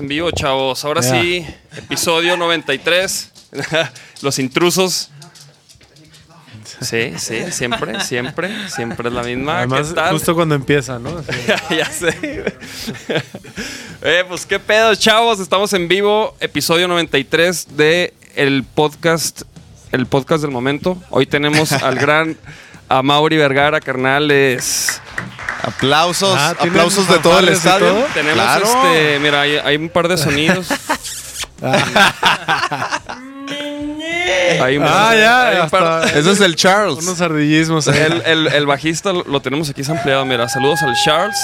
En vivo, chavos. Ahora sí, episodio 93. Los intrusos. Sí, sí, siempre, siempre, siempre es la misma. Además, ¿Qué tal? justo cuando empieza, ¿no? Ya sé. eh, pues qué pedo, chavos. Estamos en vivo, episodio 93 de el podcast, el podcast del momento. Hoy tenemos al gran Amaury Vergara, carnales. Aplausos, Ah, ¿tienen aplausos de todo el estadio. todo? Tenemos Claro. este, mira, hay, hay un par de sonidos. Hay un- Ah, ya, hay un par- hasta- Ese es el Charles. Unos ardillismos el, el- el bajista lo, lo tenemos aquí ampliado. Mira, saludos al Charles.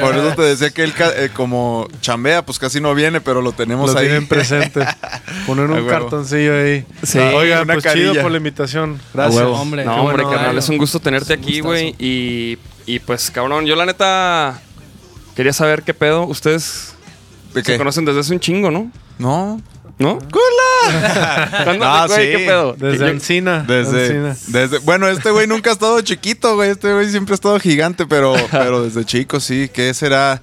Por eso te decía que él eh, como chambea, pues casi no viene, pero lo tenemos Lo ahí. tienen presente. Poner un cartoncillo ahí. Sí, Oigan, una pues chido carilla. por la invitación. Gracias. Hombre, no, hombre, bueno, carnal, es un gusto tenerte aquí, güey. Y, y pues, cabrón, yo la neta quería saber qué pedo. Ustedes ¿De se conocen desde hace un chingo, ¿no? No. ¿No? ¿Cuándo, Ah, güey? sí. ¿Qué pedo? Desde Yo- Encina. Desde, Encina. desde, bueno, este güey nunca ha estado chiquito, güey. Este güey siempre ha estado gigante, pero, pero desde chico sí. ¿Qué será?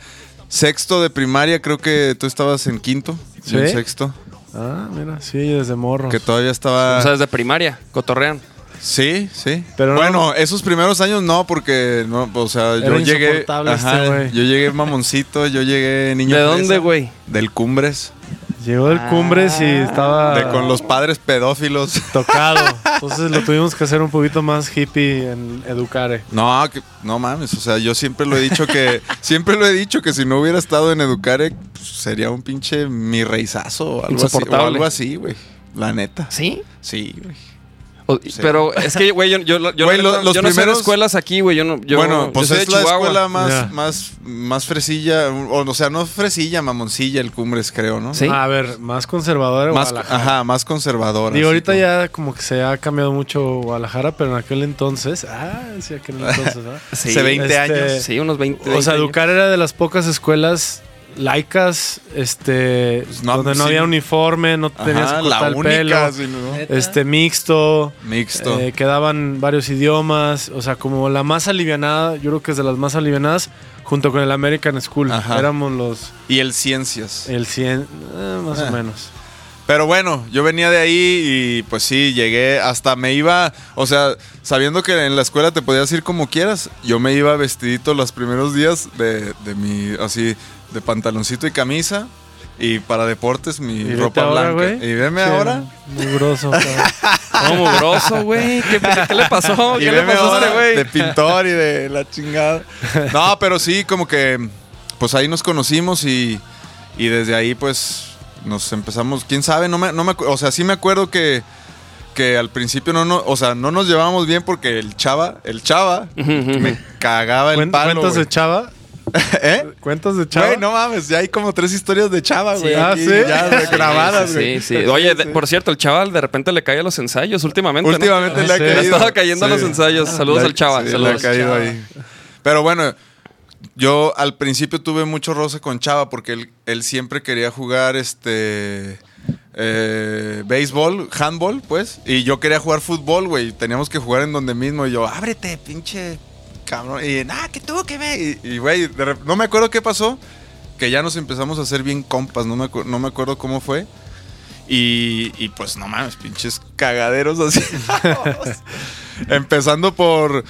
Sexto de primaria, creo que tú estabas en quinto. ¿Sí? En sexto. Ah, mira, sí, desde morro. Que todavía estaba. O sea, desde primaria, cotorrean. Sí, sí. Pero no- bueno, esos primeros años no, porque no, o sea, yo llegué. este yo llegué mamoncito, yo llegué niño. ¿De dónde, güey? Del Cumbres. Llegó del Cumbres y estaba De con los padres pedófilos. tocado. Entonces lo tuvimos que hacer un poquito más hippie en Educare. No, que- no mames, o sea, yo siempre lo he dicho que siempre lo he dicho que si no hubiera estado en Educare pues, sería un pinche mi reizazo o algo así, o algo así, güey. La neta. ¿Sí? Sí, güey. O- Pero es que, güey, yo, yo, yo, lo- neta, los yo no sé escuelas aquí, güey. Yo no, yo, bueno, pues es la escuela más, más, más fresilla, o, o sea, no fresilla, mamoncilla, el Cumbres, creo, ¿no? Sí. A ver, más conservadora Más, Guadalajara. ajá, más conservadora. Digo, así ahorita como- ya como que se ha cambiado mucho Guadalajara, pero en aquel entonces, ah, sí, aquel entonces. Sí. Hace 20 Este, años. Sí, unos 20. O sea, 20 años. Educar era de las pocas escuelas laicas, este, Pues no, donde no sí. había uniforme, no te tenías Ajá, que cortar la el única, pelo, sí, ¿no? este, mixto, Mixto. eh, quedaban varios idiomas, o sea, como la más alivianada, yo creo que es de las más alivianadas, junto con el American School, Ajá. éramos los, y el Ciencias. el 100, eh, más Ah. o menos. Pero bueno, yo venía de ahí y pues sí, llegué, hasta me iba, o sea, sabiendo que en la escuela te podías ir como quieras, yo me iba vestidito los primeros días de, de mi, así, de pantaloncito y camisa, Y para deportes, mi Y ropa ahora, blanca. Y veme Sí, ahora. Cabrón. ¿Cómo grosso, güey? ¿Qué, qué le pasó? Y ¿Qué le pasó a este güey? de pintor y de la chingada. No, pero sí, como que pues ahí nos conocimos y, y desde ahí pues nos empezamos, quién sabe, no me, no me o sea, sí me acuerdo que, que al principio no, no, o sea, no nos llevábamos bien porque el chava, el chava me cagaba el palo. ¿Cuentas de Chava? ¿Eh? ¿Cuentas de Chava? Güey, no mames, ya hay como tres historias de chava, güey. Ah, ¿sí? Ya Sí, grabadas, güey. sí, sí. Oye, de- por cierto, el chaval de repente le cae a los ensayos últimamente. ¿no? Últimamente Ah, le ha sí. caído. Le estaba cayendo a los ensayos. Saludos Le- al chaval. sí, saludos. le ha caído Chava. ahí. Pero bueno, yo al principio tuve mucho roce con Chava porque él, él siempre quería jugar este eh, béisbol, handball, pues. Y yo quería jugar fútbol, güey. Teníamos que jugar en donde mismo. Y yo, ábrete, pinche cabrón. Y nada, que tú, que ve. Y, güey, no me acuerdo qué pasó. Que ya nos empezamos a hacer bien compas. No me, no me acuerdo cómo fue. Y, y pues no mames, pinches cagaderos así. Empezando por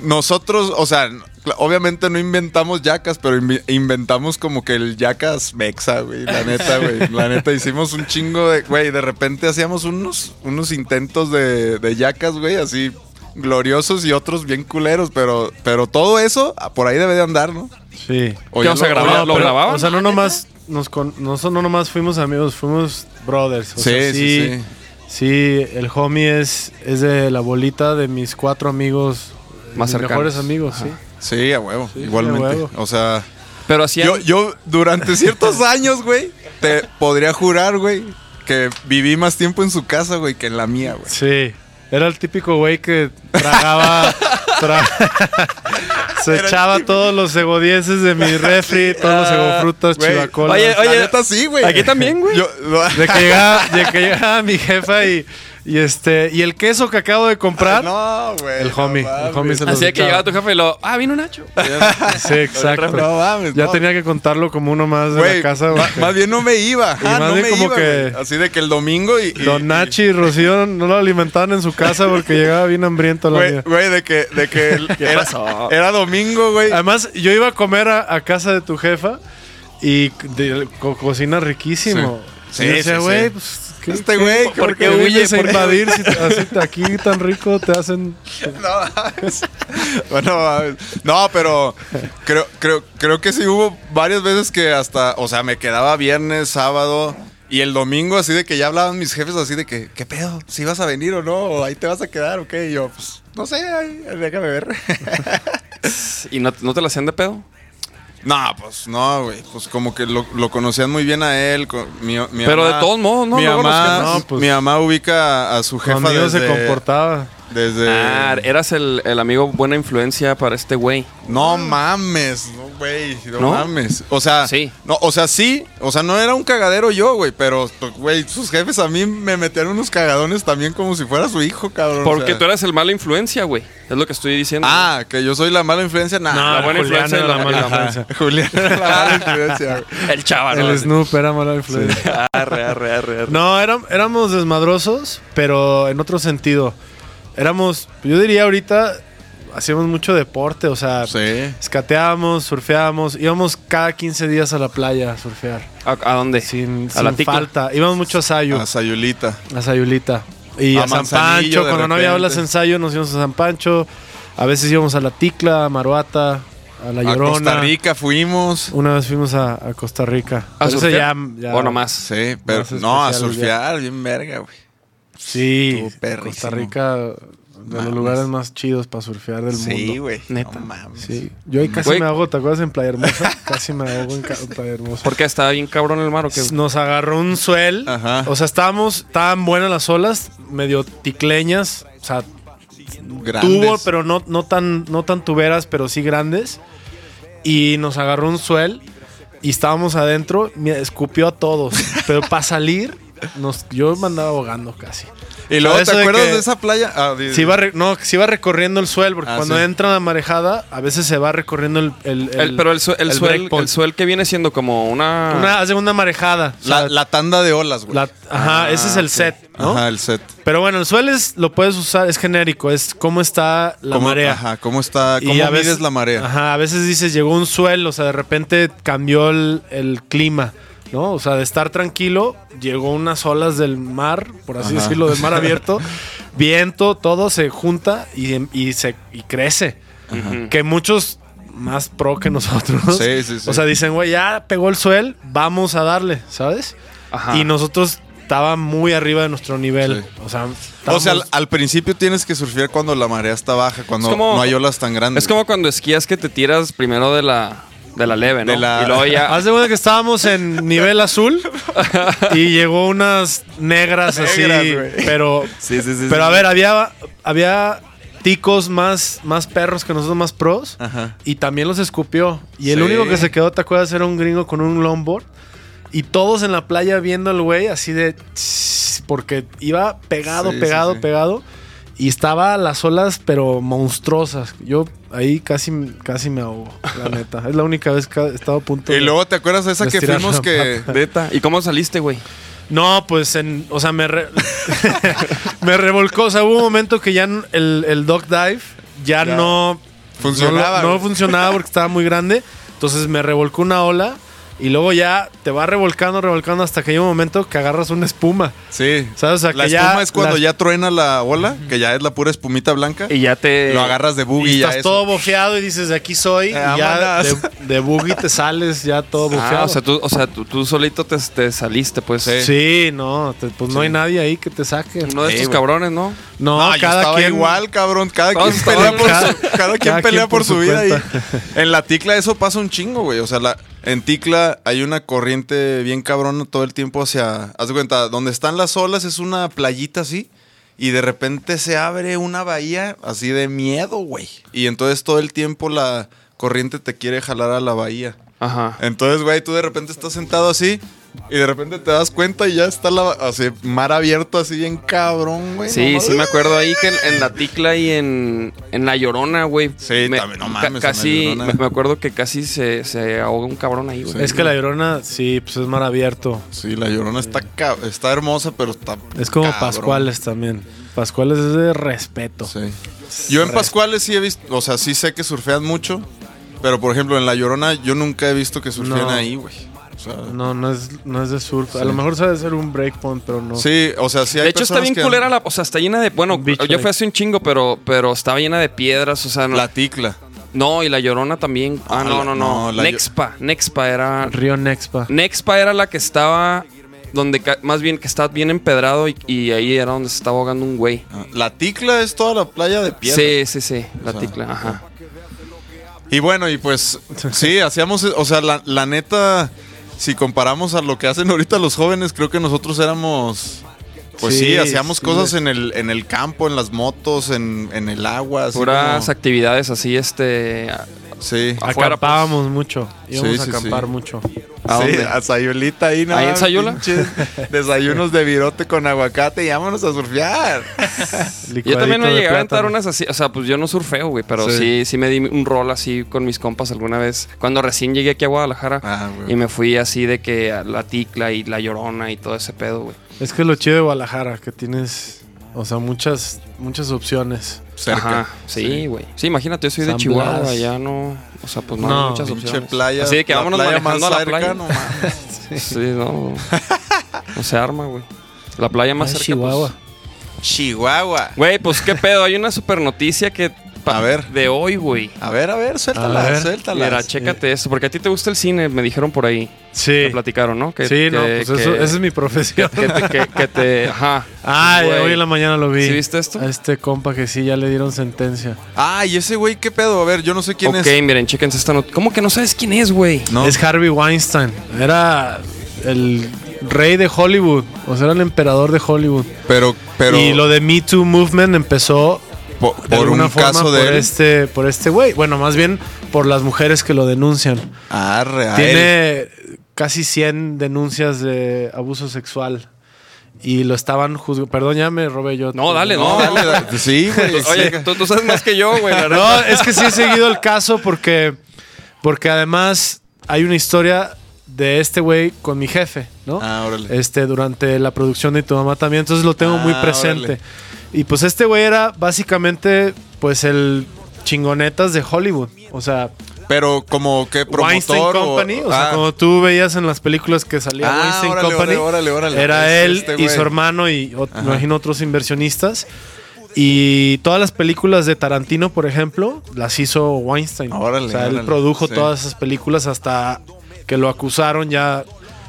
nosotros, o sea, obviamente no inventamos yacas, pero inventamos como que el yacas mexa, güey. La neta, güey. La neta, hicimos un chingo de, güey, de repente hacíamos unos, unos intentos de, de yacas, güey, así gloriosos y otros bien culeros, pero, pero todo eso por ahí debe de andar, ¿no? Sí. O ¿Qué ya lo- grabar? o ya- ¿Lo pero, grababan? O sea, no nomás nos con, no, nomás fuimos amigos, fuimos brothers. O Sí, sea, sí, sí. Sí, el homie es, es de la bolita de mis cuatro amigos. Más mis cercanos. mejores amigos, sí. Sí, a huevo, Sí, igualmente. a huevo. O sea, Pero hacían. yo, yo durante ciertos años, güey, te podría jurar, güey, que viví más tiempo en su casa, güey, que en la mía, güey. Sí. Era el típico güey que tragaba. tra- se Era echaba todos los cegodieces de mi refri, todos los cegofrutas, Güey, chivacolas. Oye, oye, neta sí, güey. aquí también, güey. Yo- De que llegaba, de que llegaba mi jefa y, y este. Y el queso que acabo de comprar. No, güey. El homie, no el homie se lo- Así que llegaba tu jefe y lo. Ah, vino Nacho. Sí, exacto. No mames. Ya no. tenía que contarlo como uno más de Güey, la casa. porque más bien no me iba. Y más no bien me como iba, que- güey. Así de que el domingo y. y- Don Nachi y Rocío no lo alimentaban en su casa porque llegaba bien hambriento y- la Güey, mía. güey, de que, de que el- era, pasó? era domingo, güey. Además, yo iba a comer a, a casa de tu jefa y de- co- cocina riquísimo. Sí. Y Sí, decía, sí, güey, sí. pues. ¿Qué- Este qué- güey, ¿Por qué ¿por qué huyes a huye? invadir si así aquí tan rico te hacen. No. Bueno, no, pero creo, creo, creo que sí hubo varias veces que hasta, o sea, me quedaba viernes, sábado y el domingo así de que ya hablaban mis jefes así de que, ¿qué pedo? ¿Si vas a venir o no? ¿O ahí te vas a quedar o qué? Y yo, pues, no sé, ahí, déjame ver. ¿Y no, no te la hacían de pedo? No, pues no, güey. Pues como que lo, lo conocían muy bien a él. con- mi, mi Pero mamá- de todos modos, ¿no? Mi mamá, No, pues, mi mamá ubica a su jefa desde, se comportaba. Desde... Ah, eras el, el amigo buena influencia para este güey. No mames, no, güey, no, ¿No? mames. O sea, Sí. No, o sea, sí. O sea, no era un cagadero yo, güey. Pero, güey, sus jefes a mí me metían unos cagadones también como si fuera su hijo, cabrón. o Porque sea. tú eras el mala influencia, güey. Es lo que estoy diciendo. Ah, que yo soy la mala influencia. Nah, No, la buena Julián influencia era la la- mala influencia. Julián era la mala influencia, güey. el chaval. El Snoop era mala influencia. Arre, arre, arre, arre. No, éram- éramos desmadrosos, pero en otro sentido. Éramos, yo diría ahorita, hacíamos mucho deporte, o sea, Sí. escateábamos, surfeábamos, íbamos cada 15 días a la playa a surfear, ¿A, a dónde? sin, a la sin falta. Íbamos mucho a Sayo, A Sayulita. a Sayulita. Y A a, San Pancho, cuando no había olas en Sayo, nos íbamos a San Pancho. A veces íbamos a La Ticla, a Maruata, a La A Llorona. Costa Rica fuimos. Una vez fuimos a, a Costa Rica. ¿A surfear? ya- ya- ¿O nomás? Sí, pero Más no, a surfear, bien verga, güey. Sí. Costa Rica, de Mames. los lugares más chidos para surfear del Sí, mundo. güey. Neta. No mames. Sí, yo ahí casi me ahogo, ¿te acuerdas en Playa Hermosa? casi me ahogo en Playa Hermosa. Porque estaba bien cabrón el mar o qué. Nos agarró un suel. Ajá. O sea, estábamos, estaban buenas las olas, medio ticleñas. O sea, Grandes. tubo, pero no, no, tan, no tan tuberas, pero sí grandes. Y nos agarró un suel y estábamos adentro. Mira, escupió a todos. pero para salir, nos, yo me andaba ahogando casi. Y luego, ¿te de acuerdas de esa playa? Ah, di- Se iba, re- no, se iba recorriendo el suel, porque Ah, cuando sí. entra la marejada, a veces se va recorriendo el. el- El- pero el, su- el, el suel, breakpoint. el suel que viene siendo como una. Una, hace una marejada. o la, sea, la tanda de olas, güey. la- ajá, ese es el set, ¿no? Ajá, el set. Pero bueno, el suel es, lo puedes usar, es genérico, es cómo está la ¿Cómo, marea. Ajá, ¿cómo está? ¿Cómo Y a mides veces- la marea? Ajá, a veces dices, llegó un suel, o sea, de repente cambió el, el clima. ¿No? O sea, de estar tranquilo, llegó unas olas del mar, por así Ajá. decirlo, del mar abierto, viento, todo se junta y, y se y crece. Que muchos más pro que nosotros. Sí, sí, sí. O sea, dicen, güey, ya pegó el suel, vamos a darle, ¿sabes? Ajá. Y nosotros estaba muy arriba de nuestro nivel. Sí. O sea, O sea, al, principio tienes que surfear cuando la marea está baja, cuando Es como- no hay olas tan grandes. Es como cuando esquías que te tiras primero de la, de la leve, ¿no? De la- Y luego ya. Haz de cuenta que estábamos en nivel azul y llegó unas negras así. Pero Sí, sí, sí, pero sí. a ver, había, había ticos más, más perros que nosotros, más pros. Ajá. Y también los escupió. Y el Sí. único que se quedó, ¿te acuerdas? Era un gringo con un longboard. Y todos en la playa viendo al güey así de... Porque iba pegado, Sí, sí, pegado, sí. pegado. Y estaba las olas, pero monstruosas. Yo ahí casi, casi me ahogo, la neta. Es la única vez que he estado a punto Y de- luego te acuerdas de esa de que fuimos que. Neta. ¿Y cómo saliste, güey? No, pues en. O sea, me, re- me revolcó. O sea, hubo un momento que ya el, el dog dive ya, Ya. no. Funcionaba, No, funcionaba porque estaba muy grande. Entonces me revolcó una ola. Y luego ya te va revolcando, revolcando hasta que hay un momento que agarras una espuma. Sí. ¿Sabes? O sea, la que ya espuma es cuando ya truena la ola, que ya es la pura espumita blanca. Y ya te. lo agarras de boogie Y y ya estás eso. todo bofeado y dices, de aquí soy. Eh, y ya de, de boogie te sales ya todo bofeado. Ah, o sea, tú, o sea, tú, tú solito te, te saliste, pues. sí, no, te- pues no hay nadie ahí que te saque. Uno de Sí, estos cabrones, ¿no? No, No, yo cada estaba quien. igual, cabrón. Cada quien pelea por su, cada quien pelea por por su su vida ahí. cuenta. En la Ticla eso pasa un chingo, güey. O sea, la, en Ticla hay una corriente bien cabrona todo el tiempo hacia... Haz de cuenta, donde están las olas es una playita así. Y de repente se abre una bahía así de miedo, güey. Y entonces todo el tiempo la corriente te quiere jalar a la bahía. Ajá. Entonces, güey, tú de repente estás sentado así y de repente te das cuenta y ya está la así, mar abierto así bien cabrón, güey. Sí, no sí me acuerdo ahí que en, en la Ticla y en, en La Llorona, güey. Sí, me- también, no mames, Casi, me, me acuerdo que casi se, se ahoga un cabrón ahí, güey. Es que la llorona, sí, pues es mar abierto. Sí, la llorona está, está hermosa, pero está. Es como cabrón. Pascuales también. Pascuales es de respeto. Sí. Yo en Pascuales sí he visto, o sea, sí sé que surfean mucho, pero por ejemplo en la llorona yo nunca he visto que surfeen No. ahí, güey. O sea, No, no es, no es de surf. A lo mejor sabe ser un breakpoint, pero no. sí, o sea, sí hay de hecho, está bien que- culera la. O sea, está llena de. Bueno, Beach yo break. fui hace un chingo, pero, pero estaba llena de piedras. O sea, no. La ticla. no, y la llorona también. Ah, Ah, no, no, no. no, la Nexpa. Nexpa era. Río Nexpa. Nexpa era la que estaba. Donde más bien que estaba bien empedrado y, y ahí era donde se estaba ahogando un güey. Ah, La ticla es toda la playa de piedra. Sí, sí, sí. La O sea, ticla, ajá. Y bueno, y pues sí, hacíamos, o sea, la, la neta, si comparamos a lo que hacen ahorita los jóvenes, creo que nosotros éramos, pues sí, Sí, hacíamos sí. cosas en el, en el campo, en las motos, en, en el agua. así Puras como- actividades así, este. sí. afuera, Acampábamos mucho. Íbamos Sí, a sí, acampar sí. mucho. ¿A sí, dónde? a Sayulita ahí, ¿no? ¿Ahí en Sayula? Pinches Desayunos de virote con aguacate y vámonos a surfear. Yo también me llegué a aventar unas así, o sea, pues yo no surfeo, güey, pero Sí. sí. sí, me di un rol así con mis compas alguna vez. Cuando recién llegué aquí a Guadalajara Ah, y me fui así de que a la ticla y la llorona y todo ese pedo, güey. Es que lo chido de Guadalajara, que tienes, o sea, muchas, muchas opciones. Cerca. Ajá, sí, güey. Sí. imagínate, yo soy de Chihuahua, Blas. ya no, o sea, pues no, No, hay muchas opciones. playa. Así de que vámonos playa manejando a la cerca, playa. no mames. Sí, no. No se arma, güey. La playa más Ah, cerca. Chihuahua. pues. Chihuahua. Güey, pues qué pedo, hay una super noticia que A ver. de hoy, güey. A ver, a ver, suéltala, A ver. suéltala. Mira, chécate eso, porque a ti te gusta el cine, me dijeron por ahí. Sí. Me platicaron, ¿no? Que, sí, no, que- pues eso, que- esa es mi profesión. que te, que- que te- ajá. Ah, hoy en la mañana lo vi. ¿Sí viste esto? A este compa que sí, ya le dieron sentencia. Ah, y ese güey, ¿qué pedo? A ver, yo no sé quién ok, es. miren, chéquense esta nota. ¿Cómo que no sabes quién es, güey? No. Es Harvey Weinstein. Era el rey de Hollywood. O sea, era el emperador de Hollywood. Pero, pero. y lo de Me Too Movement empezó po- de por alguna un forma caso por de él. este por este güey. Bueno, más bien por las mujeres que lo denuncian. Ah, real. Tiene casi 100 denuncias de abuso sexual. Y lo estaban juzgando. Perdón, ya me robé yo. No, dale, No, dale, dale. Sí, güey. Oye, sí. tú, tú sabes más que yo, güey. No, es que sí he seguido el caso porque, porque además hay una historia de este güey con mi jefe, ¿no? Ah, órale. Este, durante la producción de tu mamá también, entonces lo tengo muy Ah, presente. órale. Y pues este güey era básicamente, pues el chingonetas de Hollywood. O sea, Pero como que Weinstein promotor o- Company, o, sea, ah, como tú veías en las películas que salía Ah, Weinstein órale, Company, órale, órale. era él este y su hermano y me imagino otros inversionistas. Y todas las películas de Tarantino, por ejemplo, las hizo Weinstein. Órale, o sea, él produjo Sí. todas esas películas hasta que lo acusaron ya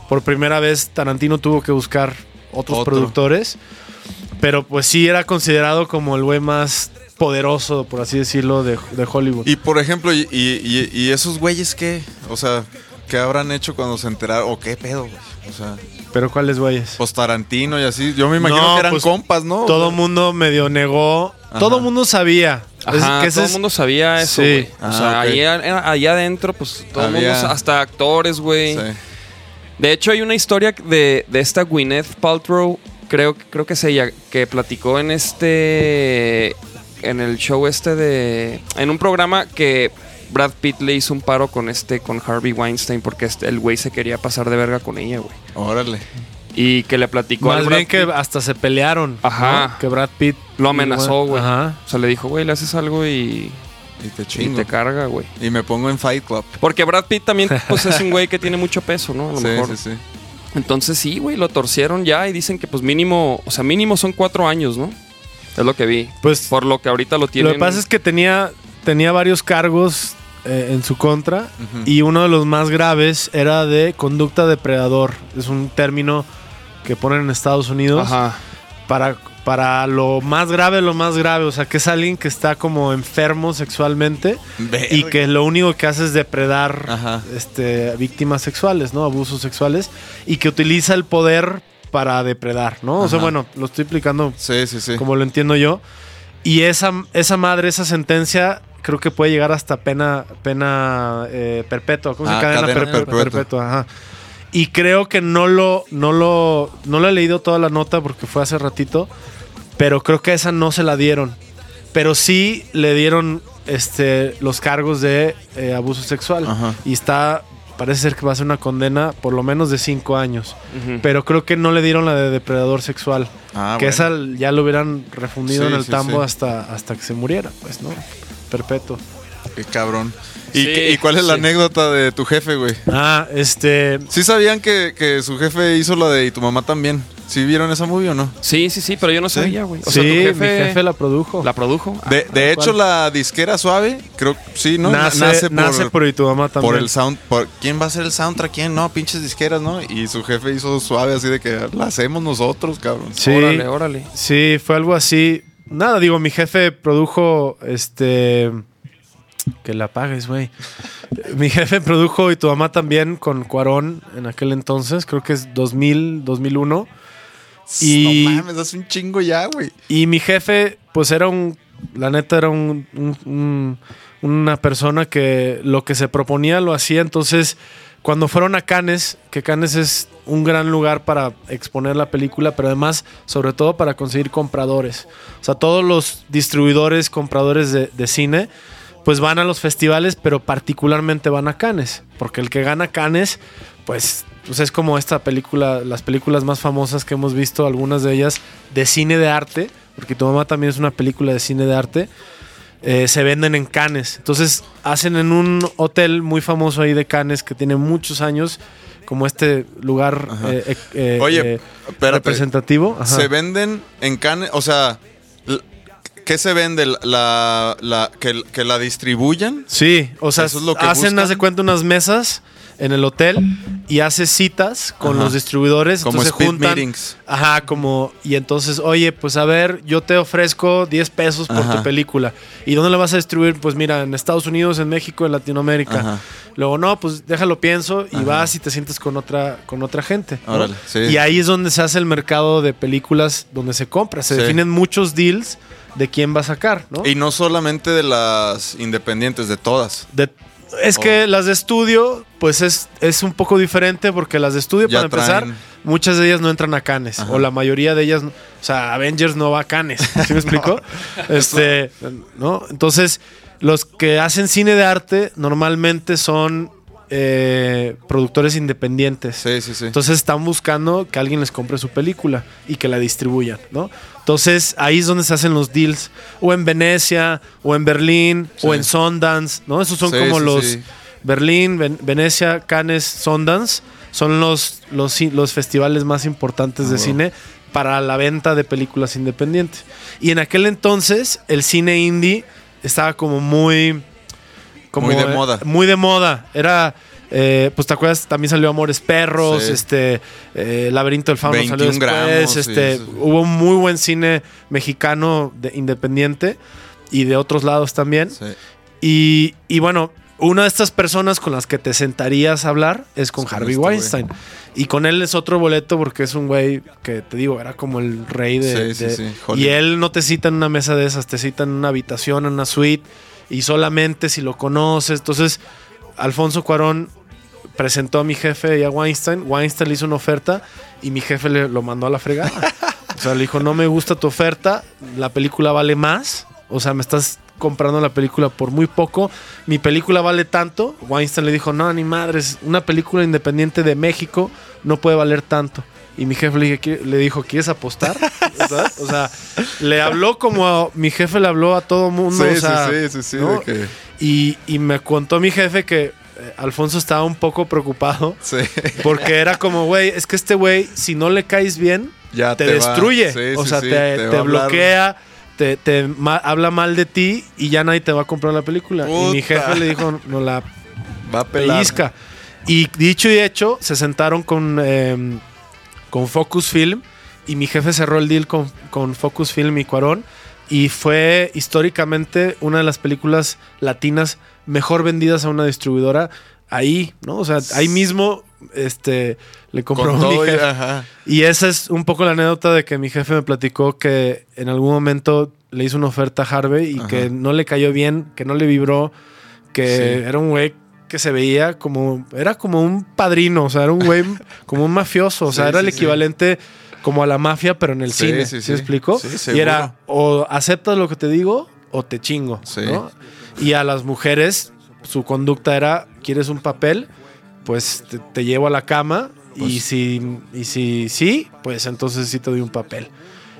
por primera vez. Tarantino tuvo que buscar otros Otro. productores. Pero pues sí era considerado como el güey más poderoso, por así decirlo, de, de Hollywood. Y por ejemplo, y, y- y- y esos güeyes qué? O sea, ¿qué habrán hecho cuando se enteraron? ¿O qué pedo, güey? O sea, ¿Pero cuáles güeyes? pues Tarantino y así. Yo me imagino No, que eran pues, compas, ¿no? Todo mundo medio negó. Todo mundo sabía. Ajá, que todo es- el mundo sabía eso, Sí. güey. O Ah, sea, ok. allá, allá adentro, pues todo el mundo, hasta actores, güey. Sí. De hecho, hay una historia de, de esta Gwyneth Paltrow, creo, creo que es ella, que platicó en este. En el show este de. En un programa que Brad Pitt le hizo un paro con este, con Harvey Weinstein, porque este- el güey se quería pasar de verga con ella, güey. Órale. Y que le platicó al Más Brad bien que Pitt, hasta se pelearon. Ajá. ¿no? Que Brad Pitt lo amenazó, güey. Ajá. O sea, le dijo, güey, le haces algo y, Y te y chingo. te carga, güey. Y me pongo en Fight Club. Porque Brad Pitt también, pues, es un güey que tiene mucho peso, ¿no? A lo Sí, mejor. sí, sí. Entonces sí, güey, lo torcieron ya y dicen que pues mínimo, o sea, mínimo son cuatro años, ¿no? Es lo que vi. Pues Por lo que ahorita lo tienen. lo que pasa es que tenía, tenía varios cargos eh, en su contra y uno de los más graves era de conducta depredador. Es un término que ponen en Estados Unidos Ajá. para, para lo más grave, lo más grave. O sea, que es alguien que está como enfermo sexualmente y que lo único que hace es depredar Ajá. este, víctimas sexuales, ¿no? Abusos sexuales y que utiliza el poder para depredar, ¿no? O sea, bueno, lo estoy explicando Sí, sí, sí. como lo entiendo yo. Y esa, esa madre, esa sentencia, creo que puede llegar hasta pena, pena eh, perpetua. ¿Cómo se Ah, llama? Cadena, cadena perpetua. perpetua. perpetua, ajá. Y creo que no lo, no lo, no lo he leído toda la nota porque fue hace ratito, pero creo que esa no se la dieron. Pero sí le dieron este, los cargos de eh, abuso sexual. Ajá. Y está, parece ser que va a ser una condena por lo menos de cinco años. Pero creo que no le dieron la de depredador sexual. Ah, que bueno. esa ya lo hubieran refundido Sí, en el sí, tambo sí. hasta, hasta que se muriera, pues, ¿no? Perpetuo. Qué cabrón. ¿Y, Sí, qué- y cuál es la sí. anécdota de tu jefe, güey? Ah, este. ¿Sí sabían que, que su jefe hizo la de y tu mamá también? ¿Sí vieron esa movie o no? Sí, sí, sí, pero yo no sabía, güey. O sí, sea, tu jefe, mi jefe la produjo. la produjo. De, de tal hecho, la disquera suave, creo sí, ¿no? nace, nace por, y tu mamá también. por el sound. por- ¿Quién va a hacer el soundtrack? ¿Quién? No, pinches disqueras, ¿no? Y su jefe hizo suave así de que la hacemos nosotros, cabrón. Sí, Órale, órale. sí, fue algo así. Nada, digo, mi jefe produjo este. Que la pagues, güey. Mi jefe produjo y tu mamá también con Cuarón en aquel entonces, creo que es 2000, 2001. Y- No mames, hace un chingo ya, güey. Y mi jefe, pues era un, la neta era un, un- un- una persona que lo que se proponía lo hacía. Entonces, cuando fueron a Cannes, que Cannes es un gran lugar para exponer la película, pero además, sobre todo para conseguir compradores. O sea, todos los distribuidores, compradores de, de cine, pues van a los festivales, pero particularmente van a Cannes, porque el que gana Cannes, pues, pues es como esta película, las películas más famosas que hemos visto, algunas de ellas de cine de arte, porque tu mamá también es una película de cine de arte, eh, se venden en Cannes. Entonces hacen en un hotel muy famoso ahí de Cannes que tiene muchos años, como este lugar eh, eh, eh, Oye, eh, representativo. Ajá. Se venden en Cannes, o sea, ¿qué se vende? La, la, que, que la distribuyan. Sí, o sea, Eso es lo que hacen, buscan. de cuenta, unas mesas en el hotel y hace citas con Ajá. los distribuidores. Como entonces speed juntan. meetings. Ajá, como. Y entonces, oye, pues a ver, yo te ofrezco 10 pesos por Ajá. tu película. ¿Y dónde la vas a distribuir? Pues mira, en Estados Unidos, en México, en Latinoamérica. Ajá. Luego, no, pues déjalo pienso y vas y te sientes con otra, con otra gente. ¿no? Órale, sí. Y ahí es donde se hace el mercado de películas donde se compra. Se Sí. definen muchos deals de quién va a sacar, ¿no? Y no solamente de las independientes, de todas. De- es Oh. que las de estudio, pues es, es un poco diferente porque las de estudio, Ya para empezar, muchas de ellas no entran a Cannes. Ajá. O la mayoría de ellas, o sea, Avengers no va a Cannes. ¿Sí me explico? este, ¿no? Entonces, los que hacen cine de arte normalmente son eh, productores independientes. Sí, sí, sí. Entonces están buscando que alguien les compre su película y que la distribuyan, ¿no? Entonces ahí es donde se hacen los deals. O en Venecia, o en Berlín, o en Sundance, ¿no? Esos son Sí, como sí, los. Berlín, Ven- Venecia, Cannes, Sundance. Son los, los, los festivales más importantes Ah, de wow. cine para la venta de películas independientes. Y en aquel entonces el cine indie estaba como muy... Como, Muy de eh, moda. Muy de moda. Era... eh, pues te acuerdas, también salió Amores Perros, Sí. este, eh, Laberinto del Fauno salió 21 después, gramos, sí, este, hubo muy buen cine mexicano de, independiente y de otros lados también. Sí. Y, y bueno, una de estas personas con las que te sentarías a hablar es con Harvey este. Weinstein. Y con él es otro boleto porque es un güey que te digo, era como el rey de. Sí, sí, de- sí, y él no te cita en una mesa de esas, te cita en una habitación, en una suite. Y solamente si lo conoces. Entonces, Alfonso Cuarón presentó a mi jefe y a Weinstein. Weinstein le hizo una oferta y mi jefe le lo mandó a la fregada. o sea, le dijo, no me gusta tu oferta, la película vale más. O sea, me estás comprando la película por muy poco. Mi película vale tanto. Weinstein le dijo, no, ni madres, una película independiente de México no puede valer tanto. Y mi jefe le, dije, "¿Qui- le dijo, ¿quieres apostar? ¿Sabes? O sea, le habló como a- mi jefe le habló a todo mundo. Sí, o sea, sí, sí, sí, sí, ¿no? de que- y, y me contó mi jefe que Alfonso estaba un poco preocupado sí. porque era como, güey, es que este güey, si no le caes bien, Ya te, destruye. Sí, o sí, sea, sí, te, bloquea, te, te ma- habla mal de ti y ya nadie te va a comprar la película. Y mi jefe le dijo, no la Va a pellizca. Y dicho y hecho, se sentaron con, eh, con Focus Film y mi jefe cerró el deal con, con Focus Film y Cuarón. Y fue históricamente una de las películas latinas mejor vendidas a una distribuidora ahí, ¿no? O sea, ahí mismo este, le compró mi y- jefe. ajá. Y esa es un poco la anécdota de que mi jefe me platicó que en algún momento le hizo una oferta a Harvey y Ajá. que no le cayó bien, que no le vibró, que Sí. era un güey que se veía como, era como un padrino, o sea, era un güey como un mafioso, o sea, Sí, era el sí, equivalente como a la mafia, pero en el Sí, cine, sí. Sí, y era, o aceptas lo que te digo o te chingo, Sí. ¿no? Y a las mujeres, su conducta era, ¿quieres un papel? Pues te, te llevo a la cama y Pues- si y si sí, pues entonces sí te doy un papel.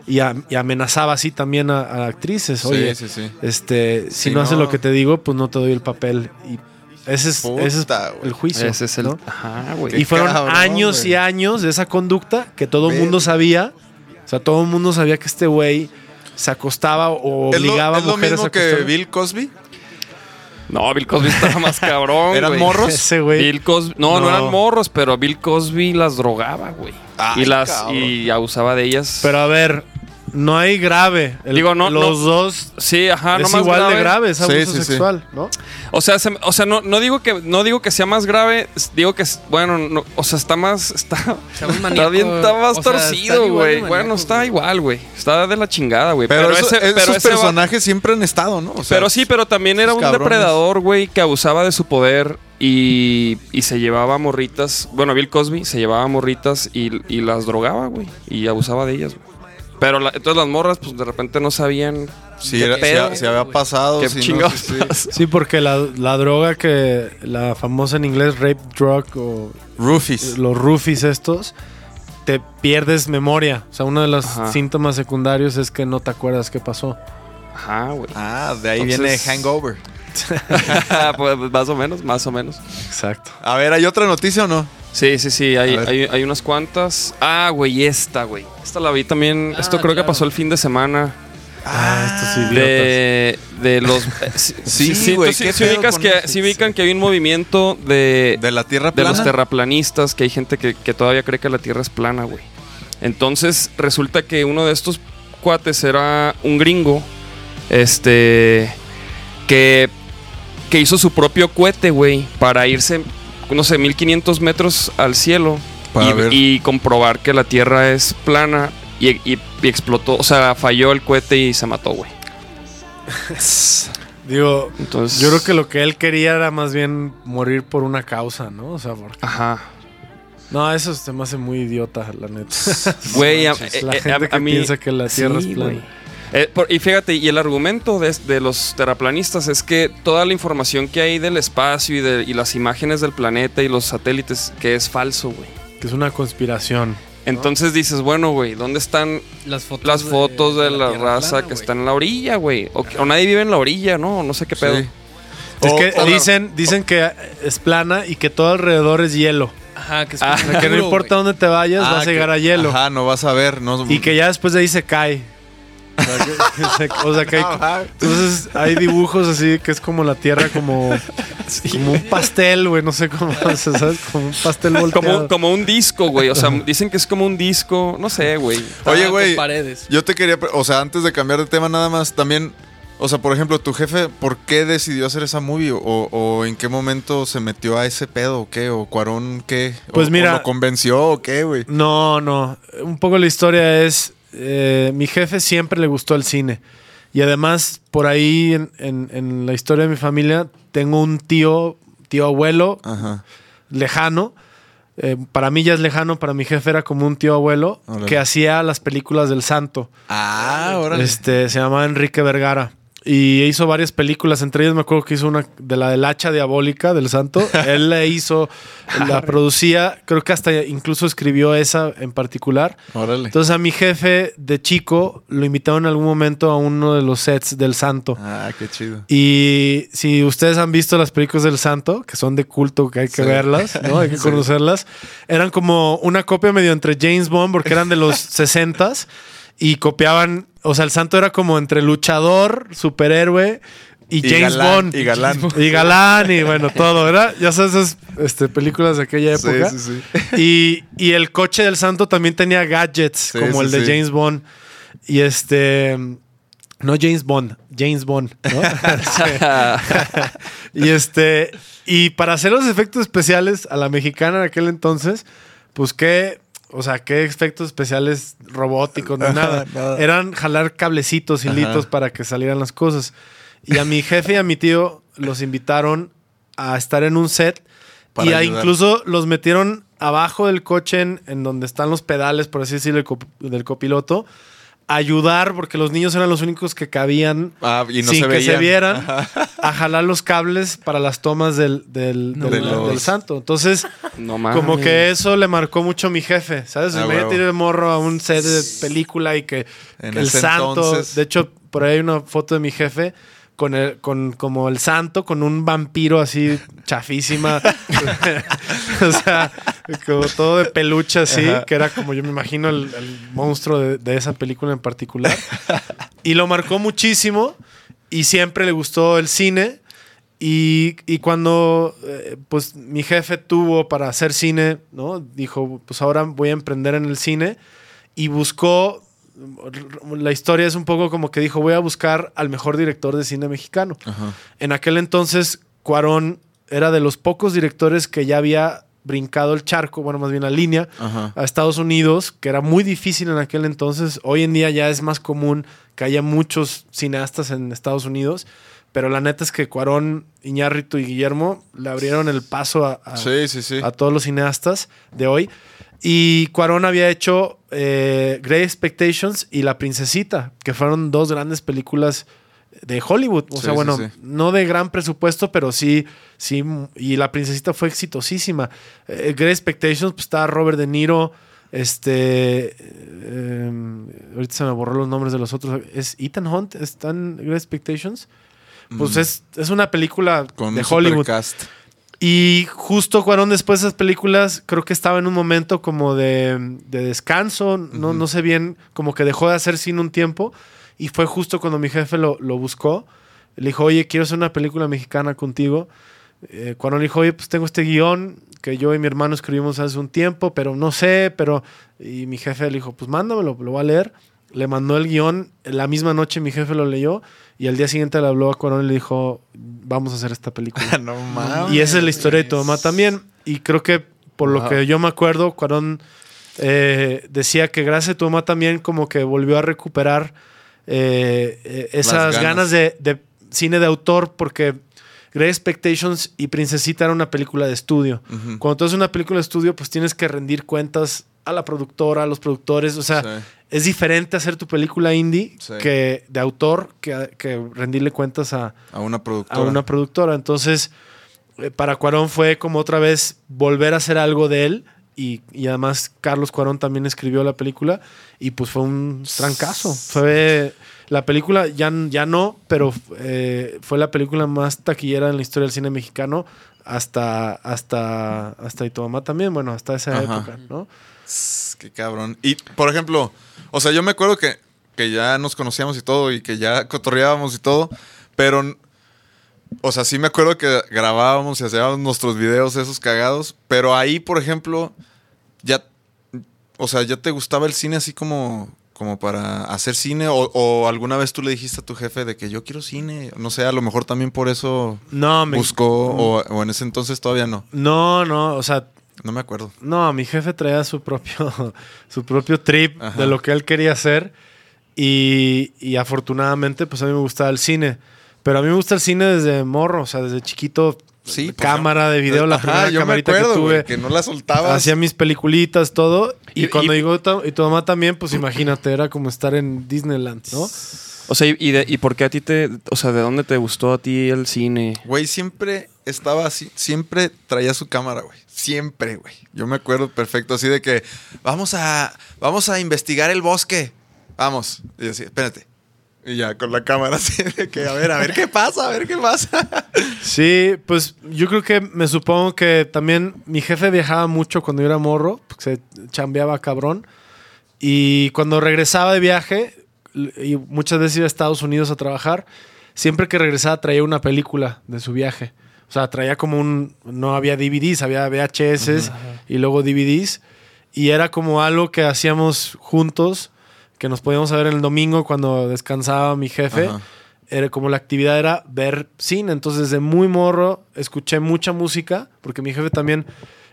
Y, a- y amenazaba así también a, a actrices, oye, Sí, sí, sí. este, si Sí, no, haces no. lo que te digo, pues no te doy el papel. Y ese es, Puta, ese es güey. el juicio. Ese es el. ¿no? Ajá, Y fueron cabrón, años y años de esa conducta que todo el mundo sabía. O sea, todo el mundo sabía que este güey se acostaba o ¿Es lo, obligaba es a lo mujeres mismo a que. Bill Cosby? No, Bill Cosby estaba más cabrón. ¿Eran güey. morros? Ese güey. Bill Cosby. No, no, No. eran morros, pero Bill Cosby las drogaba, güey. Ay, Y las cabrón. y abusaba de ellas. Pero a ver, no hay grave. El- Digo, no- Los no- dos sí, ajá, es no más igual grave. de grave, es abuso sí, sí. sexual, ¿no? O sea, se- o sea, no, no digo que no digo que sea más grave, digo que bueno, no, o sea, está más está Está maníaco. bien, está más O sea, torcido, güey. Bueno, está igual, güey. Está de la chingada, güey. Pero, eso- ese, pero esos ese va- personajes siempre han estado, ¿no? O sea, pero sí, pero también era un cabrones. depredador, güey, que abusaba de su poder y, y se llevaba morritas. Bueno, Bill Cosby se llevaba morritas y, y las drogaba, güey. Y abusaba de ellas, güey. Pero la- entonces las morras, pues de repente no sabían si, era- pedo, había pasado. qué si no, chingados sí, sí. porque la, la droga que la famosa en inglés rape drug o Roofies. los roofies estos te pierdes memoria. O sea, uno de los Ajá. síntomas secundarios es que no te acuerdas qué pasó. Ajá, güey. Ah, de ahí Entonces- viene Hangover. pues más o menos, más o menos. Exacto. A ver, ¿hay otra noticia o no? Sí, sí, sí, hay, hay, hay unas cuantas. Ah, güey, esta, güey. Esta la vi también. Ah, Esto creo que claro. pasó el fin de semana. Ah, estos idiotas. De, de los. eh, sí, Sí, güey, sí- ¿qué sí ubicas que, sí ubican que hay un movimiento de, ¿De la Tierra de plana? los terraplanistas, que hay gente que, que todavía cree que la Tierra es plana, güey. Entonces, resulta que uno de estos cuates era un gringo, este, que, que hizo su propio cohete, güey, para irse, no sé, 1500 metros al cielo Para y, ver. y comprobar que la Tierra es plana y, y- y explotó, o sea, falló el cohete y se mató, güey. Digo, Entonces, yo creo que lo que él quería era más bien morir por una causa, ¿no? O sea, porque... Ajá. No, eso se me hace muy idiota, la neta. Güey, a, la eh, gente a- que a mí- piensa que la Tierra Sí, es plana. Eh, por- y fíjate, y el argumento de, de los terraplanistas es que toda la información que hay del espacio y, de, y las imágenes del planeta y los satélites, que es falso, güey. Que es una conspiración. Entonces dices, bueno, güey, ¿dónde están Las fotos, las fotos de, la, raza plana, que güey. están en la orilla, güey? O, nadie vive en la orilla, ¿no? No sé qué pedo. Sí. Es O- que o- dicen, dicen que es plana y que todo alrededor es hielo. Ajá, que es Ah, Que no importa dónde te vayas, Ah, vas a que- llegar a hielo. Ajá, no vas a ver. No, Y que ya después de ahí se cae. O sea, que, se- o sea, que hay, entonces hay dibujos así que es como la tierra como, como un pastel, güey, no sé cómo, o sea, ¿sabes? Como un pastel volteado. Como, como un disco, güey. O sea, dicen que es como un disco. No sé, güey. Oye, güey. paredes. Yo te quería, pre- o sea, antes de cambiar de tema nada más, también, o sea, por ejemplo, tu jefe, ¿por qué decidió hacer esa movie? ¿O, o en qué momento se metió a ese pedo o qué? ¿O Cuarón qué? ¿O- Pues o mira- lo convenció o qué, güey? No, no. Un poco la historia es. Eh, mi jefe siempre le gustó el cine. Y además, por ahí en, en- en la historia de mi familia, tengo un tío, tío abuelo, Ajá. lejano. eh, para mí ya es lejano, para mi jefe era como un tío abuelo Órale. que hacía las películas del santo. Ah, órale. Este, se llamaba Enrique Vergara. Y hizo varias películas, entre ellas me acuerdo que hizo una de la del hacha diabólica del santo. Él la hizo, la producía, creo que hasta incluso escribió esa en particular. Órale. Entonces a mi jefe de chico lo invitaron en algún momento a uno de los sets del santo. ah, qué chido. Y si ustedes han visto las películas del santo, que son de culto, que hay que Sí. verlas, ¿no? Hay que conocerlas, eran como una copia medio entre James Bond, porque eran de los 60s, y copiaban, o sea, el santo era como entre luchador, superhéroe y, Y James galán, Bond. y galán. Y galán, y bueno, todo. Era, ya sabes, esas este, películas de aquella Sí, época. sí, sí. Y, y el coche del santo también tenía gadgets, Sí, como sí, el de sí. James Bond. Y este. No James Bond, James Bond, ¿no? Sí. y este. Y para hacer los efectos especiales a la mexicana en aquel entonces, pues qué. O sea, qué efectos especiales robóticos, ni nada. nada. Eran jalar cablecitos, hilitos Ajá. para que salieran las cosas. Y a mi jefe y a mi tío los invitaron a estar en un set Para y a incluso los metieron abajo del coche en, en donde están los pedales, por así decirlo, del, cop- del copiloto, ayudar, porque los niños eran los únicos que cabían Ah, y no sin se que se vieran, a jalar los cables para las tomas del, del, No del- santo. Entonces, No como que eso le marcó mucho a mi jefe, ¿sabes? Ah, Imagínate huevo. ir de morro a un set de película y que En el santo, entonces- de hecho, por ahí hay una foto de mi jefe con el, con como el santo, con un vampiro así chafísima. o sea, como todo de peluche así, Ajá. que era como yo me imagino el, el monstruo de, de esa película en particular. Y lo marcó muchísimo y siempre le gustó el cine. Y, y cuando eh, pues mi jefe tuvo para hacer cine, ¿no? Dijo, pues ahora voy a emprender en el cine y buscó, la historia es un poco como que dijo, voy a buscar al mejor director de cine mexicano. Ajá. En aquel entonces, Cuarón era de los pocos directores que ya había brincado el charco, bueno, más bien la línea, Ajá. a Estados Unidos, que era muy difícil en aquel entonces. Hoy en día ya es más común que haya muchos cineastas en Estados Unidos, pero la neta es que Cuarón, Iñárritu y Guillermo le abrieron el paso a, a- Sí, sí, sí. a todos los cineastas de hoy. Y Cuarón había hecho eh, Great Expectations y La Princesita, que fueron dos grandes películas de Hollywood. O Sí, sea, bueno, sí. no de gran presupuesto, pero sí, sí. Y La Princesita fue exitosísima. Eh, Great Expectations, pues está Robert De Niro. Este. eh, ahorita se me borró los nombres de los otros. ¿Es Ethan Hunt? ¿Está en Great Expectations? Pues Mm. es, es una película Con de un Hollywood. supercast. Y justo Cuarón después de esas películas, creo que estaba en un momento como de, de descanso, no, no sé bien, como que dejó de hacer cine un tiempo. Y fue justo cuando mi jefe lo, lo buscó. Le dijo, oye, quiero hacer una película mexicana contigo. Eh, Cuarón le dijo, oye, pues tengo este guion que yo y mi hermano escribimos hace un tiempo, pero no sé, pero... Y mi jefe le dijo, pues mándamelo, lo voy a leer. Le mandó el guion, la misma noche mi jefe lo leyó y al día siguiente le habló a Cuarón y le dijo, vamos a hacer esta película. no mames. Y esa es la historia de tu mamá también. Y creo que por lo Wow. que yo me acuerdo, Cuarón eh, decía que gracias a tu mamá también como que volvió a recuperar eh, eh, esas ganas, ganas. de, de cine de autor porque Great Expectations y Princesita era una película de estudio. Cuando tú haces una película de estudio, pues tienes que rendir cuentas a la productora, a los productores. O sea, Sí. es diferente hacer tu película indie Sí. que de autor que, que rendirle cuentas a, A una productora. a una productora. Entonces, eh, para Cuarón fue como otra vez volver a hacer algo de él. Y, y además Carlos Cuarón también escribió la película y pues fue un trancazo. Fue la película, ya, ya no, pero eh, fue la película más taquillera en la historia del cine mexicano hasta, hasta, hasta Y tu mamá también, bueno, hasta esa Ajá. época, ¿no? Qué cabrón. Y, por ejemplo, o sea, yo me acuerdo que, que ya nos conocíamos y todo, y que ya cotorreábamos y todo, pero, o sea, sí me acuerdo que grabábamos y hacíamos nuestros videos esos cagados, pero ahí, por ejemplo, ya, o sea, ya te gustaba el cine así como, como para hacer cine, o, o alguna vez tú le dijiste a tu jefe de que yo quiero cine, no sé, a lo mejor también por eso No, me, buscó, o, o en ese entonces todavía no, no, no, o sea, no me acuerdo. No, mi jefe traía su propio, su propio trip Ajá. de lo que él quería hacer. Y, y afortunadamente, pues a mí me gustaba el cine. Pero a mí me gusta el cine desde morro, o sea, desde chiquito. Sí, pues, cámara de video, la Ajá, primera yo me camarita acuerdo, que tuve. que no la soltabas. Hacía mis peliculitas, todo. Y, Y- cuando y- digo tu- y tu mamá también, pues imagínate, era como estar en Disneyland, ¿no? O sea, ¿y, y de- ¿y por qué a ti te... O sea, ¿de dónde te gustó a ti el cine? Güey, siempre estaba así, siempre traía su cámara, güey. Siempre, güey. Yo me acuerdo perfecto, así de que vamos a, vamos a investigar el bosque. Vamos. Y así, espérate. Y ya con la cámara así de que, a ver, a ver qué pasa, a ver qué pasa. Sí, pues yo creo que me supongo que también mi jefe viajaba mucho cuando yo era morro, porque se chambeaba cabrón. Y cuando regresaba de viaje, y muchas veces iba a Estados Unidos a trabajar, siempre que regresaba traía una película de su viaje. O sea, traía como un... No había DVDs, había VHS y luego DVDs. Y era como algo que hacíamos juntos, que nos podíamos ver el domingo cuando descansaba mi jefe Ajá. era como la actividad era ver cine. Entonces, desde muy morro escuché mucha música, porque mi jefe también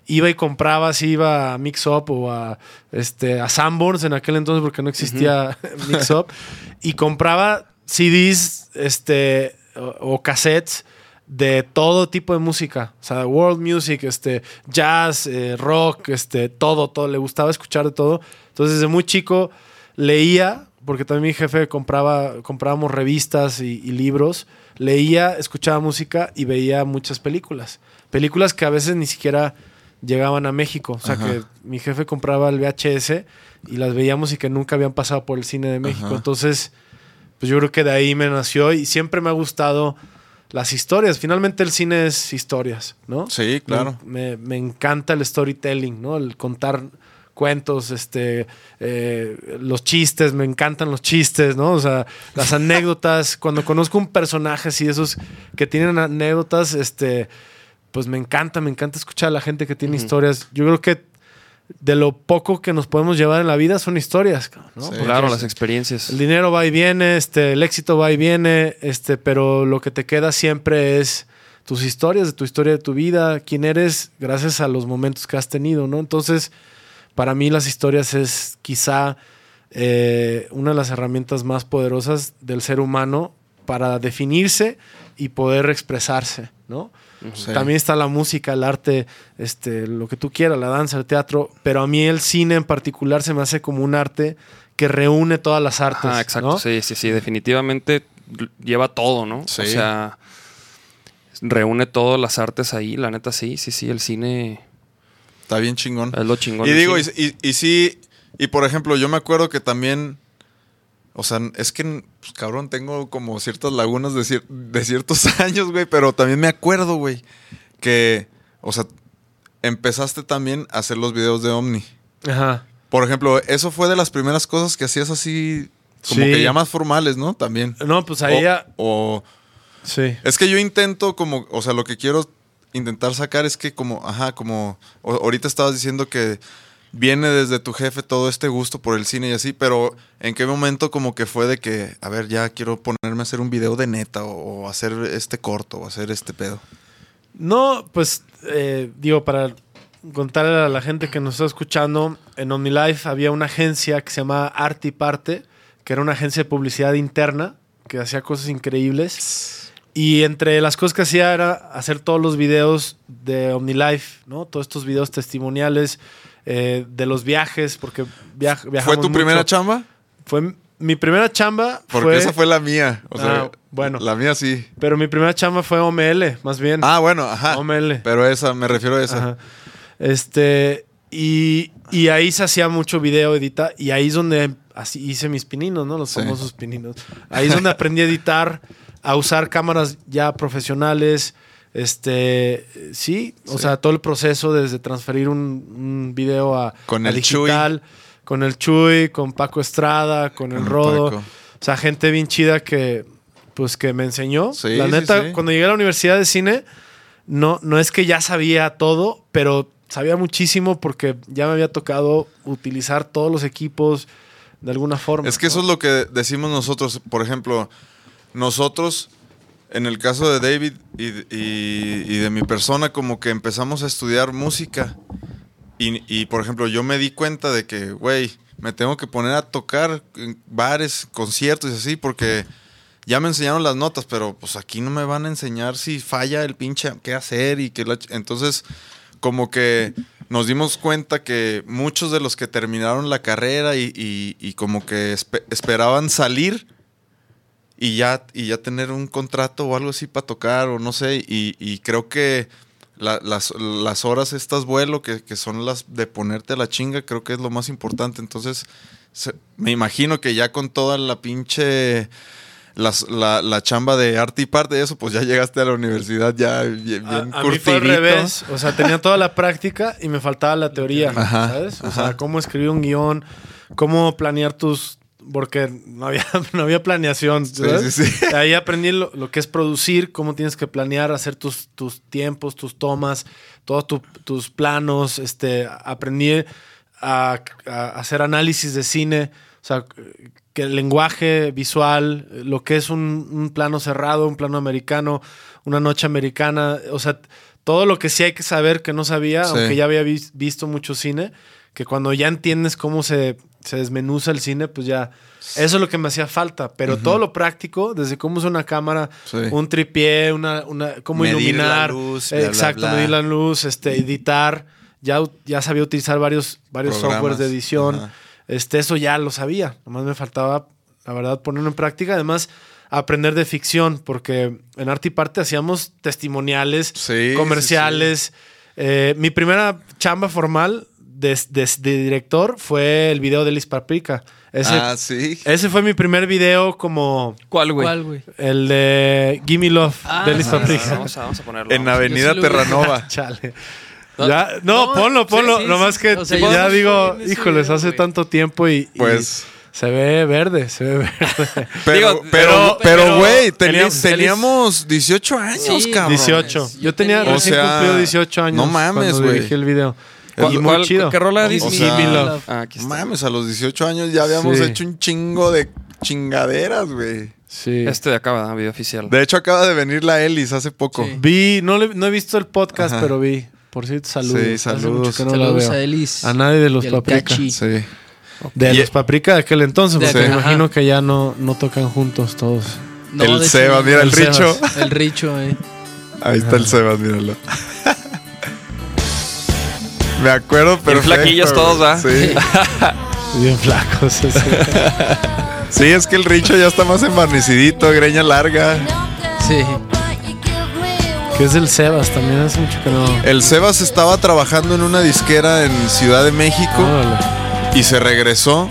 iba y compraba, así iba a Mix Up o a, este, a Sanborns en aquel entonces, porque no existía Mix Up, y compraba CDs este, o, o cassettes de todo tipo de música, o sea, world music, este, jazz, eh, rock, este, todo, todo, le gustaba escuchar de todo. Entonces, desde muy chico leía, porque también mi jefe compraba, comprábamos revistas y, y libros, leía, escuchaba música y veía muchas películas. Películas que a veces ni siquiera llegaban a México. O sea, Ajá. que mi jefe compraba el VHS y las veíamos y que nunca habían pasado por el cine de México. Ajá. Entonces, pues yo creo que de ahí me nació y siempre me ha gustado las historias. Finalmente el cine es historias, ¿no? Sí, claro. Me, me encanta el storytelling, ¿no? El contar cuentos, este, eh, los chistes, me encantan los chistes, ¿no? O sea, las anécdotas. Cuando conozco un personaje así, esos que tienen anécdotas, este, pues me encanta, me encanta escuchar a la gente que tiene historias. Yo creo que de lo poco que nos podemos llevar en la vida son historias, ¿no? Sí. Claro, las experiencias. el dinero va y viene, este, el éxito va y viene, este, pero lo que te queda siempre es tus historias, de tu historia de tu vida, quién eres, gracias a los momentos que has tenido, ¿no? Entonces, para mí las historias es quizá eh, una de las herramientas más poderosas del ser humano para definirse y poder expresarse, ¿no? También está la música, el arte, este, lo que tú quieras, la danza, el teatro, pero a mí el cine en particular se me hace como un arte que reúne todas las artes. Ah, exacto. ¿no? Sí, sí, sí. Definitivamente lleva todo, ¿no? Sí. O sea, reúne todas las artes ahí. La neta, sí, sí, sí. El cine Está bien chingón. es lo chingón. Y digo, y, cine. y- y sí, y por ejemplo, yo me acuerdo que también, o sea, es que, pues, cabrón, tengo como ciertas lagunas de, cier- de ciertos años, güey, pero también me acuerdo, güey, que, o sea, empezaste también a hacer los videos de Omni. Ajá. Por ejemplo, eso fue de las primeras cosas que hacías así, como Sí. que ya más formales, ¿no? También. No, pues ahí O- ya. o Sí. es que yo intento como, o sea, lo que quiero intentar sacar es que como, ajá, como o- ahorita estabas diciendo que viene desde tu jefe todo este gusto por el cine y así, pero ¿en qué momento como que fue de que, a ver, ya quiero ponerme a hacer un video de neta o, hacer este corto o hacer este pedo? No, pues eh, digo, para contarle a la gente que nos está escuchando, en OmniLife había una agencia que se llamaba Arte y Parte, que era una agencia de publicidad interna que hacía cosas increíbles. Y entre las cosas que hacía era hacer todos los videos de OmniLife, ¿no? Todos estos videos testimoniales, eh, de los viajes, porque viaj- ¿Fue viajamos tu primera chamba? Fue mi primera chamba. Porque fue, esa fue la mía. O sea, Ah, bueno. La mía sí. Pero mi primera chamba fue OML, más bien. Ah, bueno, ajá. OML. Pero esa, me refiero a esa. Ajá. Este, y, y ahí se hacía mucho video, edita, y ahí es donde así hice mis pininos, ¿no? Los Sí. famosos pininos. Ahí es donde aprendí a editar, a usar cámaras ya profesionales. Este, sí, o Sí. sea, todo el proceso desde transferir un, un video a, Con a el digital, con el Chuy, con Paco Estrada, con el Rodo. Paco. O sea, gente bien chida que, pues, que me enseñó. Sí, la neta, sí. cuando llegué a la universidad de cine, no, no es que ya sabía todo, pero sabía muchísimo porque ya me había tocado utilizar todos los equipos de alguna forma. Es que eso es lo que decimos nosotros. Por ejemplo, nosotros, en el caso de David y, de mi persona, como que empezamos a estudiar música. Y, por ejemplo, yo me di cuenta de que, güey, me tengo que poner a tocar en bares, conciertos y así, porque ya me enseñaron las notas, pero pues aquí no me van a enseñar si falla el pinche qué hacer y qué Entonces, como que nos dimos cuenta que muchos de los que terminaron la carrera y, como que espe- esperaban salir y ya, y ya tener un contrato o algo así para tocar o no sé, y, y creo que la- las, las horas estas vuelo, que, que son las de ponerte a la chinga, creo que es lo más importante. Entonces, se- me imagino que ya con toda la pinche... las- la, la chamba de arte y parte de eso, pues ya llegaste a la universidad ya bien, a, bien a mí fue al revés. O sea, tenía toda la práctica y me faltaba la teoría, Ajá, ¿sabes? O ajá. sea, cómo escribir un guion, cómo planear tus... Porque no había, no había planeación. ¿sabes? sí, sí. Ahí aprendí lo, lo que es producir, cómo tienes que planear, hacer tus, tus tiempos, tus tomas, todos tu- tus planos. Este, aprendí a, a hacer análisis de cine, o sea, que el lenguaje visual, lo que es un, un plano cerrado, un plano americano, una noche americana, o sea, todo lo que sí hay que saber que no sabía, aunque ya había vis- visto mucho cine, que cuando ya entiendes cómo se, se desmenuza el cine, pues ya, eso es lo que me hacía falta, pero todo lo práctico, desde cómo usar una cámara, Sí. un tripié, una, una, cómo Medir la iluminar, luz, eh, bla, exacto, bla. medir la luz, este, editar, ya, ya sabía utilizar varios, varios Programas. softwares de edición, este, eso ya lo sabía, nomás me faltaba, la verdad, ponerlo en práctica, además aprender de ficción, porque en arte y parte hacíamos testimoniales, Sí, comerciales. Eh, mi primera chamba formal de, de- de director fue el video de Liz Paprika. Ese, Ah, sí. ese fue mi primer video como ¿Cuál, güey? ¿Cuál, güey? el de Gimme Love Ah, de Liz Paprika. Vamos a, vamos a ponerlo. En vamos Avenida. Terranova. Chale. No, Ya- no, ponlo, ponlo. sí, sí, Nomás sí. que O sea, ya digo, híjoles, video, hace güey. tanto tiempo y, y Pues- se ve verde, se ve verde. Pero, pero, pero- güey, teníamos, teníamos 18 años, Sí, cabrón. 18. Yo tenía tenía- recién O sea, cumplido 18 años. no mames, cuando güey. dirigí el video. ¿Cuál- Y muy cuál- chido. ¿Qué rola O sea, Gimme Love. Ah, aquí está. Mames, a los 18 años ya habíamos Sí. hecho un chingo de chingaderas, güey. Sí. Este de acá, ¿verdad? Video oficial. De hecho, acaba de venir la Elis hace poco. Sí. Vi, no, le- no he visto el podcast, Ajá. pero vi. Por cierto, saludos. Sí, saludos. mucho que no lo Saludos veo. a Elis. A nadie de los Paprika. Sí. De Y- los Paprika de aquel entonces, porque me imagino que ya no, no tocan juntos todos. No, el Sebas, mira el, el Richo. Sebas. El Richo, eh. Ahí está el Sebas, míralo. Me acuerdo, pero. flaquillos todos, ¿va? Sí. Bien flacos. sí. sí, es que el Richo ya está más embarnecidito, greña larga. Sí. que es el Sebas, también hace mucho que no. El Sebas estaba trabajando en una disquera en Ciudad de México y se regresó.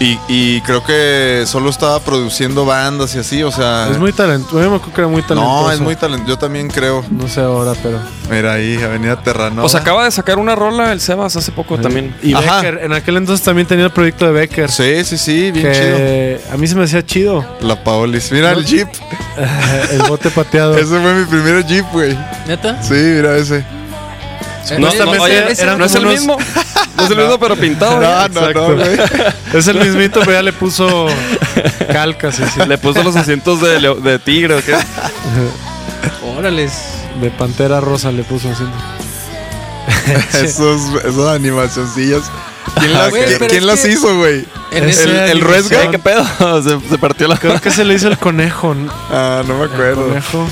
Y, y creo que solo estaba produciendo bandas y así, o sea. Es muy talentoso. Yo me acuerdo que era muy talentoso. no, es muy talentoso. Yo también creo. No sé ahora, pero. Mira ahí, Avenida Terranova. Pues acaba de sacar una rola el Sebas hace poco también. Y Ajá. Becker, en aquel entonces también tenía el proyecto de Becker. Sí, sí, sí, bien que a mí se me hacía chido. chido. La Paolis. Mira el Jeep. el bote pateado. Ese fue mi primer Jeep, güey. ¿Neta? Sí, mira ese. No, ese- no, oye, ese- no es el unos- mismo. No es el mismo, pero pintado. No, no, no, Exacto. güey. Es el mismito, pero ya le puso calcas. Le puso los asientos de, de tigre, ¿o qué? Órales. De pantera rosa le puso así. Esos, esas animacioncillas. ¿Quién las, Güey, ¿quién- pero quién es las que- hizo, güey? ¿El, el? ¿Qué pedo? Se, se partió la... Creo que se le hizo el conejo. ¿no? Ah, no me El acuerdo. conejo.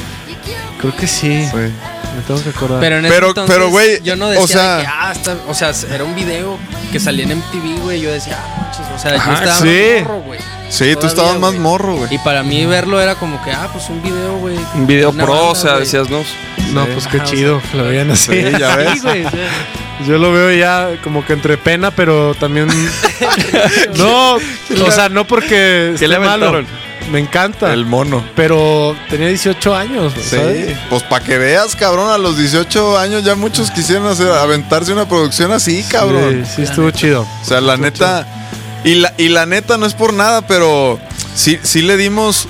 Creo que sí. Sí. Me tengo que acordar. Pero en ese Pero- entonces, pero, güey, yo no o decía sea- de que, ah, está- o sea, era un video que salía en MTV, güey. Yo decía, ah, manches, o sea, Ajá, yo estaba sí. más morro, güey. Sí, tú estabas más morro, güey. Y para mí verlo era como que, ah, pues un video, güey. Un video pro, banda, o sea, decías, no. no, Sí. pues qué Ajá, o chido lo veían así. Sí, ya ves. Sí, Yo lo veo ya como que entre pena, pero también. no, o sea, no porque ¿Qué le malo. Me encanta. El mono. Pero tenía 18 años, Sí, ¿sabes? pues para que veas, cabrón, a los 18 años ya muchos quisieran hacer, aventarse una producción así, cabrón. Sí, sí estuvo chido. O sea, la neta. Y la, y la neta no es por nada, pero sí, sí le dimos.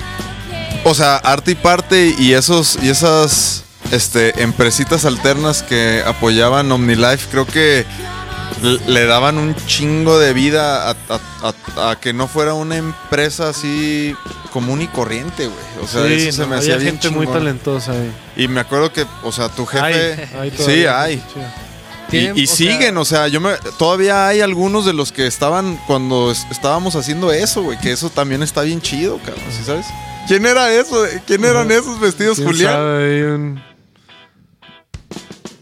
O sea, arte y parte y esos. Y esas este, empresitas alternas que apoyaban OmniLife, creo que le daban un chingo de vida a, a- a- a que no fuera una empresa así común y corriente, güey. O sea, sí, eso se no, me hacía bien gente muy talentosa ahí. Y me acuerdo que, o sea, tu jefe. Hay, hay sí, hay. Y, y o sea, siguen, o sea, yo me todavía hay algunos de los que estaban cuando es- estábamos haciendo eso, güey, que eso también está bien chido, cabrón, ¿sí sabes? ¿Quién era eso? ¿Quién eran esos vestidos, ¿Quién Julián? sabe? Hay un-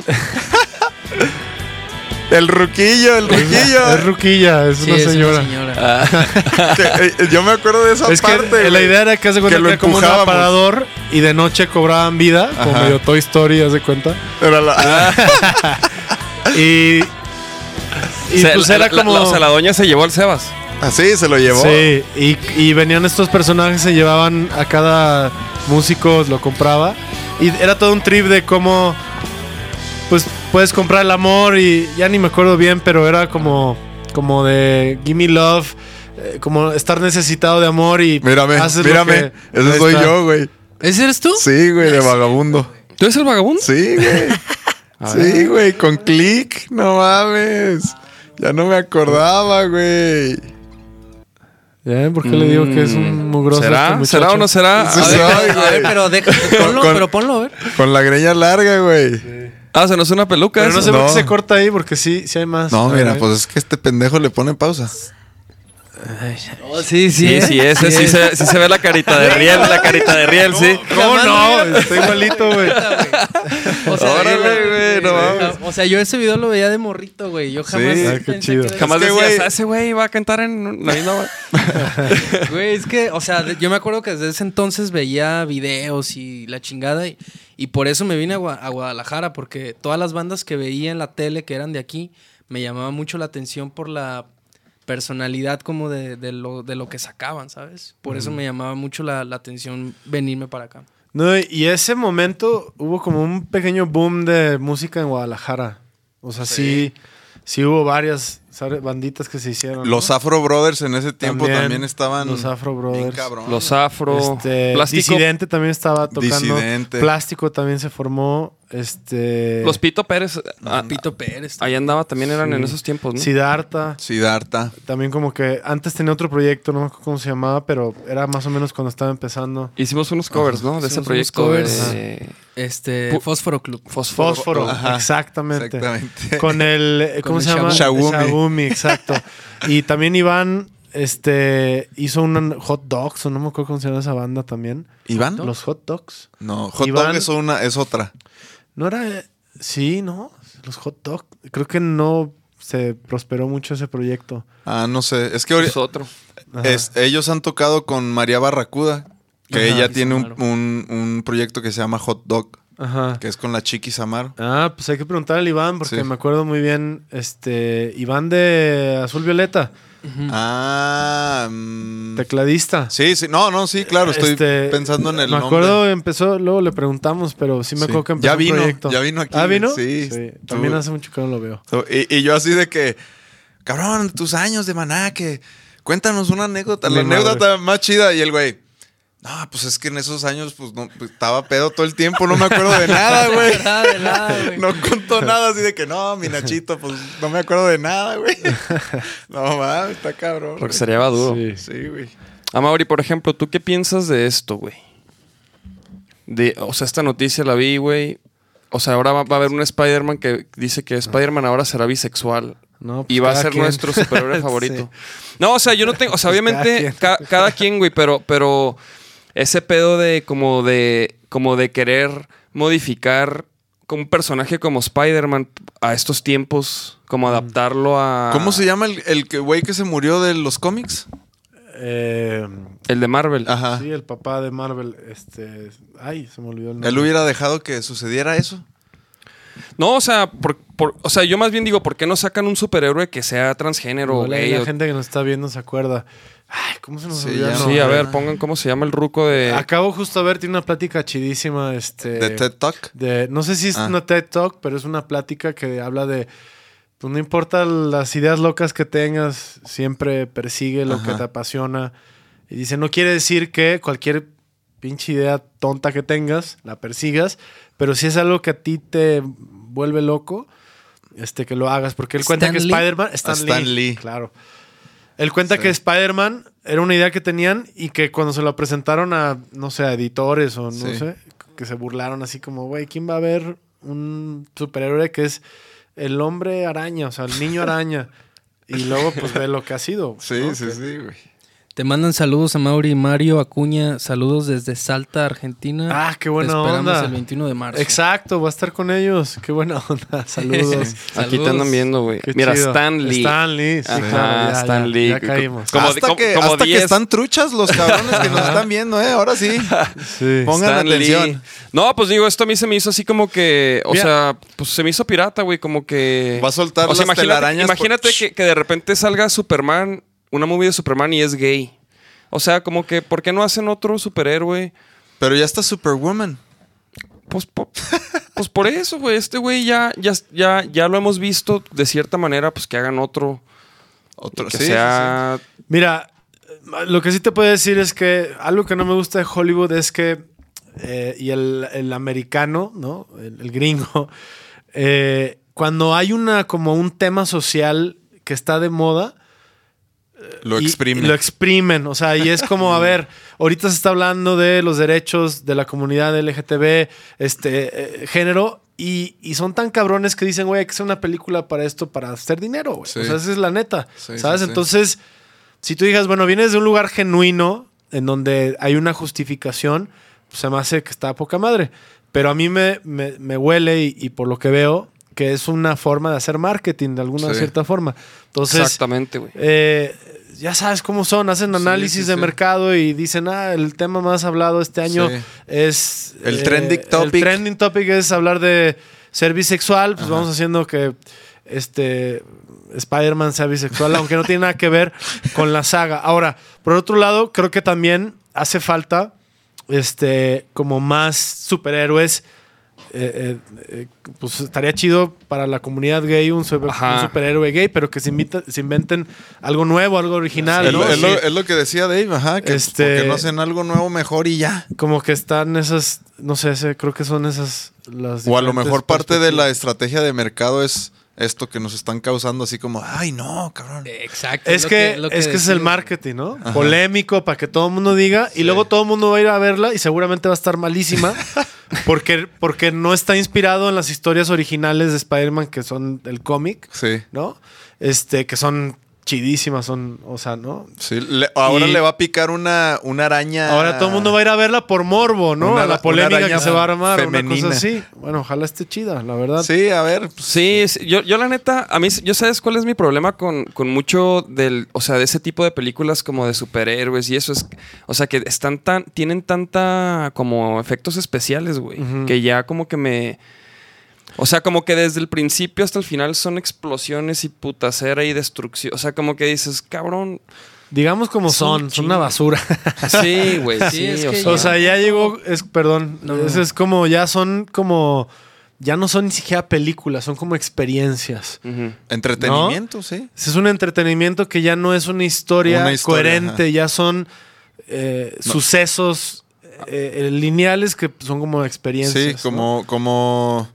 El ruquillo, el ruquillo. Es Ruquilla, es sí, una es una señora. Que, eh, yo me acuerdo de esa Es que parte. la idea era que hace cuenta que era como un aparador y de noche cobraban vida, como medio Toy Story, haz de cuenta. Era la- Y, y Se- pues era la- como... la- o sea, la doña se llevó al Sebas. Así se lo llevó. Sí, y, y venían estos personajes, se llevaban a cada músico, lo compraba. Y era todo un trip de cómo, pues puedes comprar el amor y ya ni me acuerdo bien, pero era como, como de Gimme Love, eh, como estar necesitado de amor y Mírame, haces lo mírame. que- Ese soy está. yo, güey. ¿Ese eres tú? Sí, güey, de vagabundo. ¿Tú eres el vagabundo? Sí, güey. Sí, güey, con click. No mames. Ya no me acordaba, güey. ¿Ya ven por qué le digo que es un mugroso ¿Será? este muchacho? ¿Será o no será? Sí, A sí. ver. A ver, pero deja, ponlo, Con- pero ponlo, a ver. Con la greña larga, güey. Ah, o sea, no es una peluca. Pero no sé por qué se corta ahí, porque sí, sí hay más. No, A mira, pues es que este pendejo le pone pausa. Oh, sí, sí. Sí, sí, ese sí, se, sí se ve la carita de riel, la carita de riel, sí. ¿Cómo Jamás no? Está igualito, güey. O sea, Órale, güey, no mames. O sea, yo ese video lo veía de morrito, güey. Yo jamás. Sí. Ah, qué pensé chido. que Jamás Es que, decías, güey- "Ah, ese güey va a cantar en la misma... Güey, es que, o sea, de- yo me acuerdo que desde ese entonces veía videos y la chingada. Y, y por eso me vine a, Gua- a Guadalajara, porque todas las bandas que veía en la tele que eran de aquí me llamaba mucho la atención por la personalidad como de, de lo, de lo que sacaban, ¿sabes? Por eso me llamaba mucho la, la atención venirme para acá. No, y ese momento hubo como un pequeño boom de música en Guadalajara. O sea, sí, sí, hubo varias banditas que se hicieron. Los ¿no? Afro Brothers en ese tiempo también, También, estaban. los Afro bien Brothers. cabrón. Los afro, Este, plástico. Disidente también estaba tocando. Disidente. Plástico también se formó. Este. Los Pito Pérez, ah, Pito Pérez. ahí andaba, también eran Sí. en esos tiempos, ¿no? Siddhartha. Siddhartha. También como que antes tenía otro proyecto, no me acuerdo cómo se llamaba, pero era más o menos cuando estaba empezando. Hicimos unos covers, ¿no? De ese Hicimos unos proyecto covers. de Este, Fósforo Club. Fósforo. Fósforo, Ajá, exactamente. Exactamente. Con el, ¿cómo se llama? Shagumi. Shagumi, exacto. Y también Iván este, hizo un hot dogs, o no me acuerdo cómo se llama esa banda también. ¿Iván? Los hot dogs. No, Hot Iván- Dog es, una, es otra. No era, sí, ¿no? Los hot dogs. Creo que no se prosperó mucho ese proyecto. Ah, no sé. Es que Es otro. Es- ellos han tocado con María Barracuda, que Ajá. ella tiene un, un- un proyecto que se llama Hot Dog, Ajá. que es con la Chiqui Samar. Ah, pues hay que preguntar al Iván, porque Sí. me acuerdo muy bien, este, Iván de Azul Violeta, Ah, mm, tecladista. sí, sí. No, no, sí, claro. Estoy Este, pensando en el Me nombre. acuerdo, empezó, luego le preguntamos, pero sí me Sí. acuerdo que empezó Ya un vino, proyecto. ya vino aquí, ¿Ah, vino? sí. También Tú- hace mucho que no lo veo. Y, y yo así de que, cabrón, tus años de maná, que cuéntanos una anécdota, la anécdota más chida. Y el güey, no, pues es que en esos años, pues, no, pues, estaba pedo todo el tiempo, no me acuerdo de nada, güey. Nada de nada, güey. No contó nada así de que no, mi Nachito, pues no me acuerdo de nada, güey. No mames, está cabrón. Porque güey. sería duro. Sí. Sí, güey. Amaury, por ejemplo, ¿tú qué piensas de esto, güey? De, o sea, esta noticia la vi, güey. O sea, ahora va, va a haber un Spider-Man que dice que Spider-Man ahora será bisexual. No, pues y va a ser quien. nuestro superhéroe favorito. Sí. No, o sea, yo no tengo, o sea, Pues cada obviamente quien. ca- cada quien, güey, pero, pero ese pedo de como de como de querer modificar como un personaje como Spider-Man a estos tiempos, como adaptarlo a... ¿Cómo se llama el, el que güey que se murió de los cómics? Eh, El de Marvel. Ajá. sí, el papá de Marvel. Este. Ay, se me olvidó el nombre. Él hubiera dejado que sucediera eso. No, o sea, por, por- o sea, yo más bien digo, ¿por qué no sacan un superhéroe que sea transgénero o Igual ahí gay? la o- gente que nos está viendo se acuerda. Ay, ¿cómo se nos Sí, olvidó? no. A ver, pongan cómo se llama el ruco de... Acabo justo de ver, tiene una plática chidísima. Este, De TED Talk. de- no sé si es Ah. una TED Talk, pero es una plática que habla de. Pues no importa las ideas locas que tengas, siempre persigue lo que te apasiona. Y dice: No quiere decir que cualquier pinche idea tonta que tengas la persigas, pero si es algo que a ti te vuelve loco, este, que lo hagas. Porque él cuenta Stan que. Spider-Man. Stan, Stan Lee, Lee. Claro. Él cuenta Sí. que Spider-Man era una idea que tenían y que cuando se lo presentaron a, no sé, a editores o no Sí. sé, que se burlaron así como, güey, ¿quién va a ver un superhéroe que es el hombre araña, o sea, el niño araña? Y luego, pues, ve lo que ha sido. Sí, ¿no? sí, Que- sí, güey. Te mandan saludos a Mauri y Mario Acuña. Saludos desde Salta, Argentina. Ah, qué buena Te esperamos onda. el 21 de marzo. Exacto, voy a estar con ellos. Qué buena onda. Saludos. Aquí te andan viendo, güey. Mira, chido. Stan Lee. Stan Lee, sí, Ajá, claro, ya, Stan ya, Lee. ya caímos. Como- hasta como- que, como hasta que 10. están truchas los cabrones que nos están viendo, ¿eh? Ahora sí. Sí. Pongan Stan atención. Lee. No, pues digo, esto a mí se me hizo así como que, o Mira. sea, pues se me hizo pirata, güey, como que... Va a soltar o sea, las imagínate, telarañas por- imagínate que, que de repente salga Superman, una movie de Superman y es gay. O sea, como que, ¿por qué no hacen otro superhéroe? Pero ya está Superwoman. Pues, po- pues por eso, güey. Este güey ya, ya, ya, ya lo hemos visto de cierta manera, pues que hagan otro. Otro, que sí, sí, sea. Mira, lo que sí te puedo decir es que algo que no me gusta de Hollywood es que, eh, y el, el americano, ¿no? El, el gringo, eh, cuando hay una como un tema social que está de moda. Lo exprimen. lo exprimen. O sea, y es como, a ver, ahorita se está hablando de los derechos de la comunidad LGTB, este, eh, género, y, y son tan cabrones que dicen, güey, hay que hacer una película para esto, para hacer dinero, güey. Sí. O sea, esa es la neta. Sí, ¿Sabes? sí. Entonces, si tú digas, bueno, vienes de un lugar genuino, en donde hay una justificación, pues se me hace que está a poca madre. Pero a mí me, me- me huele, y, y por lo que veo, que es una forma de hacer marketing de alguna Sí. cierta forma. Entonces, Exactamente, güey. eh, ya sabes cómo son, hacen análisis sí, de mercado y dicen, ah, el tema más hablado este año es... eh, El trending topic. El trending topic es hablar de ser bisexual, pues Ajá. vamos haciendo que este Spider-Man sea bisexual, aunque no tiene nada que ver con la saga. Ahora, por otro lado, creo que también hace falta este como más superhéroes. Eh, eh, eh, pues estaría chido para la comunidad gay un, super- Ajá. un superhéroe gay, pero que se, invita- se inventen algo nuevo, algo original. Es, ¿no? lo, es, Sí. lo, es lo que decía Dave, ajá, que Este- no hacen algo nuevo mejor y ya. Como que están esas, no sé, ese- creo que son esas las O a lo mejor parte de la estrategia de mercado es esto que nos están causando así como, ay no, cabrón. Exacto. Es lo que, lo es que es el marketing, ¿no? Polémico para que todo el mundo diga y luego todo el mundo va a ir a verla y seguramente va a estar malísima porque, porque no está inspirado en las historias originales de Spider-Man que son el cómic, Sí, ¿no? Este, que son chidísimas, son, o sea, ¿no? sí. Le- ahora Y- le va a picar una, una araña. Ahora todo el mundo va a ir a verla por morbo, ¿no? Una- a la polémica que se va a armar, femenina. una cosa así. Bueno, ojalá esté chida, la verdad. Sí, a ver. pues, Sí, sí, yo, yo la neta, a mí, yo sabes cuál es mi problema con, con mucho del, o sea, de ese tipo de películas como de superhéroes y eso es, o sea, que están tan, tienen tanta como efectos especiales, güey, que ya como que me, o sea, como que desde el principio hasta el final son explosiones y putacera y destrucción, o sea, como que dices, cabrón, Digamos como son, son una basura. sí, güey, sí, Sí, es o que sea, o sea, ya llegó, es, perdón, No. es como, ya son como, ya no son ni siquiera películas, son como experiencias. Entretenimiento, sí. Es un entretenimiento que ya no es una historia, Una historia, coherente, ajá. ya son eh, sucesos eh, eh, lineales que son como experiencias. Sí, ¿no? como, como,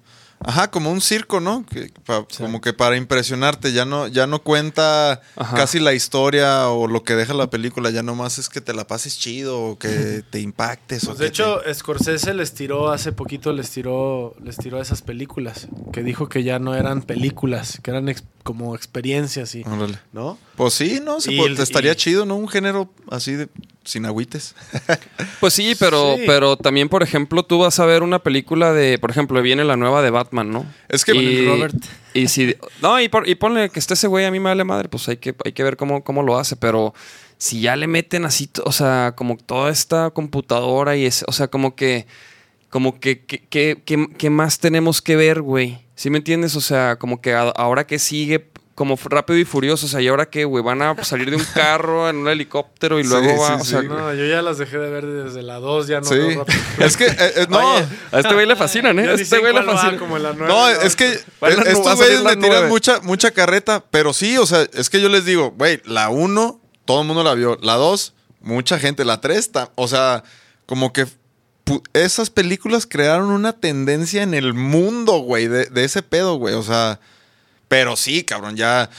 ajá, como un circo, ¿no? Que pa- Como que para impresionarte, ya no, ya no cuenta Ajá. casi la historia o lo que deja la película, ya nomás es que te la pases chido o que te impactes. o Pues de que hecho, Scorsese les tiró hace poquito, les tiró, les tiró esas películas, que dijo que ya no eran películas, que eran como experiencias y, te- Órale. ¿no? Pues sí, ¿no? Se Y estaría y- chido, ¿no? Un género así de sin agüites. Pues sí, pero, Sí. pero también, por ejemplo, tú vas a ver una película de, por ejemplo, viene la nueva de Batman, ¿no? Es que- y, Robert. Y si, no, y, por- y ponle que esté ese güey, a mí me vale madre, pues hay que, hay que ver cómo, cómo lo hace, pero si ya le meten así, o sea, como toda esta computadora y es, o sea, como que, como que, que, que, que- que más tenemos que ver, güey. ¿Sí me entiendes? O sea, como que a- ahora que sigue como rápido y furioso, o sea, y ahora que, güey, van a salir de un carro en un helicóptero y Sí, luego va, sí, o sea, sí. No, yo ya las dejé de ver desde la 2, ya no sí. veo rápido. Es que, eh, eh, no. Oye, a este güey le fascinan, ¿eh? A este güey le va, fascinan. como la nueve, No, es que. Va la- eh, va estos güeyes le tiran mucha, mucha carreta, pero sí, o sea, es que yo les digo, güey, la 1, todo el mundo la vio. La 2, mucha gente. La 3, o sea, como que esas películas crearon una tendencia en el mundo, güey, de, de ese pedo, güey. O sea, pero sí, cabrón, ya.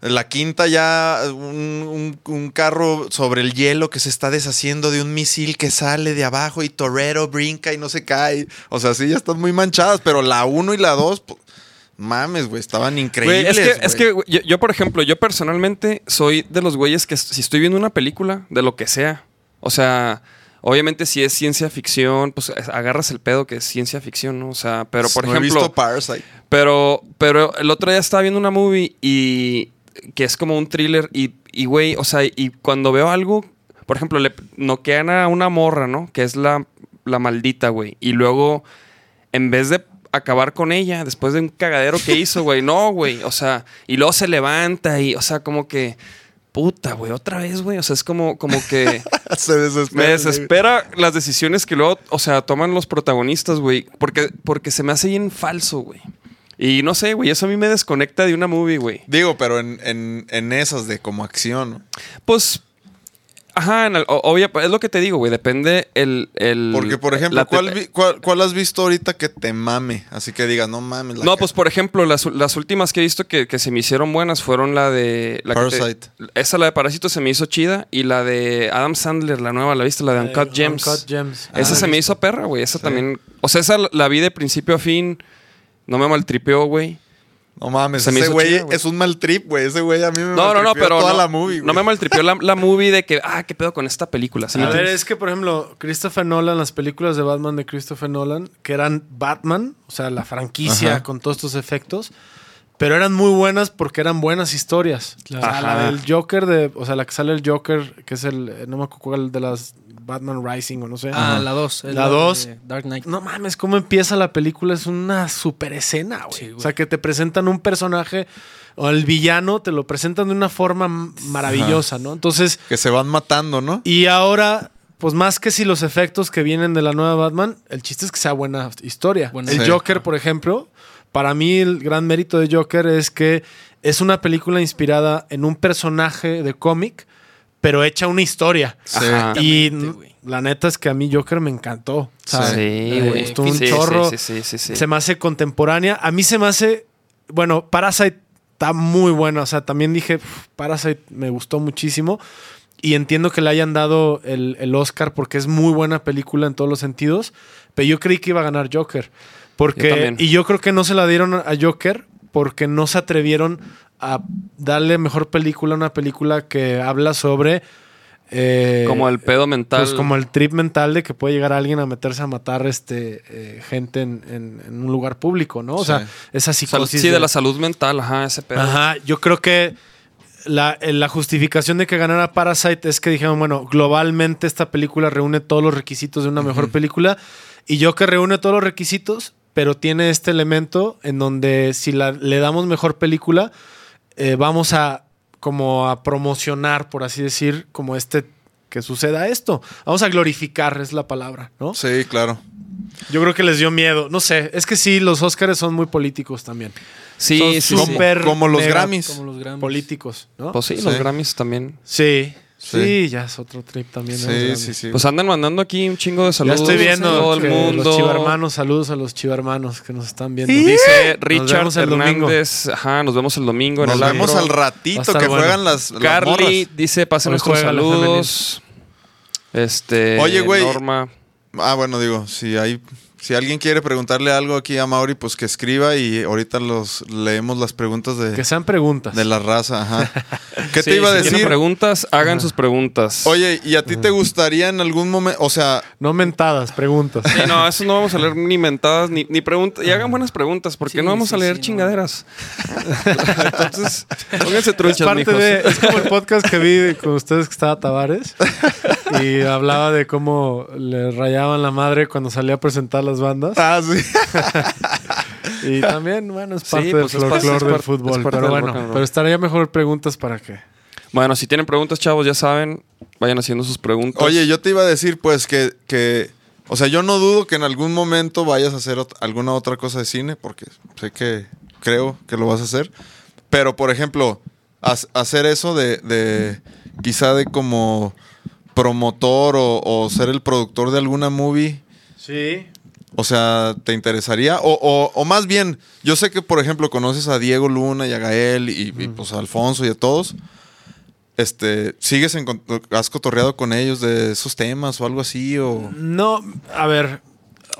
La quinta ya, un, un- un carro sobre el hielo que se está deshaciendo de un misil que sale de abajo y Torero brinca y no se cae. O sea, sí, ya están muy manchadas, pero la uno y la dos, pues, mames, güey, estaban increíbles. es que, es güey. que güey, yo, yo, por ejemplo, yo personalmente soy de los güeyes que si estoy viendo una película, de lo que sea, o sea, obviamente si es ciencia ficción, pues es- agarras el pedo que es ciencia ficción, ¿no? O sea, pero por no he ejemplo, visto Parasite. pero, pero el otro día estaba viendo una movie y que es como un thriller y, y güey, o sea, y cuando veo algo, por ejemplo, le noquean a una morra, ¿no? Que es la, la maldita, güey. Y luego, en vez de acabar con ella, después de un cagadero que hizo, güey, no, güey. O sea, y luego se levanta y, o sea, como que, puta, güey, otra vez, güey. O sea, es como, como que... Se desespera. Me desespera las decisiones que luego, o sea, toman los protagonistas, güey. Porque, porque se me hace bien falso, güey. Y no sé, güey, eso a mí me desconecta de una movie, güey. Digo, pero en, en, en esas de como acción, ¿no? Pues, ajá, en el- obvia- es lo que te digo, güey. Depende el, el- Porque, por ejemplo, ¿cuál, cuál, cuál has visto ahorita que te mame? Así que digas, no mames. la No, pues por ejemplo, las, las últimas que he visto que, que se me hicieron buenas fueron la de. La que te- Parasite. esa, la de Parásito, se me hizo chida. Y la de Adam Sandler, la nueva, ¿la viste? La de Uncut Eh, Gems. Uncut Gems. Esa Ah, se me hizo perra, güey. Esa también. O sea, esa la vi de principio a fin. No me maltripeó, güey. No mames, Se me ese güey es un mal trip, güey. Ese güey a mí me No, no, no, maltripió pero. toda no, la movie, no me maltripió la, la movie de que, ah, qué pedo con esta película. ¿sí me A ver, es que, por ejemplo, Christopher Nolan, las películas de Batman de Christopher Nolan, que eran Batman, o sea, la franquicia Ajá. con todos estos efectos, pero eran muy buenas porque eran buenas historias. Claro. O sea, la del Joker, de, o sea, la que sale el Joker, que es el, no me acuerdo cuál de las Batman Rising o no sé. Ah, la 2. La dos. Dark Knight. No mames, cómo empieza la película, es una super escena, güey. Sí, o sea, que te presentan un personaje o el villano, te lo presentan de una forma maravillosa, ¿no? Entonces, Que se van matando, ¿no? y ahora, pues más que si los efectos que vienen de la nueva Batman, el chiste es que sea buena historia. Buena el Sí. Joker, por ejemplo, para mí el gran mérito de Joker es que es una película inspirada en un personaje de cómic, pero hecha una historia. Sí. Ajá. Y la neta es que a mí Joker me encantó. Sea, Sí. Me güey. gustó un Sí, chorro. Sí, sí, sí, sí. Se me hace contemporánea. A mí se me hace. Bueno, Parasite está muy buena. O sea, también dije, "Uf, Parasite me gustó muchísimo. Y entiendo que le hayan dado el, el Oscar porque es muy buena película en todos los sentidos. Pero yo creí que iba a ganar Joker. Porque, también. y yo creo que no se la dieron a Joker porque no se atrevieron a darle mejor película a una película que habla sobre. eh, Como el pedo mental. pues como el trip mental de que puede llegar alguien a meterse a matar este eh, gente en, en- en un lugar público, ¿no? O Sí. sea, esa psicosis. sí, de la salud mental, ajá, ese pedo. Ajá, yo creo que la, eh, la justificación de que ganara Parasite es que dijeron, bueno, globalmente esta película reúne todos los requisitos de una mejor película y yo que reúne todos los requisitos, pero tiene este elemento en donde si la- le damos mejor película, eh, vamos a como a promocionar, por así decir, como este que suceda esto. Vamos a glorificar, es la palabra, ¿no? Sí, claro. Yo creo que les dio miedo. No sé, es que sí, los Oscars son muy políticos también. Sí, Son sí, sí. súper Como los Grammys. Como los Grammys. Políticos, ¿no? Pues sí, Sí. los Grammys también. Sí, sí, Sí. ya es otro trip también. Sí, sí, sí. Pues andan mandando aquí un chingo de Ya saludos. estoy viendo todo el mundo. los chivarmanos, saludos a los chivarmanos que nos están viendo. Dice Richard vemos el domingo. Hernández. Ajá, nos vemos el domingo Nos en el vemos al a ratito que bueno. juegan las, las Carly morras. dice, pasen nuestros saludos. Este. Oye, güey. Norma. Ah, bueno, digo, si hay Si alguien quiere preguntarle algo aquí a Mauri, pues que escriba y ahorita los leemos las preguntas de, Que sean preguntas. de la raza. Ajá. ¿Qué Sí, te iba a si decir? preguntas, hagan sus preguntas. Oye, ¿y a ti te gustaría en algún momento, o sea, No mentadas, preguntas. Sí, no, eso no vamos a leer ni mentadas ni, ni preguntas. Y hagan buenas preguntas, porque Sí, no vamos sí, a leer sí, no. chingaderas. Entonces, pónganse Es truchas, parte mijos. de, es como el podcast que vi con ustedes que estaba Tavares y hablaba de cómo le rayaban la madre cuando salía a presentar las bandas. ah, sí. Y también, bueno, es parte Sí, del pues es parte- folclore es del fútbol. es parte Pero del bueno, pero estaría mejor preguntas para qué. Bueno, si tienen preguntas, chavos, ya saben, vayan haciendo sus preguntas. Oye, yo te iba a decir, pues, que, que, o sea, yo no dudo que en algún momento vayas a hacer ot- alguna otra cosa de cine, porque sé que creo que lo vas a hacer. Pero, por ejemplo, hacer eso de, de quizá de como promotor o, o ser el productor de alguna movie, Sí. O sea, ¿te interesaría? O, o- o más bien, yo sé que, por ejemplo, conoces a Diego Luna y a Gael y, y, pues a Alfonso y a todos. Este, ¿sigues en, has cotorreado con ellos de esos temas o algo así? O... No, a ver,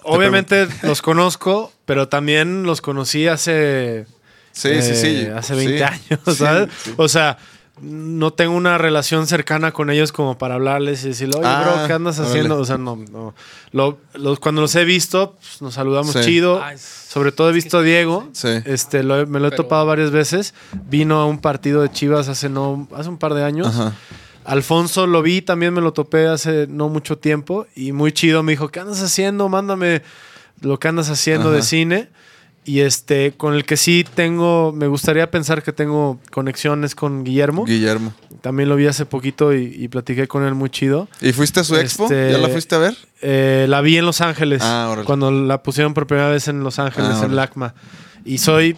obviamente los conozco, pero también los conocí hace Sí, sí, sí. eh, Hace 20 Sí. años, Sí, ¿sabes? sí. O sea, no tengo una relación cercana con ellos como para hablarles y decirle, oye, Ah, bro, ¿qué andas haciendo? O sea, no, no. Lo- los- cuando los he visto, pues, nos saludamos Sí. chido. Ah, Sobre todo he visto a Diego. Sí. Este, lo me lo he Pero- topado varias veces. Vino a un partido de Chivas hace, no, hace un par de años. Ajá. Alfonso lo vi, también me lo topé hace no mucho tiempo y muy chido. Me dijo, ¿qué andas haciendo? Mándame lo que andas haciendo de Ajá. cine. Y este, con el que sí tengo, me gustaría pensar que tengo conexiones con Guillermo. Guillermo. También lo vi hace poquito y, y platiqué con él muy chido. ¿Y fuiste a su expo? Este- ¿Ya la fuiste a ver? Eh, la vi en Los Ángeles, Ah, cuando la pusieron por primera vez en Los Ángeles, Ah, en. LACMA. Y soy,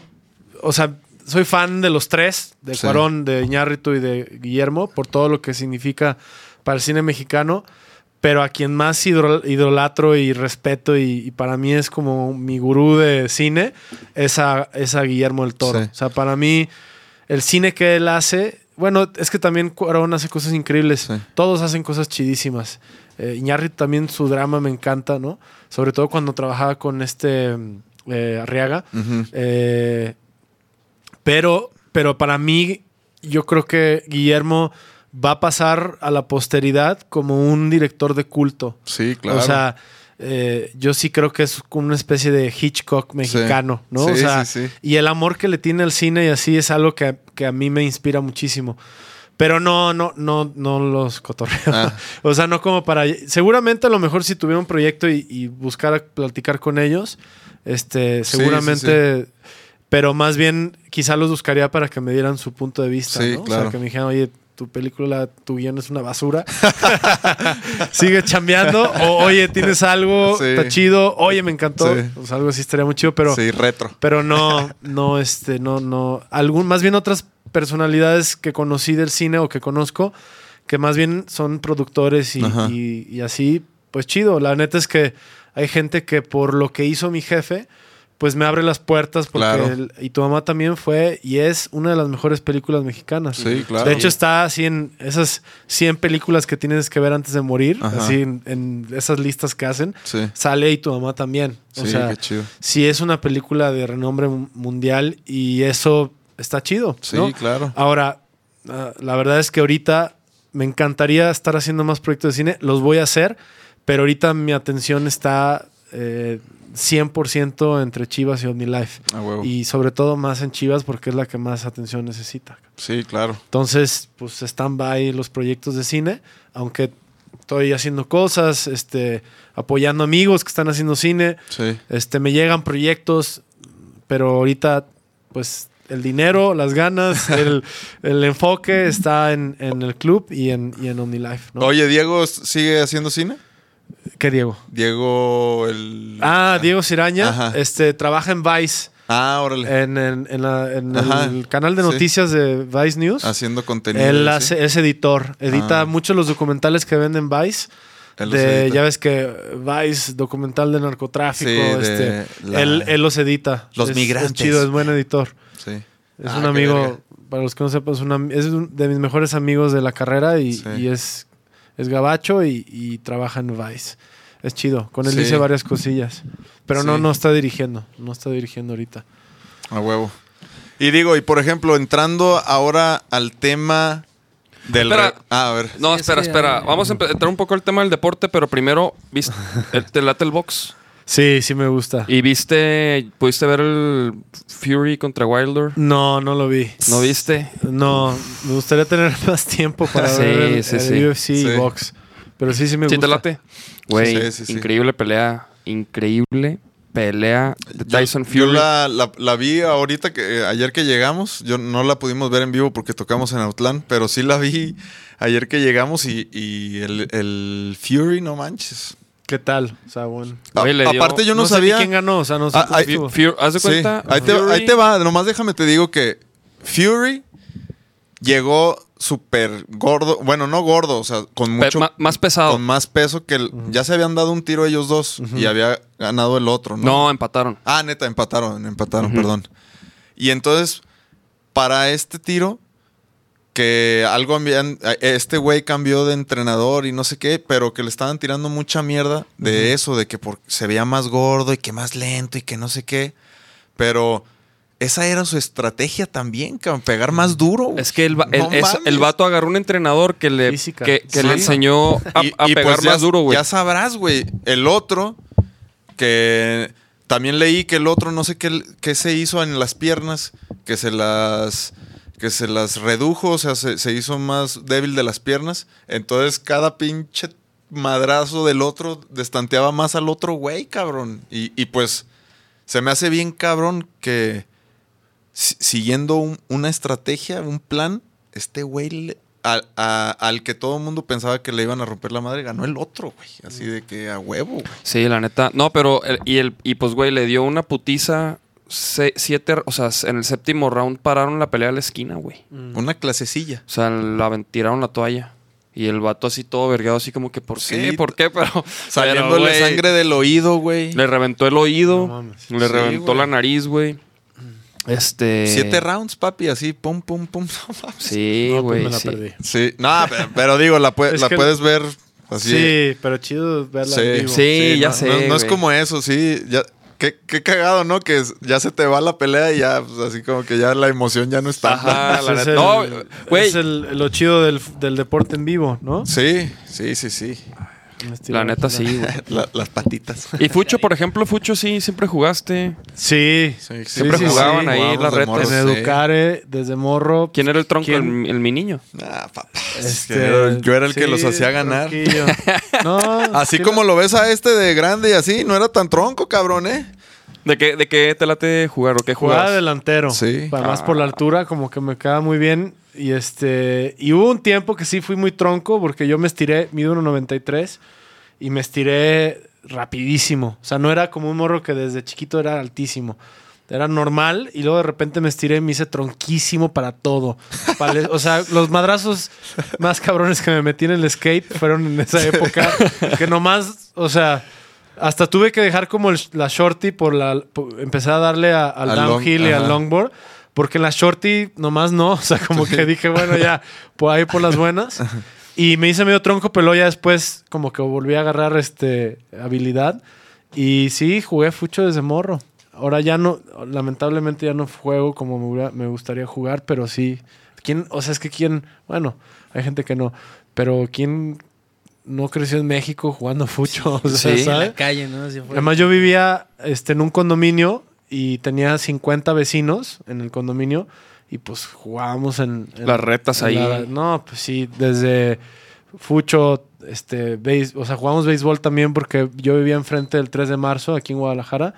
o sea, soy fan de los tres, de Sí. Cuarón, de Iñárritu y de Guillermo, por todo lo que significa para el cine mexicano. Pero a quien más idol- idolatro y respeto y, y para mí es como mi gurú de cine es a, es a Guillermo del Toro. Sí. O sea, para mí el cine que él hace, bueno, es que también Cuarón hace cosas increíbles. Sí. Todos hacen cosas chidísimas. Eh, Iñárritu también su drama me encanta, ¿no? Sobre todo cuando trabajaba con este mm, eh, Arriaga. Eh, pero, pero para mí, yo creo que Guillermo va a pasar a la posteridad como un director de culto. Sí, claro. O sea, eh, yo sí creo que es como una especie de Hitchcock mexicano, ¿no? Sí, o sea, sí, sí. y el amor que le tiene al cine y así es algo que, que a mí me inspira muchísimo. Pero no, no, no, no los cotorreo. Ah. O sea, no como para. Seguramente a lo mejor si tuviera un proyecto y, y buscara platicar con ellos, este, seguramente. Pero más bien, quizá los buscaría para que me dieran su punto de vista. Sí, ¿no? O claro. sea, que me dijeran, oye, tu película, tu guion es una basura. Sigue chambeando. O, oye, tienes algo, Sí. está chido. Oye, me encantó. Sí. Pues algo así estaría muy chido, pero. sí, retro. Pero no, no, este, no, no. Algún, más bien otras personalidades que conocí del cine o que conozco, que más bien son productores y- y así, pues chido. La neta es que hay gente que por lo que hizo mi jefe, pues me abre las puertas porque Claro. y tu mamá también fue y es una de las mejores películas mexicanas. Sí, claro. De hecho está así en esas 100 películas que tienes que ver antes de morir, Ajá. así en, en esas listas que hacen, Sí. sale y tu mamá también. O Sí, sea, qué chido. sí es una película de renombre mu- mundial y eso está chido. Sí, ¿no? claro. Ahora, ah, la verdad es que ahorita me encantaría estar haciendo más proyectos de cine, los voy a hacer, pero ahorita mi atención está eh, 100% entre Chivas y OmniLife. A huevo. Y sobre todo más en Chivas porque es la que más atención necesita. Sí, claro. Entonces, pues están by los proyectos de cine, aunque estoy haciendo cosas, este, apoyando amigos que están haciendo cine, Sí. este, me llegan proyectos, pero ahorita, pues, el dinero, las ganas, el, el enfoque está en, en el club y en, y en OmniLife, ¿no? Oye, ¿Diego sigue haciendo cine? ¿Qué Diego? Diego el... Ah, Diego Ciraña, Ajá. este, trabaja en Vice, Ah, órale. en, en- en la- en Ajá, el canal de sí. noticias de Vice News. Haciendo contenido. Él es editor, edita Ah. muchos los documentales que venden Vice. De, ya ves que Vice, documental de narcotráfico, Sí, este, la- él, él los edita. Los Es- migrantes. Es chido, es buen editor. Sí. Es Ah, un amigo, para los que no sepan, es, un am- es un- de mis mejores amigos de la carrera y, y es, es gabacho y, y trabaja en Vice. Es chido. Con él Sí. hice varias cosillas. Pero no, Sí. no está dirigiendo. No está dirigiendo ahorita. A huevo. Y digo, y por ejemplo, entrando ahora al tema del... Espera. Ah, a ver. No, espera, espera. Vamos a entrar un poco al tema del deporte, pero primero, ¿viste, el- ¿te late el box? Sí, sí me gusta. ¿Y viste, pudiste ver el Fury contra Wilder? No, no lo vi. ¿No viste? No, me gustaría tener más tiempo para Sí, ver el, sí, el sí. UFC y box. Pero sí, sí me ¿Sí gusta. te late? Güey, Sí, sí, sí. increíble pelea. Increíble pelea de Yo- Tyson yo, Fury. la, la- la vi ahorita, que eh, ayer que llegamos. Yo no la pudimos ver en vivo porque tocamos en Outland, pero sí la vi ayer que llegamos y, y el, el Fury, no manches. ¿Qué tal? O sea, bueno. A- Güey, le dio- aparte yo no, sé ni sabía... quién ganó, o sea, no sé Ah, ¿Haz de Sí, cuenta? ahí, te, ahí te va, nomás déjame te digo que Fury llegó súper gordo, bueno, no gordo, o sea, con mucho... más pesado. Con más peso que el- ya se habían dado un tiro ellos dos y había ganado el otro, ¿no? No, empataron. Ah, neta, empataron, empataron, perdón. Y entonces, para este tiro, que algo habían, este güey cambió de entrenador y no sé qué, pero que le estaban tirando mucha mierda de eso, de que por- se veía más gordo y que más lento y que no sé qué. Pero esa era su estrategia también, cabrón, pegar más duro. güey. Es que el, va- No el, es- mames. el vato agarró un entrenador que le, Física. que, que Sí. le enseñó a, Y- a y pegar pues ya- más duro, güey. Ya sabrás, güey. El otro, que también leí que el otro, no sé qué, qué se hizo en las piernas, que se las que se las redujo, o sea, se, se hizo más débil de las piernas. Entonces cada pinche madrazo del otro destanteaba más al otro güey, cabrón. Y, y pues se me hace bien cabrón que si- siguiendo un- una estrategia, un plan, este güey al, al que todo el mundo pensaba que le iban a romper la madre, ganó el otro, güey. Así de que a huevo, güey. Sí, la neta. No, pero y el y pues güey le dio una putiza se- siete, o sea, en el séptimo round pararon la pelea a la esquina, güey. Una clasecilla. O sea, la tiraron la toalla. Y el vato así todo vergado, así como que, ¿por qué? Sí. ¿Por qué? Pero Saliéndole pero, güey, sangre del oído, güey. Le reventó el oído, No mames. le Sí, reventó güey. la nariz, güey. Este. Siete rounds, papi, así, pum, pum, pum. No mames. Sí, No, pues güey. me la sí. perdí. Sí, no, pero, pero digo, la, Es la que- puedes ver así. Sí, pero chido verla Sí. en vivo. Sí, ya no, sé, No, no es como eso, sí. Ya, qué, qué cagado, ¿no? Que ya se te va la pelea y ya, pues, así como que ya la emoción ya no está. Ajá, la Es neta. el- No, güey. Es el, lo chido del, del deporte en vivo, ¿no? Sí, sí, sí, sí. La neta sí, güey. La- las patitas. Y Fucho, por ejemplo, Fucho sí, siempre jugaste. Sí. Sí, Siempre sí, jugaban sí. ahí Jugábamos las de retas. morros, En sí. Educare, desde morro. ¿Quién era el tronco? ¿Quién? El, el mi niño. Ah, papá. Este, Yo- yo era el que sí, los hacía ganar. No, Así sí como lo ves a este de grande y así, no era tan tronco, cabrón, ¿eh? ¿De qué, de qué te late jugar o qué Jugaba jugabas? delantero. Sí. Además Ah. por la altura, como que me quedaba muy bien. Y este. Y hubo un tiempo que sí fui muy tronco porque yo me estiré, mido 1.93 y me estiré rapidísimo. O sea, no era como un morro que desde chiquito era altísimo. Era normal y luego de repente me estiré y me hice tronquísimo para todo. Para o sea, los madrazos más cabrones que me metí en el skate fueron en esa época. Que nomás, o sea, hasta tuve que dejar como el- la shorty por la... por- empecé a darle a- al, long- downhill y al longboard. Porque en la shorty nomás no. O sea, como que dije, bueno, ya, por ahí por las buenas. Y me hice medio tronco, pero ya después como que volví a agarrar este habilidad. Y sí, jugué fucho desde morro. Ahora ya no, lamentablemente ya no juego como me, hubiera- me gustaría jugar, pero sí. ¿Quién? O sea, es que quién, bueno, hay gente que no, pero ¿quién no creció en México jugando fucho? O sea, Sí. En la calle, ¿no? Además, yo vivía este, en un condominio y tenía 50 vecinos en el condominio y pues jugábamos en... en- Las retas en ahí. la- no, pues sí, desde fucho, este, béis- o sea, jugamos béisbol también porque yo vivía enfrente del 3 de marzo aquí en Guadalajara,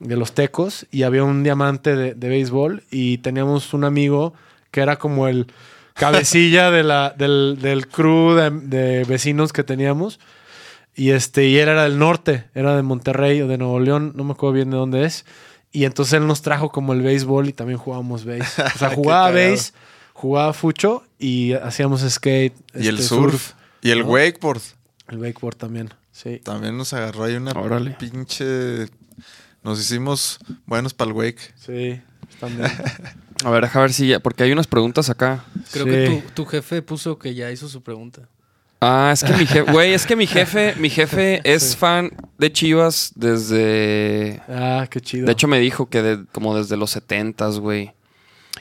de los Tecos, y había un diamante de, de béisbol y teníamos un amigo que era como el cabecilla de la, del, del crew de, de vecinos que teníamos. Y este, y él era del norte, era de Monterrey o de Nuevo León, no me acuerdo bien de dónde es. Y entonces él nos trajo como el béisbol y también jugábamos béis. O sea, jugaba béis, jugaba fucho y hacíamos skate. Y el este, surf. Y el ¿no? wakeboard. El wakeboard también, sí. También nos agarró ahí una Órale. pinche... Nos hicimos buenos para el wake. Sí, también. A ver, deja ver si ya, porque hay unas preguntas acá. Creo Sí. que tu, tu jefe puso que ya hizo su pregunta. Ah, es que mi jefe, güey, es que mi jefe, mi jefe es fan de Chivas desde Ah, qué chido. De hecho, me dijo que de- como desde los setentas, güey.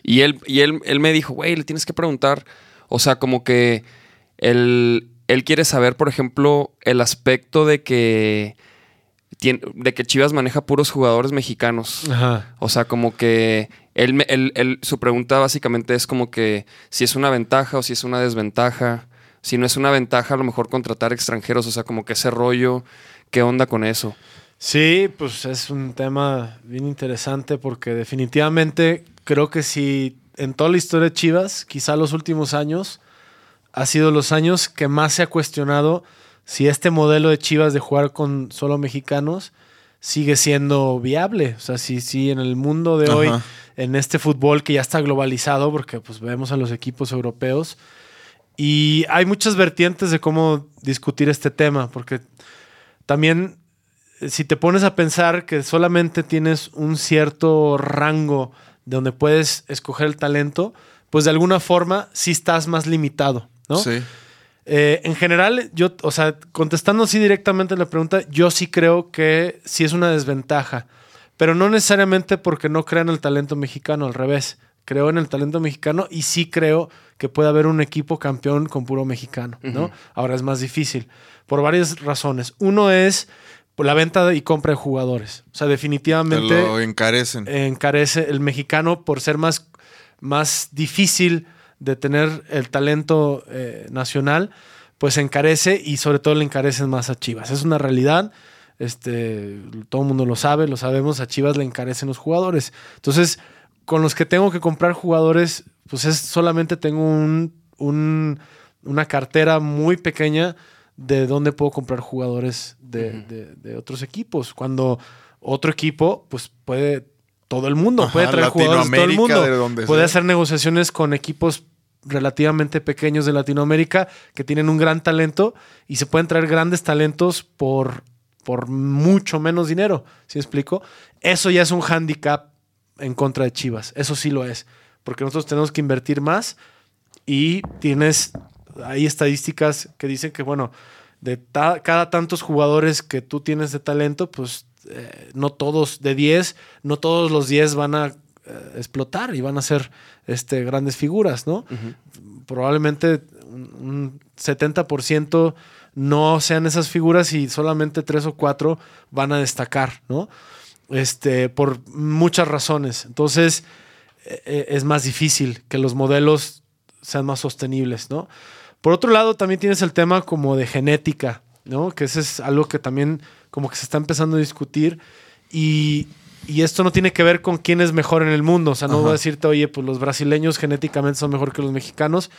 Y él, y él, él me dijo, güey, le tienes que preguntar. O sea, como que él, él quiere saber, por ejemplo, el aspecto de que, de que Chivas maneja puros jugadores mexicanos. Ajá. O sea, como que él, él- él- su pregunta básicamente es como que si es una ventaja o si es una desventaja. Si no es una ventaja, a lo mejor contratar extranjeros. O sea, como que ese rollo, ¿qué onda con eso? Sí, pues es un tema bien interesante porque definitivamente creo que si en toda la historia de Chivas, quizá los últimos años, ha sido los años que más se ha cuestionado si este modelo de Chivas de jugar con solo mexicanos sigue siendo viable. O sea, si, si en el mundo de hoy, en este fútbol que ya está globalizado, porque pues vemos a los equipos europeos, y hay muchas vertientes de cómo discutir este tema, porque también eh, si te pones a pensar que solamente tienes un cierto rango de donde puedes escoger el talento, pues de alguna forma sí estás más limitado, ¿no? Sí. Eh, en general, yo, o sea, contestando así directamente la pregunta, yo sí creo que sí es una desventaja, pero no necesariamente porque no crean el talento mexicano, al revés. Creo en el talento mexicano y sí creo que puede haber un equipo campeón con puro mexicano, ¿no? Ahora es más difícil por varias razones. Uno es la venta y compra de jugadores. O sea, Te definitivamente lo encarecen. encarece el mexicano por ser más, más difícil de tener el talento eh, nacional, pues encarece y sobre todo le encarecen más a Chivas. Es una realidad. Este, todo el mundo lo sabe, lo sabemos, a Chivas le encarecen los jugadores. Entonces, con los que tengo que comprar jugadores, pues es solamente tengo un, un- una cartera muy pequeña de dónde puedo comprar jugadores de, de- de otros equipos. Cuando otro equipo, pues puede, todo el mundo Ajá, puede traer jugadores de todo el mundo. de donde puede sea. hacer negociaciones con equipos relativamente pequeños de Latinoamérica que tienen un gran talento y se pueden traer grandes talentos por, por mucho menos dinero. ¿Sí me explico? Eso ya es un hándicap en contra de Chivas. Eso sí lo es. Porque nosotros tenemos que invertir más y tienes, hay estadísticas que dicen que, bueno, de ta- cada tantos jugadores que tú tienes de talento, pues eh, no todos de 10, no todos los 10 van a eh, explotar y van a ser este, grandes figuras, ¿no? Probablemente un, un 70% no sean esas figuras y solamente 3 o 4 van a destacar, ¿no? Este, por muchas razones. Entonces, eh, eh, es más difícil que los modelos sean más sostenibles, ¿no? Por otro lado, también tienes el tema como de genética, ¿no? Que ese es algo que también como que se está empezando a discutir y, y esto no tiene que ver con quién es mejor en el mundo. O sea, no voy a decirte, oye, pues los brasileños genéticamente son mejor que los mexicanos,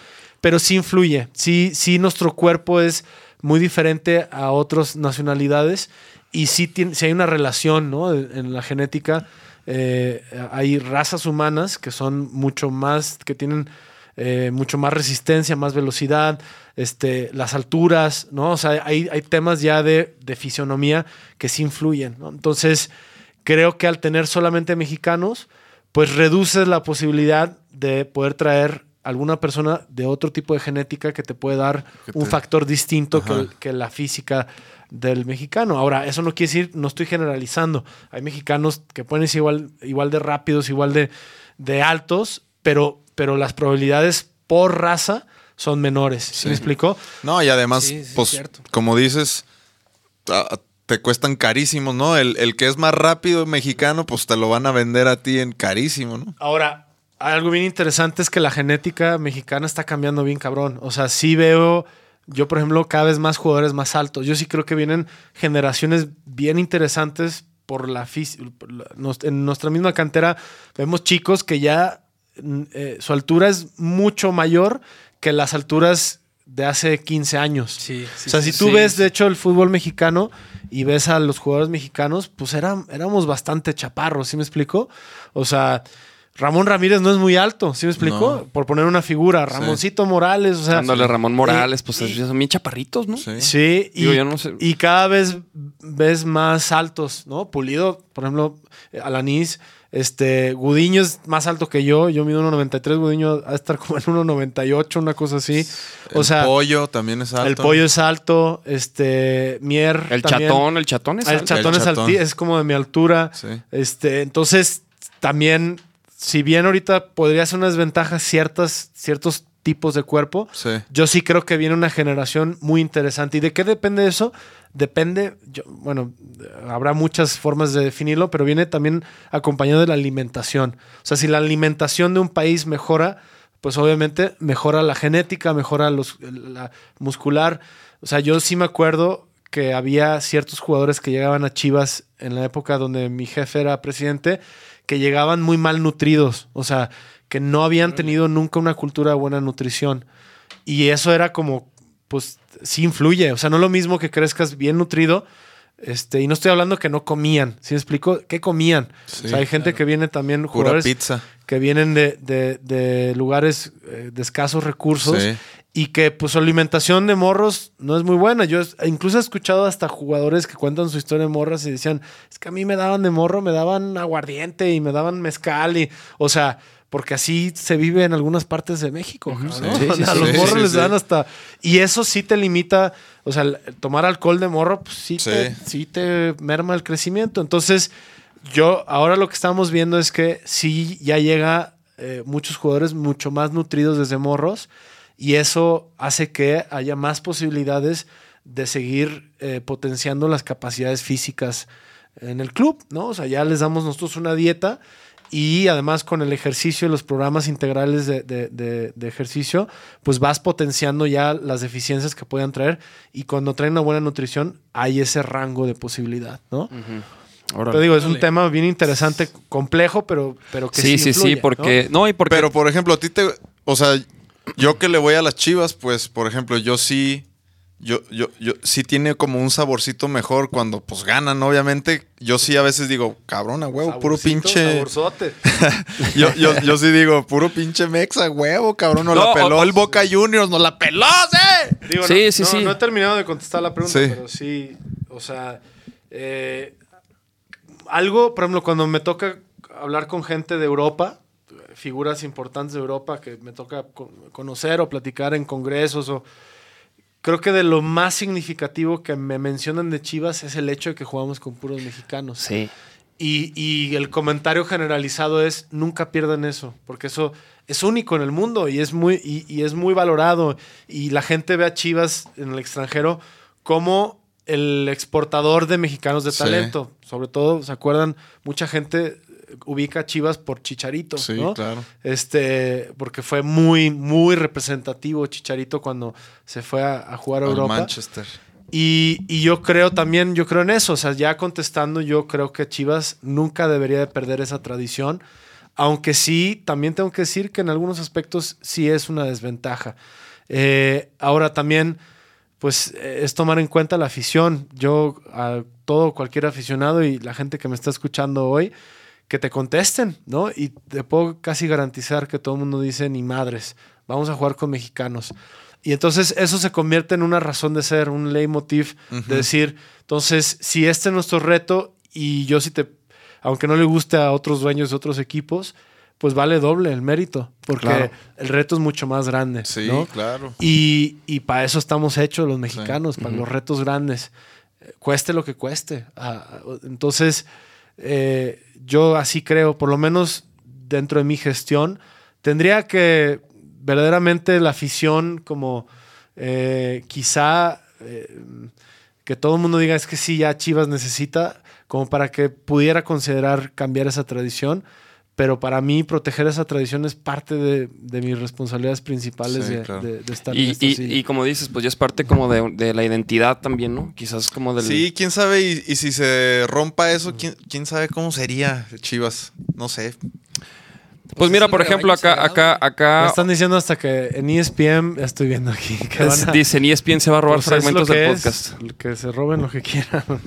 pero sí influye. Sí, sí nuestro cuerpo es muy diferente a otras nacionalidades y sí, tiene, sí hay una relación, ¿no? En en la genética. eh, hay razas humanas que son mucho más, que tienen eh, mucho más resistencia, más velocidad, este, las alturas, ¿no? O sea, hay, hay temas ya de, de fisionomía que sí influyen, ¿no? Entonces, creo que al tener solamente mexicanos, pues reduces la posibilidad de poder traer alguna persona de otro tipo de genética que te puede dar un factor distinto que, que la física del mexicano. Ahora, eso no quiere decir, no estoy generalizando. Hay mexicanos que pueden ser igual, igual de rápidos, igual de, de altos, pero, pero las probabilidades por raza son menores. ¿Sí, Sí. me explicó? No, y además, Sí, sí, pues, como dices, te cuestan carísimos, ¿no? El, el que es más rápido mexicano, pues te lo van a vender a ti en carísimo, ¿no? Ahora, algo bien interesante es que la genética mexicana está cambiando bien cabrón. O sea, sí veo, yo por ejemplo, cada vez más jugadores más altos. Yo sí creo que vienen generaciones bien interesantes por la física. En nuestra misma cantera vemos chicos que ya eh, su altura es mucho mayor que las alturas de hace 15 años. Sí, sí, o sea, sí, si tú sí, ves, sí. de hecho, el fútbol mexicano y ves a los jugadores mexicanos, pues eran, éramos bastante chaparros, ¿sí me explico? O sea, Ramón Ramírez no es muy alto, ¿sí me explicó? No. Por poner una figura. Ramoncito Morales, o sea. Dándole Ramón Morales, eh, pues son bien chaparritos, ¿no? Sí. Sí, y, Digo, yo no sé. y cada vez ves más altos, ¿no? Pulido, por ejemplo, eh, Alanis, este, Gudiño es más alto que yo, yo mido 1.93, Gudiño va a estar como en 1.98, una cosa así. O el sea, pollo también es alto. el pollo es alto, este, Mier El también. chatón, el chatón es Ah, El alto. chatón El es, chatón. alti- es como de mi altura. Sí. Este, entonces, también, si bien ahorita podría ser una desventaja ciertas, ciertos tipos de cuerpo, Sí. yo sí creo que viene una generación muy interesante. ¿Y de qué depende eso? Depende, yo- bueno, habrá muchas formas de definirlo, pero viene también acompañado de la alimentación. O sea, si la alimentación de un país mejora, pues obviamente mejora la genética, mejora los, la muscular. O sea, yo sí me acuerdo que había ciertos jugadores que llegaban a Chivas en la época donde mi jefe era presidente, que llegaban muy mal nutridos. O sea, que no habían tenido nunca una cultura de buena nutrición. Y eso era como, pues sí influye. O sea, no es lo mismo que crezcas bien nutrido. Este, y no estoy hablando que no comían. ¿Sí me explico? ¿Qué comían? Sí, o sea, hay gente que viene también, Pura jugadores pizza. que vienen de, de- de lugares eh, de escasos recursos Sí. y que pues su alimentación de morros no es muy buena. Yo es- incluso he escuchado hasta jugadores que cuentan su historia de morras y decían, es que a mí me daban de morro, me daban aguardiente y me daban mezcal y, o sea, porque así se vive en algunas partes de México. ¿no? Sí, O sí, sea, a los sí, morros sí, les sí. dan hasta... Y eso sí te limita, o sea, tomar alcohol de morro, pues sí, Sí. Te, sí te merma el crecimiento. Entonces, yo ahora lo que estamos viendo es que sí ya llega eh, muchos jugadores mucho más nutridos desde morros y eso hace que haya más posibilidades de seguir eh, potenciando las capacidades físicas en el club, ¿no? O sea, ya les damos nosotros una dieta y además con el ejercicio y los programas integrales de, de- de- de ejercicio, pues vas potenciando ya las deficiencias que puedan traer y cuando traen una buena nutrición hay ese rango de posibilidad, ¿no? Órale. Pero digo, es un tema bien interesante, complejo, pero, pero que Sí, sí, influye, sí, porque. ¿no? y porque. Pero, por ejemplo, a ti te. O sea, yo que le voy a las chivas, pues, por ejemplo, yo sí. Yo, yo, yo sí tiene como un saborcito mejor cuando pues ganan, obviamente. Yo sí a veces digo, cabrón, a huevo, puro pinche. saborzote. Yo, yo, yo sí digo, puro pinche mexa, huevo, cabrón. Nos No, la peló o- el Boca Juniors, nos la peló, ¿sí? Digo, Sí, no, sí, no- sí. No he terminado de contestar la pregunta, Sí. pero sí, o sea, eh, algo, por ejemplo, cuando me toca hablar con gente de Europa, figuras importantes de Europa que me toca co- conocer o platicar en congresos o creo que de lo más significativo que me mencionan de Chivas es el hecho de que jugamos con puros mexicanos. Sí. Y, y el comentario generalizado es nunca pierdan eso, porque eso es único en el mundo y es muy, y, y es muy valorado. Y la gente ve a Chivas en el extranjero como el exportador de mexicanos de Sí. talento. Sobre todo, ¿se acuerdan? Mucha gente ubica a Chivas por Chicharito, Sí, ¿no? claro. Este, porque fue muy, muy representativo Chicharito cuando se fue a, a jugar a Al Europa. Manchester. Y, y yo creo también, yo creo en eso. O sea, ya contestando, yo creo que Chivas nunca debería de perder esa tradición. Aunque sí, también tengo que decir que en algunos aspectos sí es una desventaja. Eh, ahora también, pues es tomar en cuenta la afición. Yo a todo, cualquier aficionado y la gente que me está escuchando hoy, que te contesten, ¿no? Y te puedo casi garantizar que todo el mundo dice, ni madres, vamos a jugar con mexicanos. Y entonces eso se convierte en una razón de ser, un leitmotiv de decir, entonces, si este es nuestro reto y yo si te, aunque no le guste a otros dueños de otros equipos, pues vale doble el mérito, porque Claro. el reto es mucho más grande. Sí, ¿no? claro. Y, y para eso estamos hechos los mexicanos, para los retos grandes. Eh, Cueste lo que cueste. Ah, entonces, eh, yo así creo, por lo menos dentro de mi gestión, tendría que verdaderamente la afición como eh, quizá eh, que todo el mundo diga es que sí, ya Chivas necesita, como para que pudiera considerar cambiar esa tradición. Pero para mí proteger esa tradición es parte de, de mis responsabilidades principales Sí, de, claro. de- de estar en Y, esto, y- sí. y como dices, pues ya es parte como de, de la identidad también, ¿no? Quizás como del... Sí, quién sabe, y, y si se rompa eso, ¿quién, quién sabe cómo sería Chivas. No sé. Pues es mira, por ejemplo, acá, sagrado. acá, acá. Me están diciendo hasta que en ESPN, ya estoy viendo aquí, que van es- a- Dicen ESPN se va a robar Pues es fragmentos del es, podcast. Que se roben lo que quieran.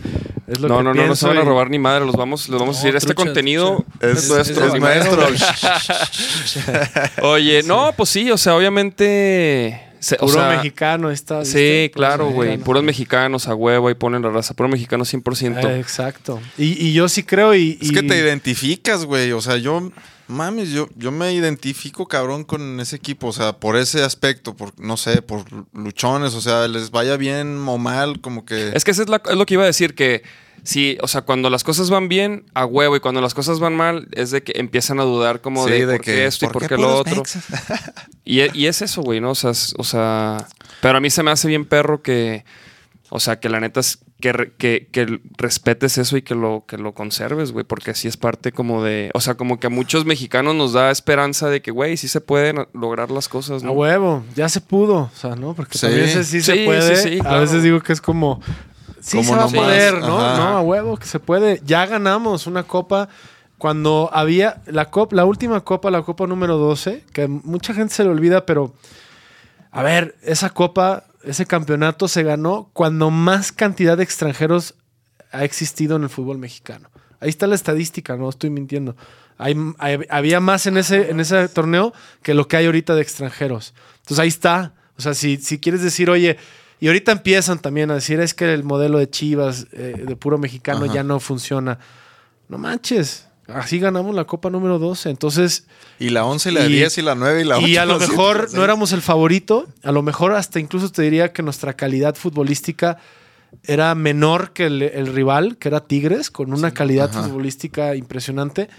Es lo No, que no, no, no se van a y- robar ni madre, los vamos, les vamos a decir, este contenido Es, es, nuestro. es. Oye, no, pues sí, o sea, obviamente. se- o Puro sea, mexicano está. Sí, claro, güey. Puros mexicanos a huevo, ahí ponen la raza. Puro mexicano 100%. Eh, exacto. Y, y yo sí creo y... Es que y- te identificas, güey. O sea, yo, mames, yo, yo me identifico, cabrón, con ese equipo. O sea, por ese aspecto, por, no sé, por luchones. O sea, les vaya bien o mal, como que. Es que eso es, la- es lo que iba a decir, que sí, o sea, cuando las cosas van bien, a huevo, y cuando las cosas van mal, es de que empiezan a dudar como Sí, de, de por qué que, esto y ¿por qué qué lo otro. Y, y es eso, güey, ¿no? O sea, es- o sea, pero a mí se me hace bien perro que, o sea, que la neta es que, re- que, que respetes eso y que lo, que lo conserves, güey, porque así es parte como de, o sea, como que a muchos mexicanos nos da esperanza de que, güey, sí se pueden lograr las cosas, A ¿no? huevo, ya se pudo. O sea, ¿no? Porque Sí. también ese sí, Sí, se puede. sí, sí, A claro. veces digo que es como... Sí Como se va a poder, ¿no? ajá. No, a huevo, que se puede. Ya ganamos una copa cuando había la copa, la última copa, la copa número 12, que mucha gente se le olvida, pero a ver, esa copa, ese campeonato se ganó cuando más cantidad de extranjeros ha existido en el fútbol mexicano. Ahí está la estadística, no estoy mintiendo. Hay, hay- había más en ese, en ese torneo que lo que hay ahorita de extranjeros. Entonces ahí está. O sea, si, si quieres decir, oye, y ahorita empiezan también a decir, es que el modelo de Chivas, eh, de puro mexicano, Ajá. ya no funciona. No manches. Así ganamos la Copa número 12. Entonces, Y la 11, y la Y- 10 y la 9 y la 8. y a lo mejor la no éramos el favorito, a lo mejor hasta incluso te diría que nuestra calidad futbolística era menor que el, el rival, que era Tigres, con una calidad Ajá. futbolística impresionante.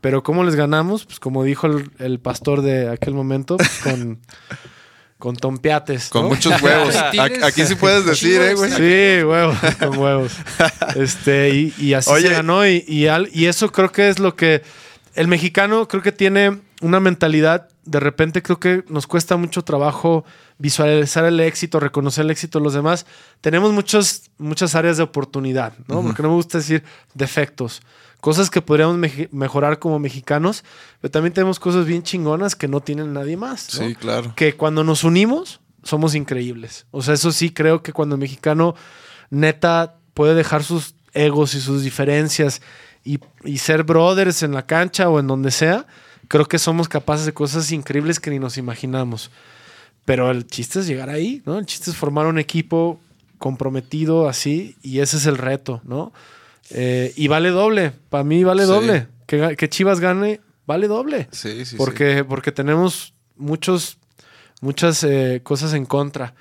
Pero ¿cómo les ganamos? Pues como dijo el, el pastor de aquel momento, pues, con, con tompiates. Con ¿no? muchos huevos. Aquí sí puedes decir, eh, güey. Sí, huevos, con huevos. Este, y, y así Oye. se ganó. Y, y, al- y eso creo que es lo que. El mexicano creo que tiene una mentalidad. De repente creo que nos cuesta mucho trabajo visualizar el éxito, reconocer el éxito de los demás. Tenemos muchos, muchas áreas de oportunidad, ¿no? Porque no me gusta decir defectos. Cosas que podríamos mejorar como mexicanos, pero también tenemos cosas bien chingonas que no tienen nadie más. ¿no? Sí, claro. que cuando nos unimos somos increíbles. O sea, eso sí creo que cuando el mexicano neta puede dejar sus egos y sus diferencias y, y ser brothers en la cancha o en donde sea, creo que somos capaces de cosas increíbles que ni nos imaginamos. Pero el chiste es llegar ahí, ¿no? El chiste es formar un equipo comprometido así y ese es el reto, ¿no? Eh, y vale doble, para mí vale Sí. doble. Que, que Chivas gane, vale doble. Sí, sí, sí. Porque, porque tenemos muchos, muchas eh, cosas en contra.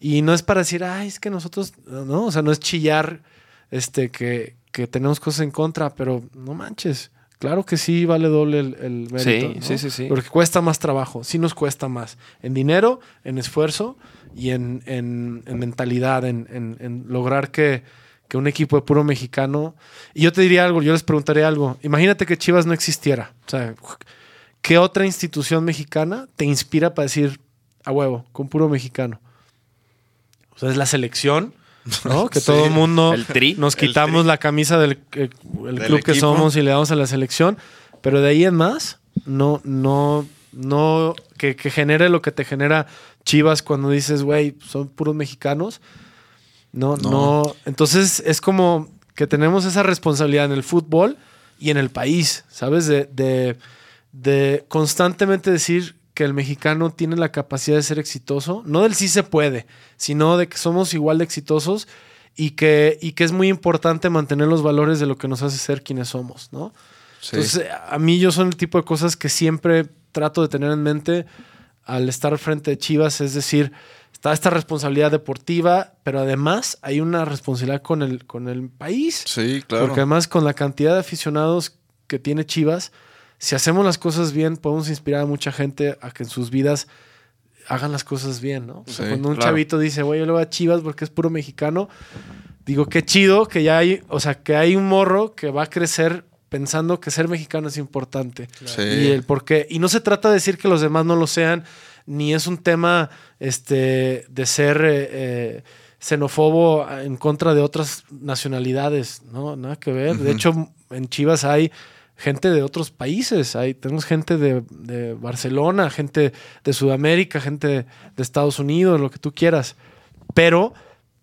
Y no es para decir, ay, es que nosotros, no, o sea, no es chillar este, que, que tenemos cosas en contra, pero no manches. Claro que sí vale doble el, el mérito. Sí, ¿no? sí, sí, sí. Porque cuesta más trabajo, sí nos cuesta más. En dinero, en esfuerzo y en, en- en mentalidad, en, en- en lograr que, que un equipo de puro mexicano. Y yo te diría algo, yo les preguntaría algo. Imagínate que Chivas no existiera. O sea, ¿qué otra institución mexicana te inspira para decir a huevo, con puro mexicano? O sea, es la selección, ¿no? Que Sí. todo el mundo El tri. nos El quitamos tri. la camisa del eh, el Del club que somos y le damos a la selección. Pero de ahí en más, no, no, no, que, que genere lo que te genera Chivas cuando dices, güey, son puros mexicanos. No, no, No. Entonces es como que tenemos esa responsabilidad en el fútbol y en el país, ¿sabes? De, de, de constantemente decir que el mexicano tiene la capacidad de ser exitoso, no del sí se puede, sino de que somos igual de exitosos y que, y que es muy importante mantener los valores de lo que nos hace ser quienes somos, ¿no? Sí. Entonces, a mí yo son el tipo de cosas que siempre trato de tener en mente al estar frente de Chivas, es decir, está esta responsabilidad deportiva, pero además hay una responsabilidad con el, con el país. Sí, claro. Porque además con la cantidad de aficionados que tiene Chivas, si hacemos las cosas bien, podemos inspirar a mucha gente a que en sus vidas hagan las cosas bien, ¿no? O sea, Sí, cuando un claro. chavito dice, güey, yo le voy a Chivas porque es puro mexicano, digo, qué chido que ya hay, o sea, que hay un morro que va a crecer pensando que ser mexicano es importante. Sí. Y el por qué. Y no se trata de decir que los demás no lo sean, ni es un tema este, de ser eh, eh, xenófobo en contra de otras nacionalidades, ¿no? Nada que ver. De hecho, en Chivas hay gente de otros países. Hay, tenemos gente de, de Barcelona, gente de Sudamérica, gente de Estados Unidos, lo que tú quieras. Pero,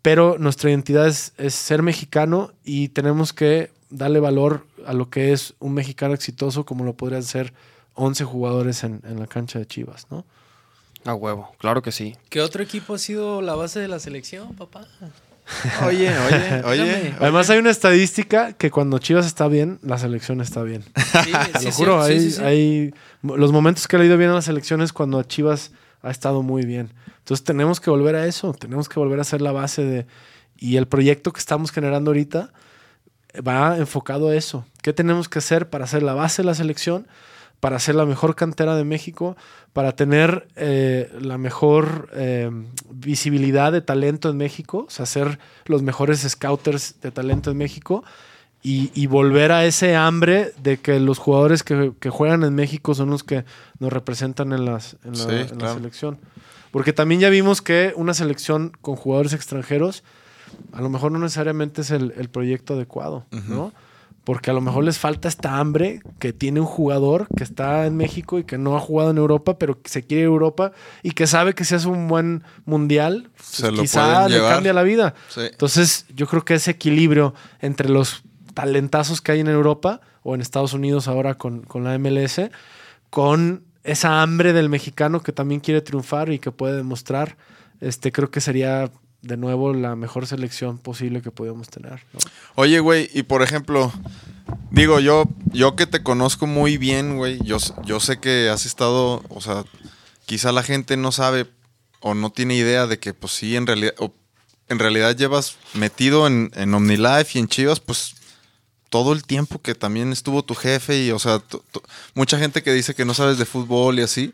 pero nuestra identidad es, es ser mexicano y tenemos que darle valor a lo que es un mexicano exitoso como lo podrían ser 11 jugadores en, en la cancha de Chivas, ¿no? A huevo, claro que sí. ¿Qué otro equipo ha sido la base de la selección, papá? Oye, oye, oye. Además hay una estadística que cuando Chivas está bien, la selección está bien. Sí, Te sí, lo sí, juro, sí, hay, sí, sí. hay- los momentos que le ha ido bien a las elecciones cuando Chivas ha estado muy bien. Entonces tenemos que volver a eso, tenemos que volver a ser la base de... Y el proyecto que estamos generando ahorita va enfocado a eso. ¿Qué tenemos que hacer para ser la base de la selección? Para ser la mejor cantera de México, para tener eh, la mejor eh, visibilidad de talento en México, o sea, ser los mejores scouters de talento en México y, y volver a ese hambre de que los jugadores que, que juegan en México son los que nos representan en, las, en, la, Sí, en la claro. selección. Porque también ya vimos que una selección con jugadores extranjeros a lo mejor no necesariamente es el, el proyecto adecuado, ¿no? Porque a lo mejor les falta esta hambre que tiene un jugador que está en México y que no ha jugado en Europa, pero que se quiere ir a Europa y que sabe que si hace un buen mundial, pues, Se quizá le cambia la vida. Sí. Entonces, yo creo que ese equilibrio entre los talentazos que hay en Europa o en Estados Unidos ahora con, con la MLS, con esa hambre del mexicano que también quiere triunfar y que puede demostrar, este, creo que sería de nuevo la mejor selección posible que podíamos tener. Oye, güey, y por ejemplo, digo, yo, yo que te conozco muy bien, güey, yo, yo sé que has estado, o sea, quizá la gente no sabe o no tiene idea de que, pues sí, en realidad, o- en realidad llevas metido en, en OmniLife y en Chivas, pues todo el tiempo que también estuvo tu jefe y, o sea, mucha gente que dice que no sabes de fútbol y así,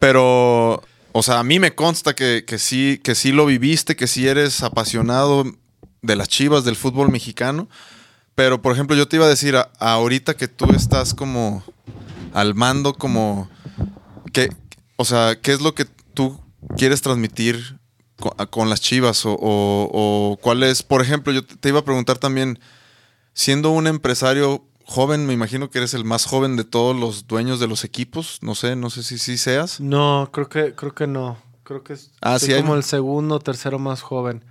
pero, o sea, a mí me consta que, que sí, que sí lo viviste, que sí eres apasionado de las chivas, del fútbol mexicano. Pero, por ejemplo, yo te iba a decir, ahorita que tú estás como al mando, como, que, o sea, ¿qué es lo que tú quieres transmitir con, las chivas? O, o- o cuál es, por ejemplo, yo te iba a preguntar también, siendo un empresario joven, me imagino que eres el más joven de todos los dueños de los equipos, no sé, no sé si sí seas. No, creo que, creo que no. Creo que es Ah, hay- como el segundo o tercero más joven.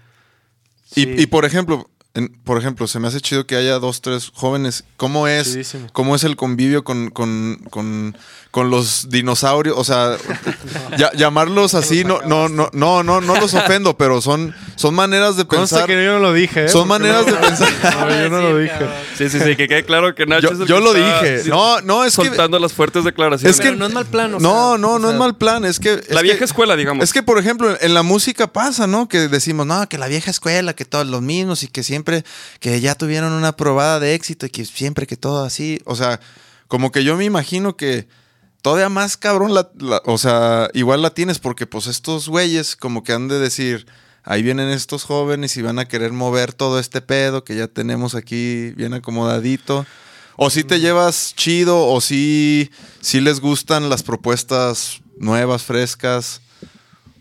Y, y, por ejemplo, en- por ejemplo, se me hace chido que haya dos, tres jóvenes. ¿Cómo es, Chidísimo. cómo es el convivio con, con, con, con los dinosaurios? O sea, ya- llamarlos así, no, no, no, no, no, no los ofendo, pero son, son maneras de Consta pensar. que yo no lo dije. ¿eh? Son maneras no- de pensar. No, yo no lo dije. Sí, sí, sí, que quede claro que Nacho Yo, es el yo que lo está dije. No, no, es que. soltando las fuertes declaraciones. Es que Pero no es mal plan, o no, sea, no, o no es mal plan. Es que. es la que- vieja escuela, digamos. Es que, por ejemplo, en la música pasa, ¿no? Que decimos, no, que la vieja escuela, que todos los mismos y que siempre, que ya tuvieron una probada de éxito y que siempre que todo así. O sea, como que yo me imagino que todavía más cabrón, la, la- o sea, igual la tienes porque pues estos güeyes como que han de decir, ahí vienen estos jóvenes y van a querer mover todo este pedo que ya tenemos aquí bien acomodadito. O si te llevas chido, o si, si les gustan las propuestas nuevas, frescas,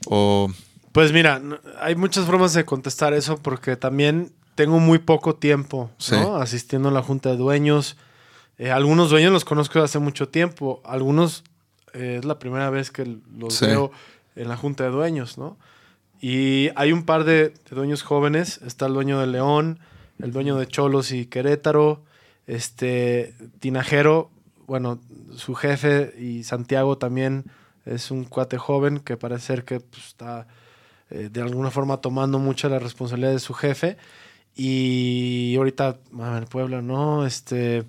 o... Pues mira, hay muchas formas de contestar eso porque también tengo muy poco tiempo Sí. ¿no? asistiendo a la junta de dueños. Eh, algunos dueños los conozco hace mucho tiempo, algunos eh, es la primera vez que los Sí. veo en la junta de dueños, ¿no? Y hay un par de, de dueños jóvenes, está el dueño de León, el dueño de Cholos y Querétaro, este Tinajero, bueno, su jefe y Santiago también es un cuate joven que parece ser que pues, está eh, de alguna forma tomando mucha la responsabilidad de su jefe. Y ahorita, a ver, Puebla no, este,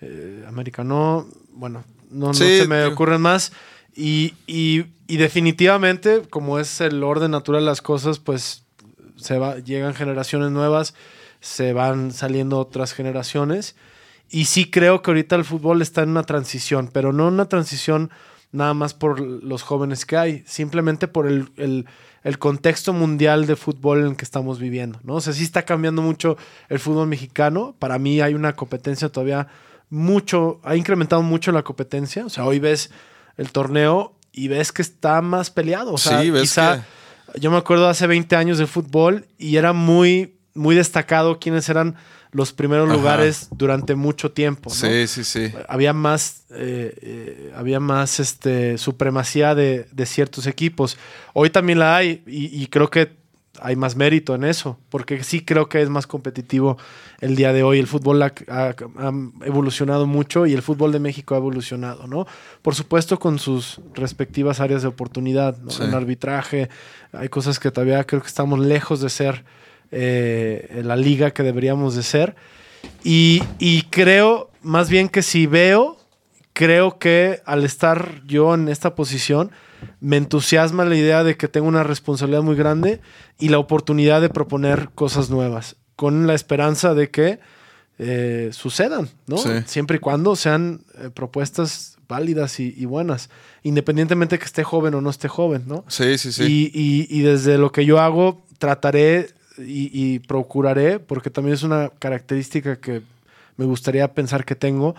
eh, América no, bueno, no, se me ocurren más. Y, y- y definitivamente, como es el orden natural de las cosas, pues se va, llegan generaciones nuevas, se van saliendo otras generaciones. Y sí creo que ahorita el fútbol está en una transición, pero no una transición nada más por los jóvenes que hay, simplemente por el, el- el contexto mundial de fútbol en el que estamos viviendo, ¿no? O sea, sí está cambiando mucho el fútbol mexicano. Para mí hay una competencia todavía mucho, ha incrementado mucho la competencia. O sea, hoy ves el torneo y ves que está más peleado. O sea, Sí, ves quizá yo me acuerdo hace 20 años de fútbol y era muy, muy destacado quiénes eran los primeros Ajá. lugares durante mucho tiempo. ¿no? Sí, sí, sí. había más, eh, eh, había más este, supremacía de, de ciertos equipos. Hoy también la hay y, y creo que hay más mérito en eso, porque sí creo que es más competitivo el día de hoy. El fútbol ha, ha- ha evolucionado mucho y el fútbol de México ha evolucionado, ¿no? Por supuesto con sus respectivas áreas de oportunidad, ¿no? Sí. En arbitraje, hay cosas que todavía creo que estamos lejos de ser eh, la liga que deberíamos de ser. Y, y creo, más bien que si veo, creo que al estar yo en esta posición, me entusiasma la idea de que tengo una responsabilidad muy grande y la oportunidad de proponer cosas nuevas, con la esperanza de que eh, sucedan, ¿no? Sí. Siempre y cuando sean eh, propuestas válidas y, y buenas, independientemente que esté joven o no esté joven, ¿no? Sí, sí, sí. Y, y- y desde lo que yo hago, trataré y, y procuraré, porque también es una característica que me gustaría pensar que tengo,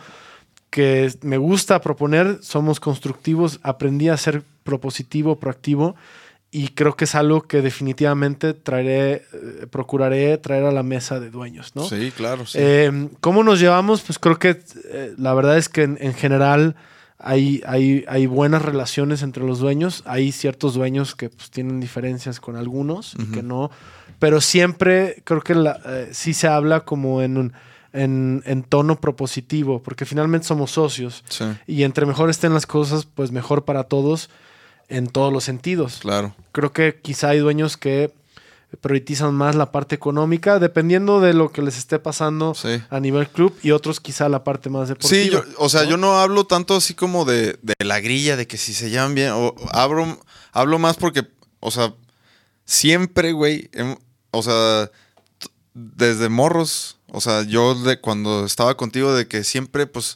que me gusta proponer, somos constructivos, aprendí a ser propositivo, proactivo, y creo que es algo que definitivamente traeré, eh, procuraré traer a la mesa de dueños, ¿no? Sí, claro, sí. Eh, ¿Cómo nos llevamos? Pues creo que eh, la verdad es que en, en general hay, hay, hay buenas relaciones entre los dueños. Hay ciertos dueños que pues, tienen diferencias con algunos y que no. Pero siempre creo que la- eh, sí se habla como en, un, en, en tono propositivo, porque finalmente somos socios. sí, Y entre mejor estén las cosas, pues mejor para todos en todos los sentidos claro. creo que quizá hay dueños que priorizan más la parte económica, dependiendo de lo que les esté pasando Sí. a nivel club, y otros quizá la parte más deportiva. Sí, yo, o sea, yo no hablo tanto así como de, de la grilla, de que si se llevan bien, o hablo, hablo más porque, o sea, siempre, güey, hem- o sea, desde morros, o sea, yo de cuando estaba contigo, de que siempre, pues,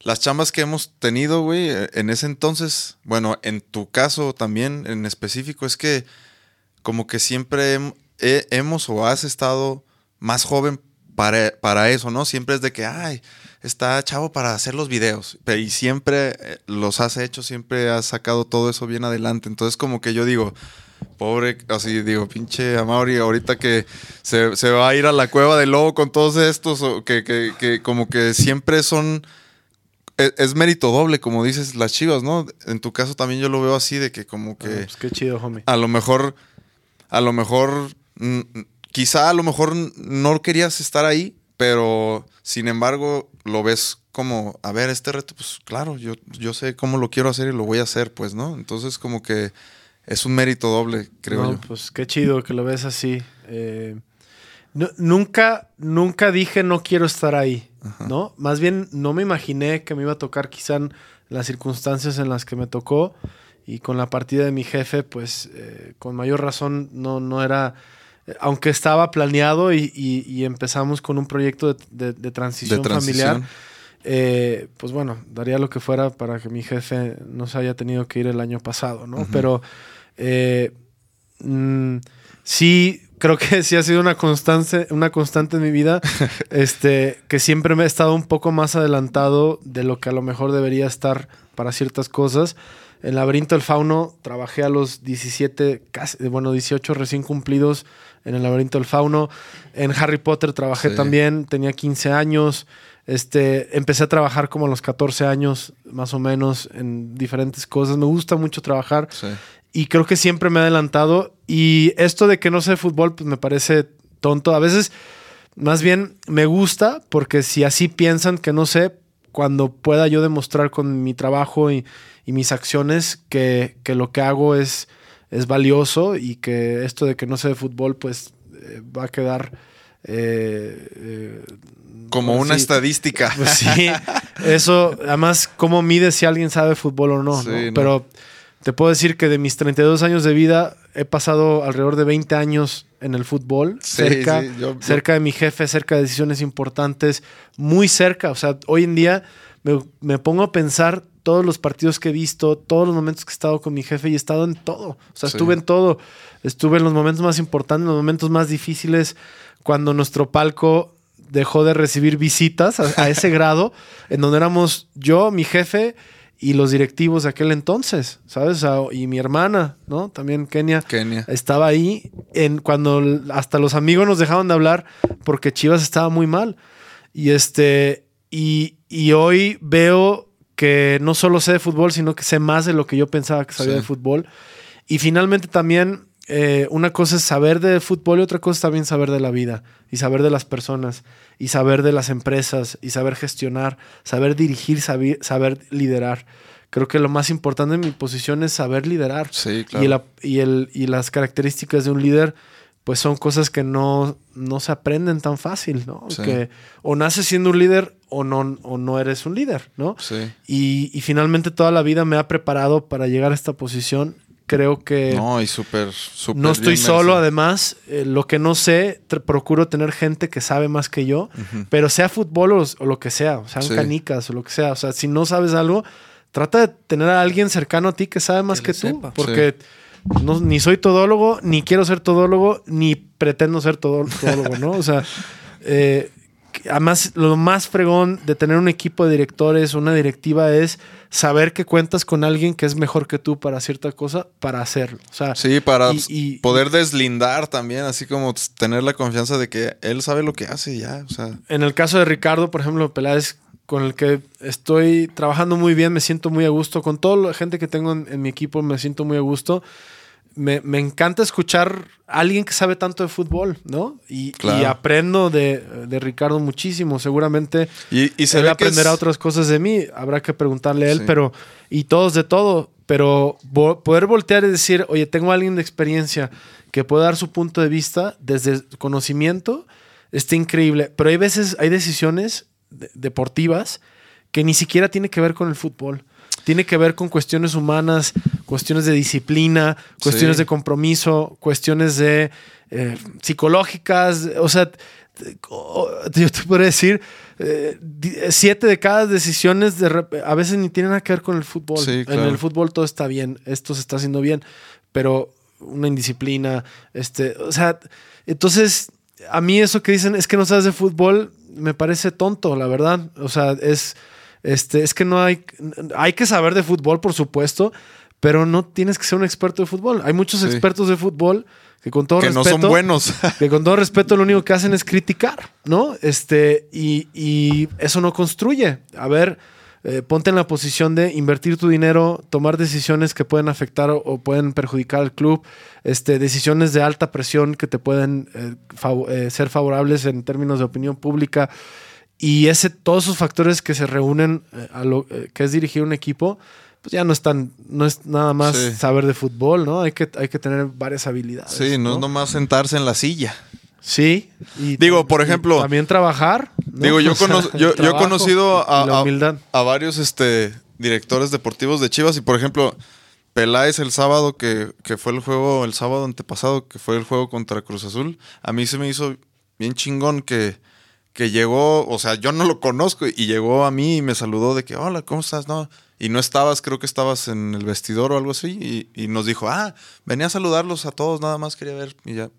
las chambas que hemos tenido, güey, eh, en ese entonces, bueno, en tu caso también en específico, es que como que siempre hem- he- hemos o has estado más joven para, para eso, ¿no? Siempre es de que, ay, está chavo para hacer los videos. Y siempre eh, los has hecho, siempre has sacado todo eso bien adelante. Entonces como que yo digo, pobre, así digo, pinche Amaury, ahorita que se, se va a ir a la cueva del lobo con todos estos, o que, que, que como que siempre son... Es, es mérito doble, como dices las chivas, ¿no? En tu caso también yo lo veo así, de que como que Ah, pues qué chido, homie. a lo mejor, a lo mejor, quizá a lo mejor no querías estar ahí, pero sin embargo lo ves como, a ver, este reto, pues claro, yo, yo sé cómo lo quiero hacer y lo voy a hacer, pues, ¿no? Entonces como que es un mérito doble, creo No, yo. Pues qué chido que lo ves así. Eh, nu- nunca, nunca dije no quiero estar ahí, ¿no? Más bien no me imaginé que me iba a tocar quizá en las circunstancias en las que me tocó y con la partida de mi jefe, pues eh, con mayor razón no, no era, eh, aunque estaba planeado y, y- y empezamos con un proyecto de, de- de transición, De transición. familiar. eh, pues bueno, daría lo que fuera para que mi jefe no se haya tenido que ir el año pasado, ¿no? Pero eh, mm, sí, creo que sí ha sido una constante, una constante en mi vida, este, que siempre me he estado un poco más adelantado de lo que a lo mejor debería estar para ciertas cosas. En Laberinto del Fauno trabajé a los 17, casi, bueno, 18 recién cumplidos en el Laberinto del Fauno. En Harry Potter trabajé Sí. también, tenía 15 años. Este, empecé a trabajar como a los 14 años, más o menos, en diferentes cosas. Me gusta mucho trabajar Sí. Y creo que siempre me ha adelantado. Y esto de que no sé fútbol, pues me parece tonto. A veces, más bien, me gusta porque si así piensan que no sé, cuando pueda yo demostrar con mi trabajo y, y mis acciones que, que lo que hago es, es valioso y que esto de que no sé de fútbol, pues eh, va a quedar... eh, eh, Como pues una sí, estadística. pues sí, eso, además, ¿cómo mide si alguien sabe fútbol o no? Sí, no? no. Te puedo decir que de mis 32 años de vida he pasado alrededor de 20 años en el fútbol, Sí, cerca, sí, yo- yo- cerca de mi jefe, cerca de decisiones importantes, muy cerca. O sea, hoy en día me, me pongo a pensar todos los partidos que he visto, todos los momentos que he estado con mi jefe y he estado en todo. O sea, Sí. estuve en todo. Estuve en los momentos más importantes, en los momentos más difíciles, cuando nuestro palco dejó de recibir visitas a, a ese grado, en donde éramos yo, mi jefe y los directivos de aquel entonces, ¿sabes? Y mi hermana, ¿no? También Kenia. Kenia. Estaba ahí en cuando hasta los amigos nos dejaban de hablar porque Chivas estaba muy mal. Y este y, y hoy veo que no solo sé de fútbol, sino que sé más de lo que yo pensaba que sabía Sí. de fútbol. Y finalmente también eh, una cosa es saber de fútbol y otra cosa es también saber de la vida y saber de las personas y saber de las empresas y saber gestionar, saber dirigir, saber, saber liderar. Creo que lo más importante en mi posición es saber liderar. Sí, claro. Y, el ap- y, el, y las características de un líder, pues son cosas que no, no se aprenden tan fácil, ¿no? Sí. Que o naces siendo un líder o no, o no eres un líder, ¿no? Sí. Y, y finalmente toda la vida me ha preparado para llegar a esta posición. Creo que No, y súper, súper. no estoy bien solo, además. eh, lo que no sé, procuro tener gente que sabe más que yo, pero sea fútbol o, o lo que sea, o sean Sí. canicas o lo que sea. O sea, si no sabes algo, trata de tener a alguien cercano a ti que sabe más Que tú. sepa. Porque no- ni soy todólogo, ni quiero ser todólogo, ni pretendo ser todólogo, ¿no? O sea, eh, además, lo más fregón de tener un equipo de directores, una directiva, es saber que cuentas con alguien que es mejor que tú para cierta cosa, para hacerlo. O sea, Sí, para y- y- poder deslindar también, así como tener la confianza de que él sabe lo que hace ya, o sea. En el caso de Ricardo, por ejemplo, Peláez, con el que estoy trabajando muy bien, me siento muy a gusto. Con toda la gente que tengo en, en mi equipo, me siento muy a gusto. Me, me encanta escuchar a alguien que sabe tanto de fútbol, ¿no? Y, Claro. y aprendo de, de Ricardo muchísimo. Seguramente Y, y se él aprenderá es- otras cosas de mí. Habrá que preguntarle a él, Sí. pero. Y todos de todo. Pero poder voltear y decir, oye, tengo a alguien de experiencia que puede dar su punto de vista desde conocimiento, está increíble. Pero hay veces, hay decisiones de- deportivas que ni siquiera tiene que ver con el fútbol. Tiene que ver con cuestiones humanas, cuestiones de disciplina, cuestiones Sí. de compromiso, cuestiones de eh, psicológicas. O sea, yo te podría decir, eh, siete de cada decisiones de a veces ni tienen nada que ver con el fútbol. Sí, En el fútbol todo está bien, esto se está haciendo bien, pero una indisciplina, este, o sea, entonces a mí eso que dicen es que no sabes de fútbol me parece tonto, la verdad. O sea, es este es que no hay hay que saber de fútbol, por supuesto, pero no tienes que ser un experto de fútbol. Hay muchos Sí. expertos de fútbol que con todo que no respeto son buenos. que con todo respeto lo único que hacen es criticar, ¿no? Este, y, y eso no construye. A ver, eh, ponte en la posición de invertir tu dinero, tomar decisiones que pueden afectar o, o pueden perjudicar al club, este, decisiones de alta presión que te pueden eh, fav- eh, ser favorables en términos de opinión pública. Y ese, todos esos factores que se reúnen eh, a lo eh, que es dirigir un equipo, pues ya no están, no es nada más Sí. saber de fútbol, ¿no? Hay que, hay que tener varias habilidades. sí, no, es nomás sentarse en la silla. Sí. y Digo, por ejemplo- también trabajar. ¿no? Digo, yo, O sea, yo, yo he conocido a, a varios este, directores deportivos de Chivas y, por ejemplo, Peláez el sábado, que, que fue el juego, el sábado antepasado, que fue el juego contra Cruz Azul, a mí se me hizo bien chingón que, que llegó, o sea, yo no lo conozco y llegó a mí y me saludó de que, hola, ¿cómo estás? No. Y no estabas, creo que estabas en el vestidor o algo así, y, y nos dijo, ah, venía a saludarlos a todos, nada más quería ver, y ya.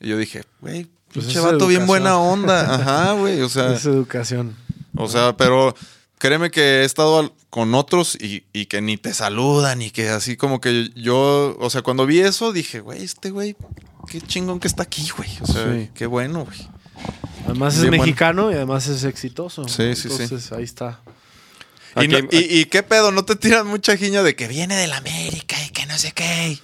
Y yo dije, güey, Pues pinche vato bien buena onda. Ajá, güey, o sea. Es educación. O sea, pero créeme que he estado al- con otros y, y que ni te saludan y que así como que yo, o sea, cuando vi eso dije, güey, este güey, qué chingón que está aquí, güey. O sea, Sí. qué bueno, güey. Además es Bien bueno. mexicano y además es exitoso. Sí, sí, sí. Entonces ahí está. Y, Aquí- no- y- y qué pedo, no te tiran mucha giña de que viene de la América y que no sé qué.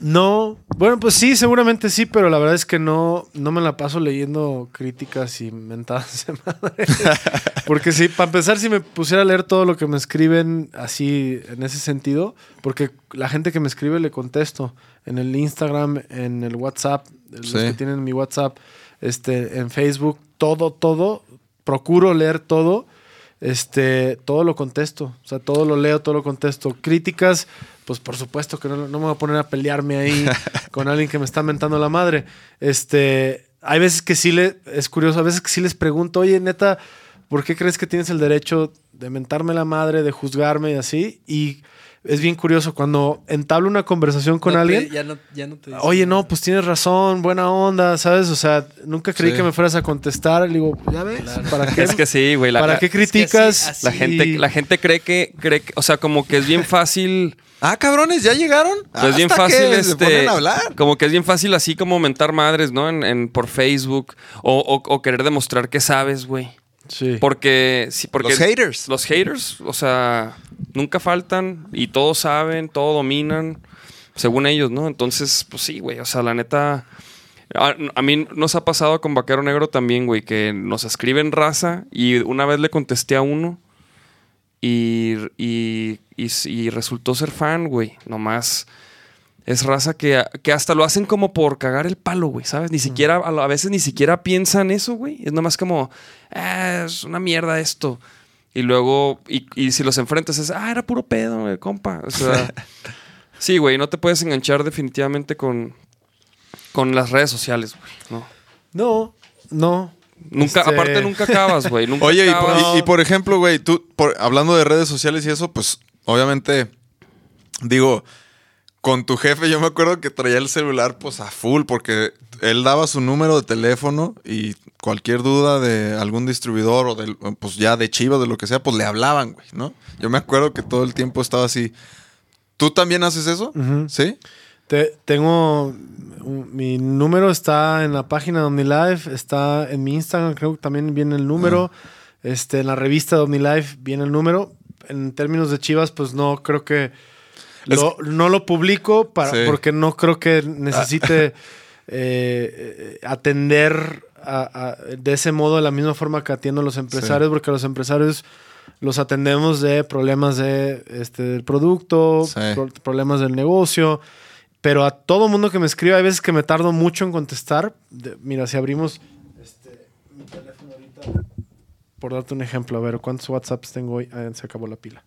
No, bueno, pues sí, seguramente sí, pero la verdad es que no, no me la paso leyendo críticas y mentadas de madre. Porque sí, para empezar, si me pusiera a leer todo lo que me escriben así en ese sentido, porque la gente que me escribe le contesto en el Instagram, en el WhatsApp, los Sí. que tienen mi WhatsApp, este, en Facebook, todo, todo, procuro leer todo, este, todo lo contesto, o sea, todo lo leo, todo lo contesto. Críticas, pues por supuesto que no, no me voy a poner a pelearme ahí con alguien que me está mentando la madre. Este, hay veces que sí le, es curioso, a veces que sí les pregunto, oye, neta, ¿por qué crees que tienes el derecho de mentarme la madre, de juzgarme y así? Y es bien curioso cuando entablo una conversación con No te- alguien. ya, no, ya no te Oye, no, pues tienes razón, buena onda, ¿sabes? O sea, nunca creí Sí. que me fueras a contestar. Le digo, ya ves, ¿para qué? Es que sí, güey. la- ¿Para la- qué que criticas? así- así- La gente, la gente cree que, cree que, o sea, como que es bien fácil. Ah, cabrones, ¿ya llegaron? Pues es bien fácil, que se este. ponen a hablar. Como que es bien fácil así como mentar madres, ¿no? En, en- por Facebook. O, o- o querer demostrar que sabes, güey. Sí. Porque, sí, porque. Los haters. Los haters, o sea, nunca faltan y todos saben, todo dominan, según ellos, ¿no? Entonces, pues sí, güey. O sea, la neta. A, a mí nos ha pasado con Vaquero Negro también, güey, que nos escriben raza y una vez le contesté a uno y, y, y, y resultó ser fan, güey. Nomás es raza que, que hasta lo hacen como por cagar el palo, güey, ¿sabes? Ni siquiera, a, a veces ni siquiera piensan eso, güey. Es nomás como, "Ah, es una mierda esto. Y luego, y, y si los enfrentas es, ah, era puro pedo, güey, compa. O sea, sí, güey, no te puedes enganchar definitivamente con, con las redes sociales, güey. No. No, no. Nunca, Este- aparte nunca acabas, güey. Nunca Oye, y acabas. por, y- y por ejemplo, güey, tú, por- hablando de redes sociales y eso, pues obviamente, digo, con tu jefe yo me acuerdo que traía el celular pues a full porque él daba su número de teléfono y cualquier duda de algún distribuidor o del, pues ya de Chivas, de lo que sea, pues le hablaban, güey, ¿no? Yo me acuerdo que todo el tiempo estaba así. ¿Tú también haces eso? ¿Sí? Te- tengo. mi número está en la página de OmniLife, está en mi Instagram, creo que también viene el número. Este, en la revista de OmniLife viene el número. En términos de Chivas, pues no creo que. Es- no lo publico para, Sí. porque no creo que necesite eh, eh, atender a- a- de ese modo de la misma forma que atiendo a los empresarios, porque los empresarios los atendemos de problemas de, este, del producto, Sí. pro- problemas del negocio. Pero a todo mundo que me escribe, hay veces que me tardo mucho en contestar. De- mira, si abrimos este, mi teléfono ahorita, por darte un ejemplo, a ver, ¿cuántos WhatsApps tengo hoy? Ah, se acabó la pila.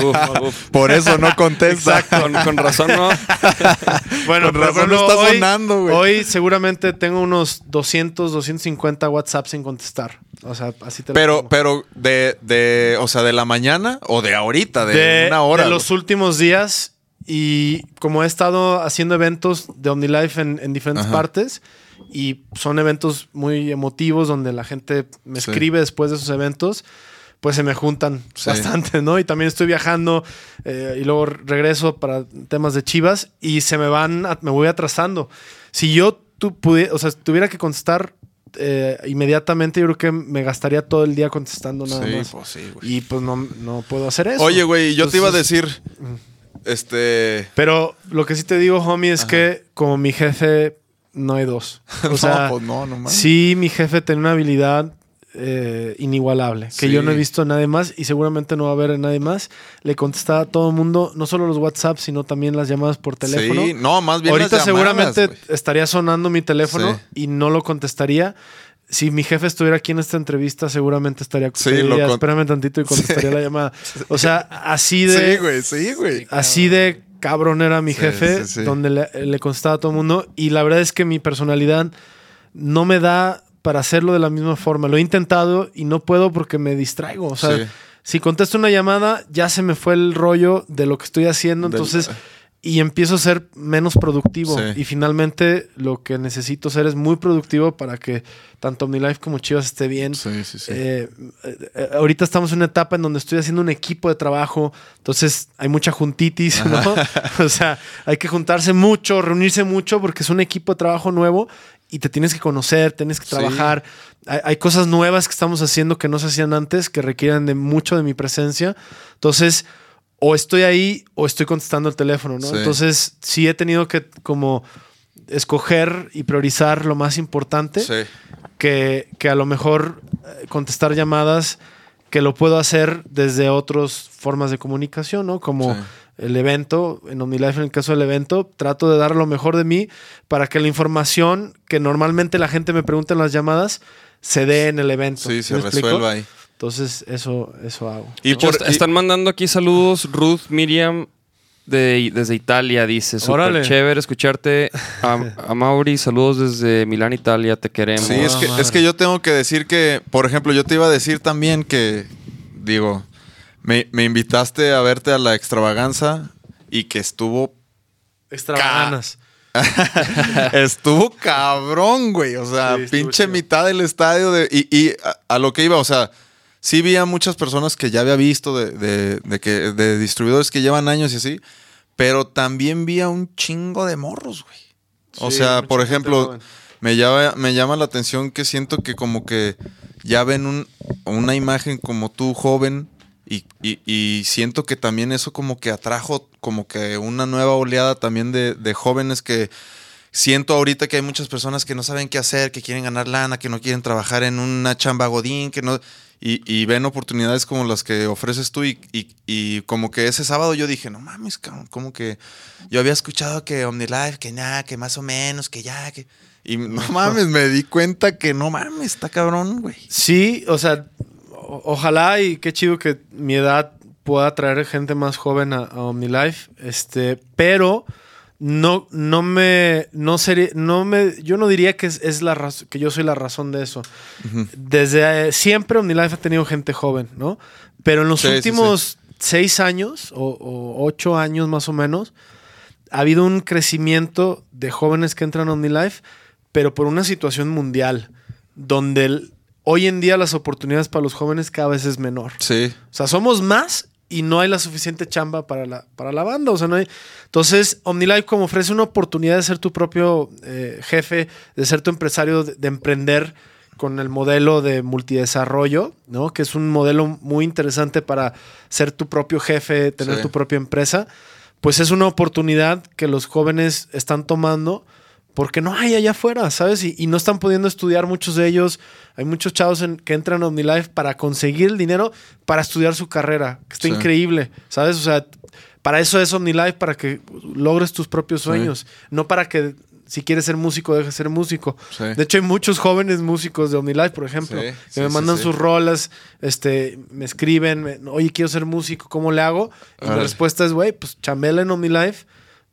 Uf, uf. Por eso no contesta. Con, con razón, ¿no? Bueno, Con razón ejemplo, está hoy- sonando, güey. Hoy seguramente tengo unos 200, 250 WhatsApps sin contestar. O sea, así te lo Pero, pero de, de, o sea, de la mañana o de ahorita, de, una hora. de los últimos días. Y como he estado haciendo eventos de OmniLife en, en diferentes Ajá. partes, y son eventos muy emotivos donde la gente me Sí. escribe después de esos eventos, pues se me juntan Sí. bastante, ¿no? Y también estoy viajando eh, y luego regreso para temas de chivas y se me van, a- me voy atrasando. Si yo tu, pudi- o sea, tuviera que contestar eh, inmediatamente, yo creo que me gastaría todo el día contestando nada Sí, más. pues sí. Y pues no, no puedo hacer eso. Oye, güey, yo te iba a decir, este... Pero lo que sí te digo, homie, es que como mi jefe, no hay dos. O sea, no, pues no, no sí, mi jefe tiene una habilidad eh, inigualable que Sí. yo no he visto en nadie más y seguramente no va a haber en nadie más. Le contestaba a todo el mundo, no solo los WhatsApp, sino también las llamadas por teléfono. Sí, no, más bien Ahorita las llamadas, seguramente estaría sonando mi teléfono Sí. y no lo contestaría. Si mi jefe estuviera aquí en esta entrevista, seguramente estaría. Sí, diría, con- Espérame tantito y contestaría la llamada. O sea, así de. Sí, güey, sí, güey. Así de cabrón era mi Sí, jefe, sí, sí. donde le, le contestaba a todo el mundo. Y la verdad es que mi personalidad no me da para hacerlo de la misma forma. Lo he intentado y no puedo porque me distraigo. O sea, si contesto una llamada, ya se me fue el rollo de lo que estoy haciendo. Del- Entonces, y empiezo a ser menos productivo. Sí. Y finalmente, lo que necesito ser es muy productivo para que tanto mi life como Chivas esté bien. Sí, sí, sí. Eh, eh, ahorita estamos en una etapa en donde estoy haciendo un equipo de trabajo, entonces hay mucha juntitis, ¿no? o sea, hay que juntarse mucho, reunirse mucho porque es un equipo de trabajo nuevo y te tienes que conocer, tienes que trabajar. Hay, hay cosas nuevas que estamos haciendo que no se hacían antes, que requieren de mucho de mi presencia. Entonces, o estoy ahí o estoy contestando el teléfono, ¿no? Sí. Entonces, sí he tenido que como escoger y priorizar lo más importante Sí. que, que a lo mejor eh, contestar llamadas que lo puedo hacer desde otras formas de comunicación, ¿no? Como Sí. el evento, en OmniLife en el caso del evento, trato de dar lo mejor de mí para que la información que normalmente la gente me pregunta en las llamadas se dé en el evento. Sí, se explico? resuelva ahí. Entonces, eso, eso hago. Y De hecho, por, est- y- están mandando aquí saludos. Ruth Miriam de, desde Italia dice: Órale. Súper chévere escucharte. A, a Mauri, saludos desde Milán, Italia. Te queremos. Sí, es que, es que yo tengo que decir que, por ejemplo, yo te iba a decir también que, digo, me, me invitaste a verte a la extravaganza y que estuvo Extravaganas. Estuvo cabrón, güey. O sea, Sí, pinche chido. mitad del estadio. De, y y a, a lo que iba, o sea, sí vi a muchas personas que ya había visto de, de- de que, de distribuidores que llevan años y así. Pero también vi a un chingo de morros, güey. O Sí, sea, por ejemplo, me llama, me llama la atención que siento que como que ya ven un- una imagen como tú joven y, y- y siento que también eso como que atrajo como que una nueva oleada también de, de jóvenes que siento ahorita que hay muchas personas que no saben qué hacer, que quieren ganar lana, que no quieren trabajar en una chamba godín, que no... Y, y ven oportunidades como las que ofreces tú y, y- y como que ese sábado yo dije, no mames, cabrón, como que yo había escuchado que OmniLife, que nada, que más o menos, que ya, que... Y no mames, me di cuenta que no mames, está cabrón, güey. Sí, o sea, o- ojalá y qué chido que mi edad pueda traer gente más joven a, a OmniLife, este, pero no, no me, no sería, no me, yo no diría que es, es la raz- que yo soy la razón de eso. Desde eh, siempre OmniLife ha tenido gente joven, ¿no? Pero en los Sí, sí, últimos seis años o, o ocho años más o menos, ha habido un crecimiento de jóvenes que entran a OmniLife, pero por una situación mundial, donde el- hoy en día las oportunidades para los jóvenes cada vez es menor. Sí, O sea, somos más y no hay la suficiente chamba para la, para la banda. O sea, no hay... Entonces, OmniLife como ofrece una oportunidad de ser tu propio eh, jefe, de ser tu empresario, de, de emprender con el modelo de multidesarrollo, ¿no? Que es un modelo muy interesante para ser tu propio jefe, tener Sí. tu propia empresa. Pues es una oportunidad que los jóvenes están tomando porque no hay allá afuera, ¿sabes? Y, y no están pudiendo estudiar muchos de ellos. Hay muchos chavos en- que entran a OmniLife para conseguir el dinero para estudiar su carrera, que está Sí. increíble, ¿sabes? O sea, para eso es OmniLife, para que logres tus propios sueños, no para que si quieres ser músico, dejes de ser músico. Sí. De hecho, hay muchos jóvenes músicos de OmniLife, por ejemplo, que me mandan sus rolas, este, me escriben, me- oye, quiero ser músico, ¿cómo le hago? Y Órale. respuesta es, güey, pues chambela en OmniLife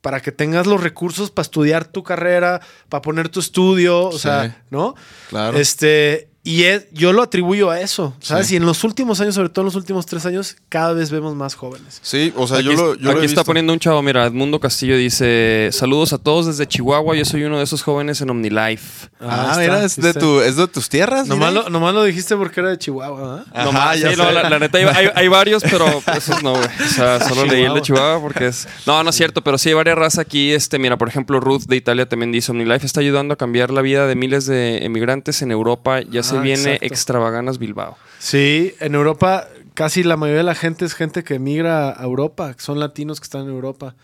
para que tengas los recursos para estudiar tu carrera, para poner tu estudio, o Sí. sea, ¿no? Claro. Este, y es- yo lo atribuyo a eso, ¿sabes? Sí. Y en los últimos años, sobre todo en los últimos tres años, cada vez vemos más jóvenes. sí, o sea, Aquí, yo lo, yo lo aquí he está visto. poniendo un chavo, mira, Edmundo Castillo dice, saludos a todos desde Chihuahua, yo soy uno de esos jóvenes en OmniLife. Ah, Ahí mira, es de, tu, es de tus tierras. Nomás lo, nomás lo dijiste porque era de Chihuahua, ¿ah? Ajá, Nomás, ya sí, no, sé. la, la neta, hay, hay- hay varios, pero esos no, güey. O sea, solo leí el de Chihuahua porque es... No, no es cierto, pero sí hay varias razas aquí. Este, mira, por ejemplo, Ruth de Italia también dice, OmniLife está ayudando a cambiar la vida de miles de emigrantes en Europa. Ya se Ah, viene exacto. Extravaganas Bilbao. Sí, en Europa casi la mayoría de la gente es gente que migra a Europa, que son latinos que están en Europa.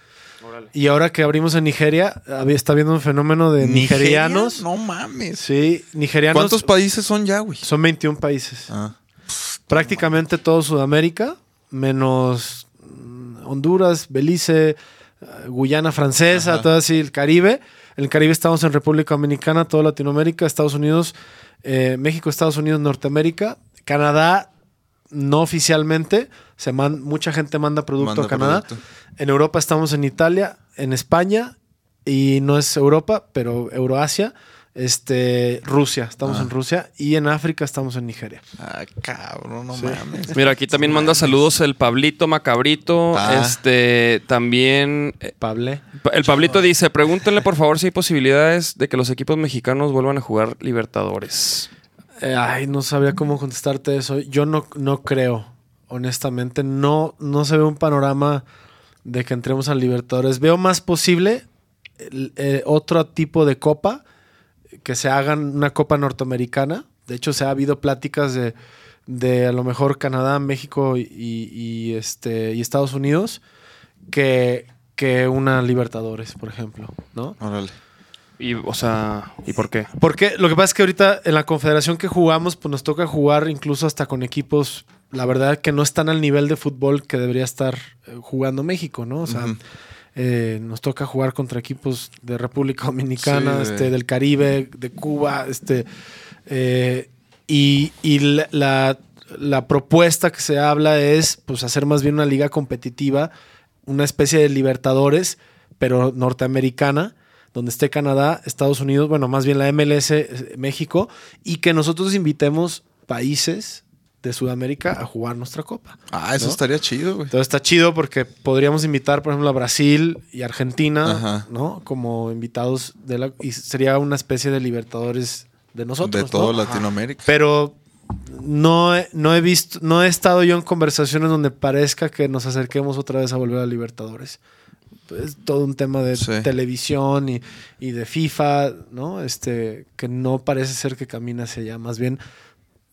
Y ahora que abrimos en Nigeria, había- está habiendo un fenómeno de ¿Nigeria? nigerianos. No mames. Sí, nigerianos. ¿Cuántos países son ya, güey? Son 21 países. Ah, Prácticamente todo Sudamérica, menos mm, Honduras, Belice, eh, Guyana Francesa, Ajá. todo así, el Caribe. En el Caribe estamos en República Dominicana, toda Latinoamérica, Estados Unidos, eh, México, Estados Unidos, Norteamérica. Canadá, no oficialmente, se man- mucha gente manda producto Manda a Canadá. producto. En Europa estamos en Italia, en España, y no es Europa, pero Euroasia. Este, Rusia, estamos Ah. en Rusia. Y en África estamos en Nigeria. ah, cabrón, no Sí. mames. Mira, aquí también manda saludos el Pablito Macabrito. Ah. Este, también... eh, Pable. El Pablito dice, pregúntenle por favor si hay posibilidades de que los equipos mexicanos vuelvan a jugar Libertadores. Eh, ay, no sabía cómo contestarte eso. Yo no, no creo, honestamente. No, no se ve un panorama de que entremos al Libertadores. Veo más posible el- eh, otro tipo de copa, que se hagan una copa norteamericana. De hecho, se ha habido pláticas de, de a lo mejor Canadá, México y, y, este, y Estados Unidos que, que una Libertadores, por ejemplo, ¿no? Órale. Y, o sea, ¿y por qué? Porque lo que pasa es que ahorita en la confederación que jugamos, pues nos toca jugar incluso hasta con equipos, la verdad, que no están al nivel de fútbol que debería estar eh, jugando México, ¿no? O sea. Eh, nos toca jugar contra equipos de República Dominicana, Sí, este, del Caribe, de Cuba, este. eh, y y la, la- la propuesta que se habla es pues hacer más bien una liga competitiva, una especie de Libertadores, pero norteamericana, donde esté Canadá, Estados Unidos, bueno, más bien la MLS, eh, México, y que nosotros invitemos países de Sudamérica a jugar nuestra copa. Ah, eso ¿no? estaría chido, güey. Entonces está chido porque podríamos invitar, por ejemplo, a Brasil y Argentina, Ajá. ¿no? Como invitados de la... Y sería una especie de libertadores de nosotros, De todo ¿no? Latinoamérica. Pero no he, no he visto, no he estado yo en conversaciones donde parezca que nos acerquemos otra vez a volver a Libertadores. Es todo un tema de Sí. televisión y, y de FIFA, ¿no? Este, que no parece ser que camina hacia allá. Más bien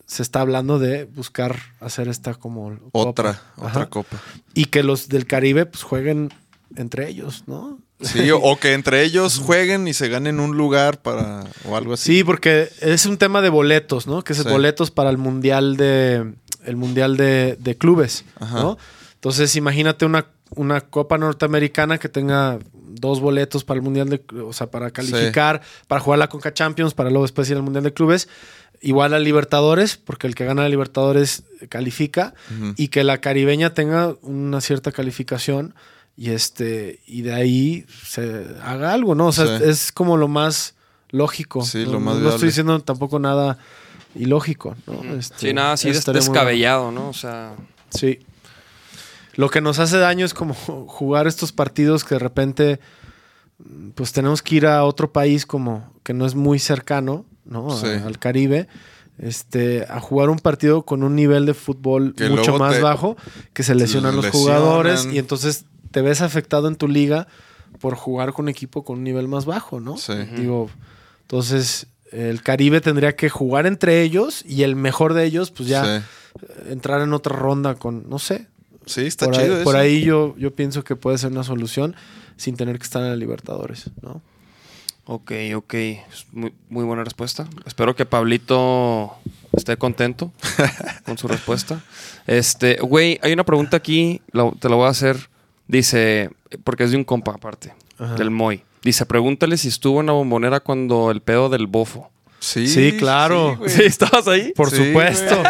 se está hablando de buscar hacer esta como Otra, copa. otra copa. Y que los del Caribe pues jueguen entre ellos, ¿no? Sí, o, que entre ellos jueguen y se ganen un lugar para o algo así. Sí, porque es un tema de boletos, ¿no? Que es Sí. boletos para el mundial de el mundial de, de clubes, Ajá. ¿no? Entonces imagínate una, una copa norteamericana que tenga dos boletos para el mundial de, o sea, para calificar, para jugar la Conca Champions, para luego después ir al mundial de clubes. Igual a Libertadores, porque el que gana a Libertadores califica y que la caribeña tenga una cierta calificación y este y de ahí se haga algo, ¿no? O sea, Sí. es como lo más lógico. Sí, no, lo más no viable. estoy diciendo tampoco nada ilógico, ¿no? Este, Sí, nada así muy descabellado, ¿no? O sea. Sí. Lo que nos hace daño es como jugar estos partidos que de repente pues tenemos que ir a otro país como que no es muy cercano, ¿no? A- al Caribe. Este, a jugar un partido con un nivel de fútbol Que mucho más te- bajo, que se lesionan los lesionan. jugadores y entonces te ves afectado en tu liga por jugar con un equipo con un nivel más bajo, ¿no? Sí. Digo, entonces el Caribe tendría que jugar entre ellos y el mejor de ellos, pues ya Sí. entrar en otra ronda con, no sé. Sí, está por chido ahí, eso. por ahí yo, yo pienso que puede ser una solución sin tener que estar en la Libertadores, ¿no? Ok, ok. Muy, muy buena respuesta. Espero que Pablito esté contento con su respuesta. Este, güey, hay una pregunta aquí, la- te la voy a hacer. Dice, porque es de un compa aparte, Ajá. del Moy. Dice, pregúntale si estuvo en la bombonera cuando el pedo del bofo. Sí, Sí, claro. ¿Sí? ¿Estabas ahí? Por Sí, supuesto.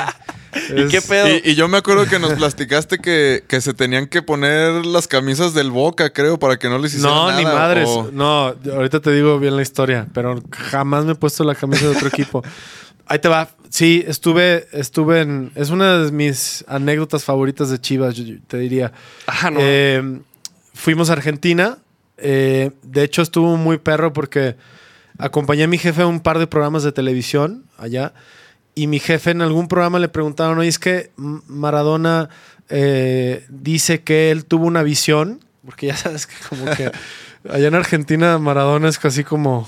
¿Y Es- qué pedo? Y, y yo me acuerdo que nos platicaste que, que se tenían que poner las camisas del Boca, creo, para que no les hicieran No, nada. ni madres. o- No, ahorita te digo bien la historia, pero jamás me he puesto la camisa de otro equipo. Ahí te va. Sí, estuve, estuve en. Es una de mis anécdotas favoritas de Chivas, yo- yo te diría. Ah, no. Eh, fuimos a Argentina. eh, de hecho, estuvo muy perro porque acompañé a mi jefe a un par de programas de televisión allá. Y mi jefe en algún programa le preguntaron, oye, es que Maradona eh, dice que él tuvo una visión, porque ya sabes que como que allá en Argentina Maradona es casi como,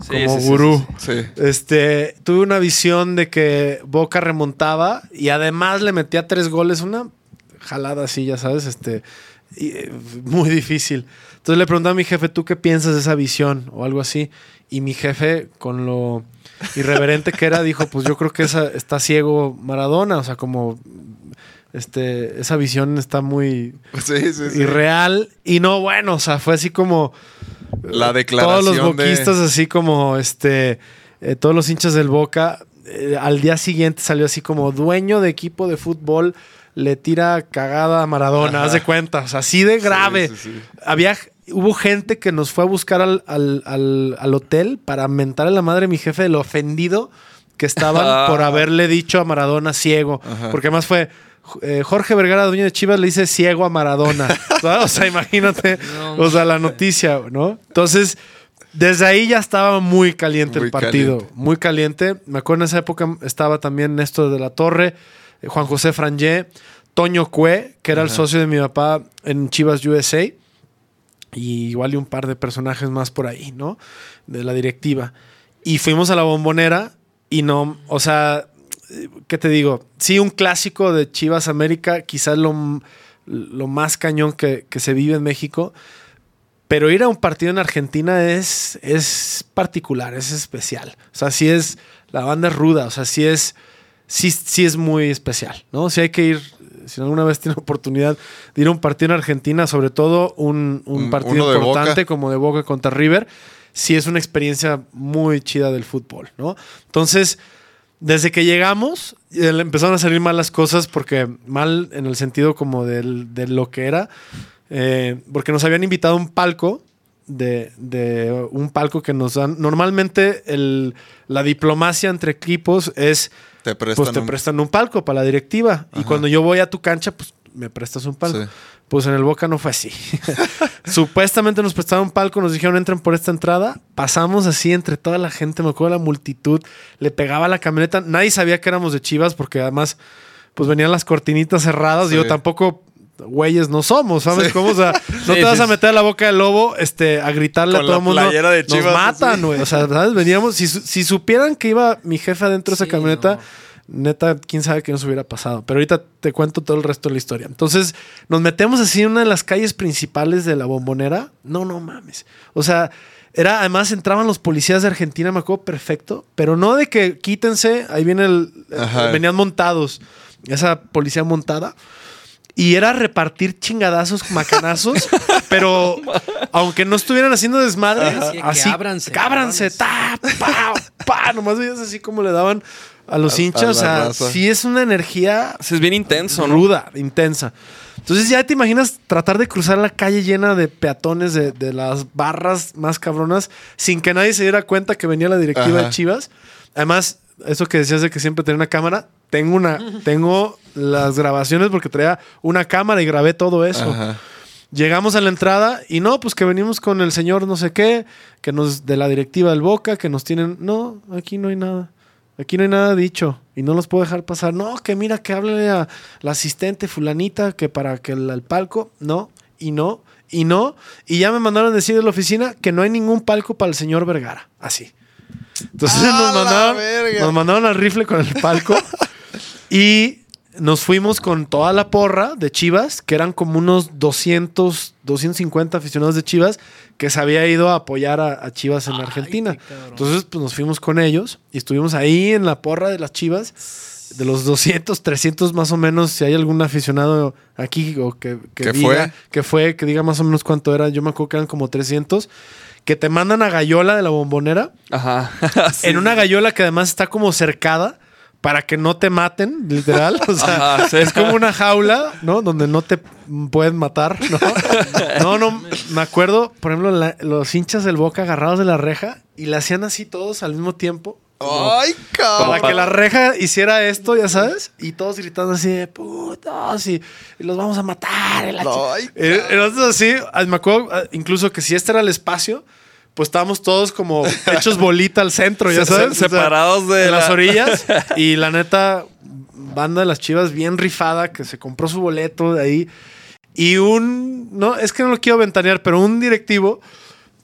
Sí, como sí, gurú. sí, Sí. Este, tuve una visión de que Boca remontaba y además le metía tres goles, una jalada así, ya sabes, este, y, eh, muy difícil. Entonces le preguntaba a mi jefe, ¿tú qué piensas de esa visión? O algo así. Y mi jefe, con lo irreverente que era, dijo, pues yo creo que esa, está ciego Maradona, o sea, como este, esa visión está muy Sí, sí, sí. irreal. Y no, bueno, o sea, fue así como La todos declaración los boquistas de... así como este eh, todos los hinchas del Boca eh, al día siguiente salió así como dueño de equipo de fútbol le tira cagada a Maradona, Ajá. haz de cuenta, o sea, así de grave. sí, sí. Había hubo gente que nos fue a buscar al, al- al- al hotel para mentar a la madre de mi jefe de lo ofendido que estaban por haberle dicho a Maradona ciego, Ajá. porque además fue eh, Jorge Vergara, dueño de Chivas, le dice ciego a Maradona. O sea, imagínate, No, o sea, la noticia, ¿no? Entonces, desde ahí ya estaba muy caliente Muy el partido, caliente. muy caliente. Me acuerdo en esa época estaba también Néstor de la Torre, Juan José Frangé, Toño Cue, que era el socio de mi papá en Chivas USA, y igual y un par de personajes más por ahí, ¿no? De la directiva. Y fuimos a la bombonera y no, o sea, eh, ¿qué te digo? Sí, un clásico de Chivas América, quizás lo, lo más cañón que, que se vive en México. Pero ir a un partido en Argentina es, es particular, es especial. O sea, sí es, la banda es ruda, o sea, sí es, sí, sí es muy especial, ¿no? Si hay que ir, si alguna vez tiene oportunidad de ir a un partido en Argentina, sobre todo un, un partido de importante Boca. como de Boca contra River, sí es una experiencia muy chida del fútbol, ¿no? Entonces, desde que llegamos, eh, empezaron a salir mal las cosas, porque mal en el sentido como del- de lo que era, eh, porque nos habían invitado a un palco de, de un palco que nos dan. Normalmente el, la diplomacia entre equipos es, Te prestan pues te un- prestan un palco para la directiva. Y cuando yo voy a tu cancha, pues me prestas un palco. Sí. Pues en el Boca no fue así. Supuestamente nos prestaron un palco, nos dijeron entren por esta entrada. Pasamos así entre toda la gente, me acuerdo la multitud. Le pegaba la camioneta. Nadie sabía que éramos de Chivas porque además pues venían las cortinitas cerradas. Sí. Yo tampoco güeyes no somos, ¿sabes Sí. cómo? O sea, no Sí, te vas a meter a la boca del lobo este, a gritarle Con a todo el mundo. playera de Nos Chivas, matan, así. güey. O sea, ¿sabes? Veníamos, si, su- si supieran que iba mi jefe adentro de esa camioneta, no. neta, quién sabe qué nos hubiera pasado. Pero ahorita te cuento todo el resto de la historia. Entonces, nos metemos así en una de las calles principales de la bombonera. No, no mames. O sea, era, además entraban los policías de Argentina, me acuerdo perfecto, pero no de que quítense, ahí viene el. Venían montados, esa policía montada. Y era repartir chingadazos, macanazos, pero aunque no estuvieran haciendo desmadre, Ajá. Sí, que así, ábranse, cábranse, ta, pa, pa, nomás veías así como le daban a los A- hinchas, a o sea, raza. sí es una energía Es bien intenso, ¿no? ruda, intensa. Entonces ya te imaginas tratar de cruzar la calle llena de peatones de, de las barras más cabronas sin que nadie se diera cuenta que venía la directiva Ajá. de Chivas. Además, eso que decías de que siempre tenía una cámara, tengo una, tengo las grabaciones porque traía una cámara y grabé todo eso. Ajá. Llegamos a la entrada y no, pues que venimos con el señor no sé qué, que nos de la directiva del Boca, que nos tienen, no, aquí no hay nada. Aquí no hay nada dicho y no los puedo dejar pasar. No, que mira, que háblele a la asistente fulanita que para que el, el palco, no, y no, y no. Y ya me mandaron decir de la oficina que no hay ningún palco para el señor Vergara. Así. Entonces ¡A nos mandaron, nos mandaron al rifle con el palco y nos fuimos con toda la porra de Chivas, que eran como unos 200, 250 aficionados de Chivas, que se había ido a apoyar a, a Chivas en Argentina. qué cabrón. Entonces, pues nos fuimos con ellos y estuvimos ahí en la porra de las Chivas. De los 200, 300 más o menos, si hay algún aficionado aquí o que, que ¿Que diga fue? que fue, que diga más o menos cuánto era, yo me acuerdo que eran como 300, que te mandan a Gallola de la bombonera Ajá. Sí. en una gallola que además está como cercada para que no te maten, literal. O sea, Ajá, sí. es como una jaula, ¿no? Donde no te pueden matar, ¿no? No, no, me acuerdo, por ejemplo, la- los hinchas del Boca agarrados de la reja y la hacían así todos al mismo tiempo. como- ¡Ay, cabrón! para que la reja hiciera esto, ya sabes, y todos gritando así de putos y, y los vamos a matar. Ay, Eh, Entonces así, ah, me acuerdo ah, incluso que si este era el espacio, pues estábamos todos como hechos bolita al centro, ya Se- sabes. O sea, separados de en las la- orillas. Y la neta, banda de las chivas bien rifada, que se compró su boleto de ahí. Y un, no, es que no lo quiero ventanear, pero un directivo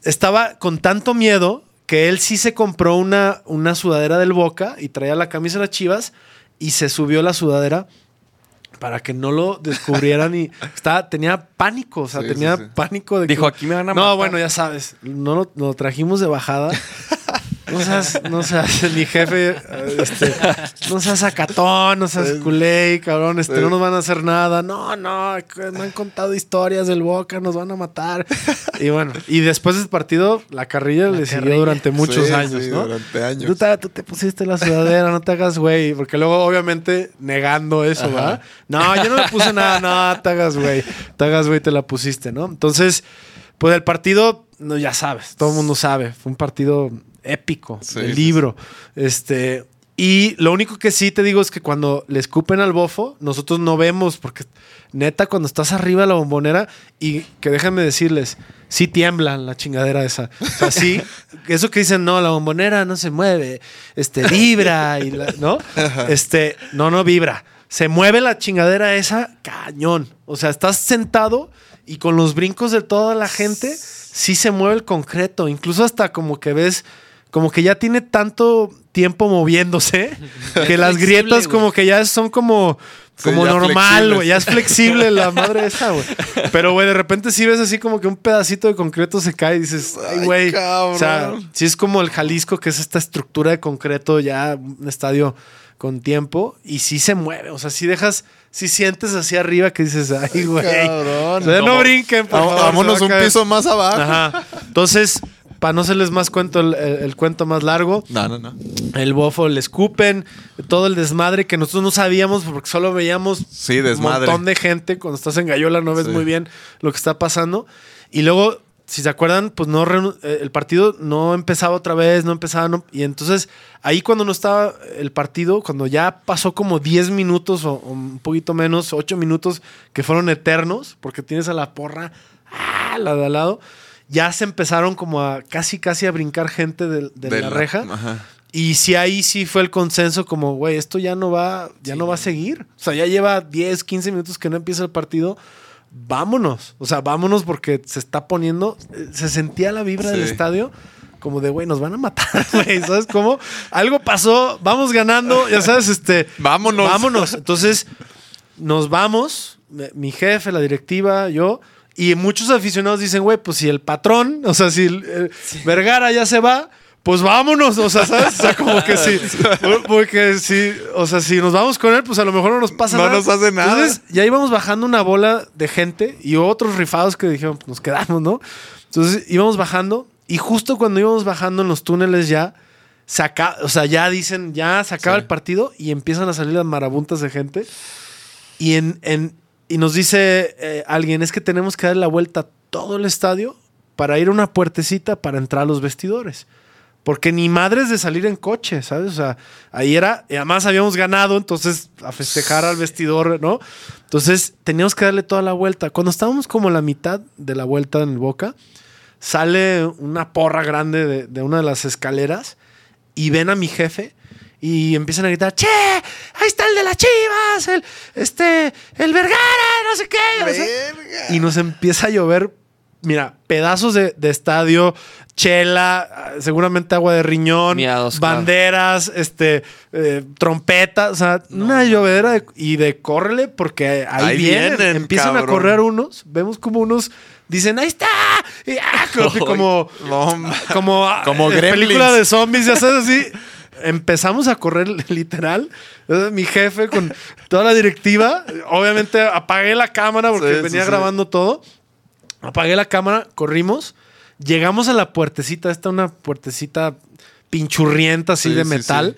estaba con tanto miedo que él sí se compró una, una sudadera del Boca y traía la camisa de las chivas y se subió la sudadera para que no lo descubrieran y estaba, tenía pánico, o sea, Sí, tenía sí, sí. pánico de Dijo, "Aquí me van a No, matar". bueno, ya sabes, no lo, lo trajimos de bajada. No seas, no seas mi jefe, este, no seas acatón, no seas culé, cabrón, este, no nos van a hacer nada. No, no, me han contado historias del Boca, nos van a matar. Y bueno, y después del partido, la carrilla le siguió carrilla. durante muchos Sí, años, sí, ¿no? durante años. Tú te, tú te pusiste la sudadera, no te hagas güey, porque luego obviamente negando eso, ¿va? No, yo no le puse nada, no, te hagas güey, te hagas güey, te la pusiste, ¿no? Entonces, pues el partido, no, ya sabes, todo el mundo sabe, fue un partido épico, Sí, sí, libro, este, y lo único que sí te digo es que cuando le escupen al bofo, nosotros no vemos, porque neta, cuando estás arriba de la bombonera, y que déjenme decirles, sí tiembla la chingadera esa. O sea, sí, eso que dicen, no, la bombonera no se mueve, este, vibra, y la- ¿no? Este, no, no vibra. Se mueve la chingadera esa, cañón. O sea, estás sentado y con los brincos de toda la gente, sí se mueve el concreto. Incluso hasta como que ves, como que ya tiene tanto tiempo moviéndose, que las Flexible, grietas como que ya son como, Sí, como ya normal, güey. Ya es flexible la madre esa, güey. Pero, güey, de repente sí ves así como que un pedacito de concreto se cae y dices, ay, güey. cabrón. O sea, sí es como el Jalisco, que es esta estructura de concreto, ya un estadio con tiempo, y sí se mueve. O sea, si dejas, si sientes hacia arriba que dices, ay, güey. cabrón. O sea, no Como- brinquen, por favor, Vámonos un piso más abajo. Ajá. Entonces, para no hacerles más cuento, el, el- el cuento más largo, No, no, no. el bofo le escupen, todo el desmadre que nosotros no sabíamos porque solo veíamos Sí, un montón de gente. Cuando estás en Gallola no ves Sí. muy bien lo que está pasando. Y luego si se acuerdan, pues no eh, el partido no empezaba otra vez, no empezaba, no- y entonces ahí cuando no estaba el partido, cuando ya pasó como 10 minutos o, o un poquito menos, 8 minutos que fueron eternos, porque tienes a la porra, ah, la de al lado, ya se empezaron como a casi casi a brincar gente de, de De la, la- reja. ajá. Y sí, ahí sí fue el consenso como, güey, esto ya no va, ya no va a seguir. O sea, ya lleva 10, 15 minutos que no empieza el partido. Vámonos. O sea, vámonos porque se está poniendo, eh, se sentía la vibra del estadio como de, güey, nos van a matar, güey. ¿Sabes cómo? Algo pasó, vamos ganando, ya sabes, este... Vámonos. Vámonos. Entonces, nos vamos, mi jefe, la directiva, yo, y muchos aficionados dicen, güey, pues si el patrón, o sea, si el Vergara ya se va, pues vámonos, o sea, ¿sabes? O sea, como que sí, porque si, o sea, si nos vamos con él, pues a lo mejor no nos pasa No nada. nos hace nada. Entonces, ya íbamos bajando una bola de gente y otros rifados que dijeron, pues nos quedamos, ¿no? Entonces íbamos bajando y justo cuando íbamos bajando en los túneles ya, se acaba, o sea, ya dicen, ya se acaba Sí. el partido y empiezan a salir las marabuntas de gente. Y, en, en- y nos dice eh, alguien, es que tenemos que dar la vuelta a todo el estadio para ir a una puertecita para entrar a los vestidores. Porque ni madres de salir en coche, ¿sabes? O sea, ahí era, y además habíamos ganado, entonces a festejar al vestidor, ¿no? Entonces teníamos que darle toda la vuelta. Cuando estábamos como a la mitad de la vuelta en el Boca, sale una porra grande de, de una de las escaleras y ven a mi jefe y empiezan a gritar, che, ahí está el de las chivas, el, este, el Vergara, no sé qué. o sea, y nos empieza a llover, mira, pedazos de, de estadio, chela, seguramente agua de riñón, Miados, claro. banderas, este, eh, trompetas, o sea, una llovedera de- y de córrele porque ahí, Ahí vienen, vienen, empiezan a correr unos, vemos como unos dicen, ahí está, y, ah, como, No, como, ah, Como en gremlins. película de zombies, ya sabes, así. Empezamos a correr literal. Mi jefe con toda la directiva, obviamente apagué la cámara porque Sí, venía sí. grabando todo. Apagué la cámara, corrimos, llegamos a la puertecita, esta una puertecita pinchurrienta así Sí, de sí, metal.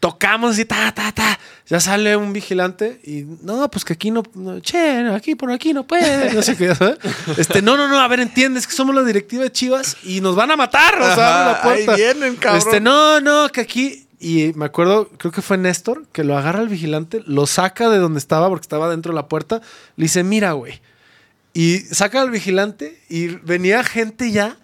Tocamos así, ta, ta, ta. Ya sale un vigilante y no, pues que aquí no, no, che, no, aquí por aquí no puede, no sé qué, ¿sabes? Este, no, no, no, a ver, entiendes que somos la directiva de Chivas y nos van a matar, o sea, la puerta. ahí vienen, cabrón. Este, no, no, que aquí y me acuerdo, creo que fue Néstor que lo agarra al vigilante, lo saca de donde estaba porque estaba dentro de la puerta, le dice, "Mira, güey." Y saca al vigilante y venía gente ya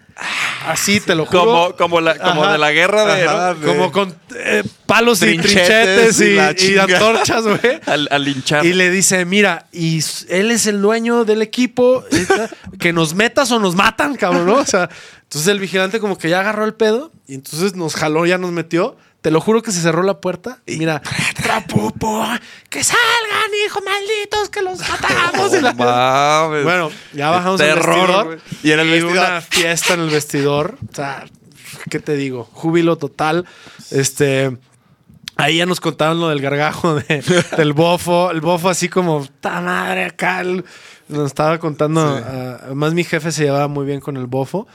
así, te lo juro. Como, como, la, como Ajá. de la guerra de, Ajá, Como con eh, palos y Trinchetes trinchetes y y, la y chinga. antorchas, güey. al, al linchar. Y le dice, mira, y él es el dueño del equipo, y que nos metas o nos matan, cabrón, ¿no? O sea, entonces el vigilante como que ya agarró el pedo y entonces nos jaló, ya nos metió. Te lo juro que se cerró la puerta y mira, trapupo, que salgan, hijos malditos, que los matamos. Y la- Mames. Bueno, ya bajamos terror, vestidor. Y en el vestidor. una fiesta en el vestidor. O sea, ¿qué te digo? Júbilo total. Este. Ahí ya nos contaban lo del gargajo de- del bofo. El bofo así como, ¡ta madre acá! el- nos estaba contando. Sí. ah, además, mi jefe se llevaba muy bien con el bofo.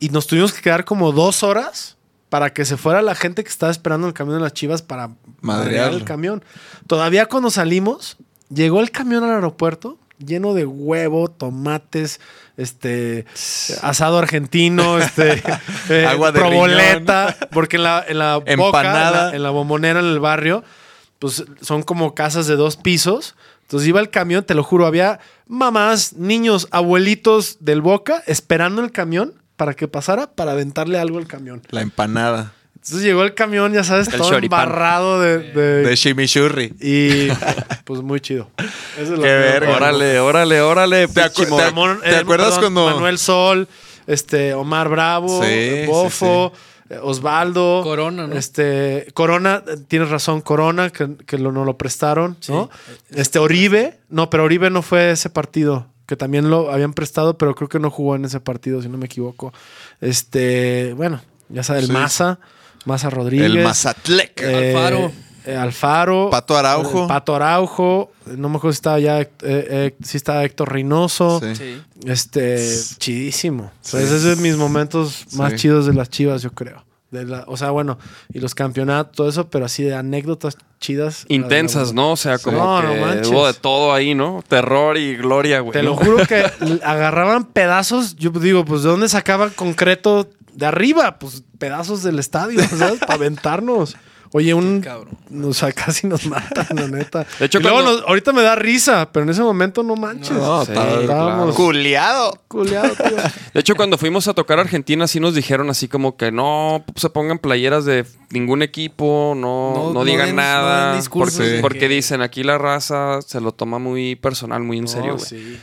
Y nos tuvimos que quedar como dos horas para que se fuera la gente que estaba esperando el camión de las chivas para madrear el camión. Todavía cuando salimos, llegó el camión al aeropuerto lleno de huevo, tomates, este asado argentino, este eh, Agua de proboleta, porque en la, en la boca, en Empanada. la, en la bombonera en el barrio, pues son como casas de dos pisos. Entonces iba el camión, te lo juro, había mamás, niños, abuelitos del Boca esperando el camión para que pasara para aventarle algo al camión. La empanada Entonces llegó el camión, ya sabes, El todo choripán. embarrado de, de- de chimichurri. y pues muy chido. Eso es lo Qué que- verga. Órale, órale, órale. ¿Te acu- pinche te- morro. Ramón- ¿Te acuerdas cuando- Manuel Sol, este, Omar Bravo, Sí, eh, Bofo, eh, Osvaldo. Corona, ¿no? Este, Corona, eh, tienes razón, Corona, que, que lo, no lo prestaron, ¿no? Este, Oribe, no, pero Oribe no fue ese partido, que también lo habían prestado, pero creo que no jugó en ese partido, si no me equivoco. Este, bueno, ya sabes, el Sí. Maza, Maza Rodríguez. El Mazatlec. Eh, Alfaro. eh, Alfaro. Pato Araujo. eh, Pato Araujo. No me acuerdo si estaba ya. eh, eh, si estaba Héctor Reynoso. Sí. Sí. Este. Chidísimo. O sea, ese es de mis momentos más Sí. chidos de las chivas, yo creo. De la, o sea, bueno, y los campeonatos, todo eso, pero así de anécdotas chidas. Intensas, ¿no? O sea, como No, no que manches. hubo de todo ahí, ¿no? Terror y gloria, güey. Te ¿no? lo juro que agarraban pedazos. Yo digo, pues ¿de dónde sacaban concreto de arriba? Pues pedazos del estadio, ¿sabes? Para aventarnos. Oye, un. cabrón. O sea, casi nos matan, la neta. De hecho, Y luego cuando- nos- ahorita me da risa, pero en ese momento no manches. No, Sí, estábamos- Culeado. Culeado, tío. De hecho, cuando fuimos a tocar Argentina, sí nos dijeron así como que no se pongan playeras de ningún equipo, no, No- no, no digan den- nada. den porque, porque que- dicen aquí la raza se lo toma muy personal, muy en serio, No, güey. sí.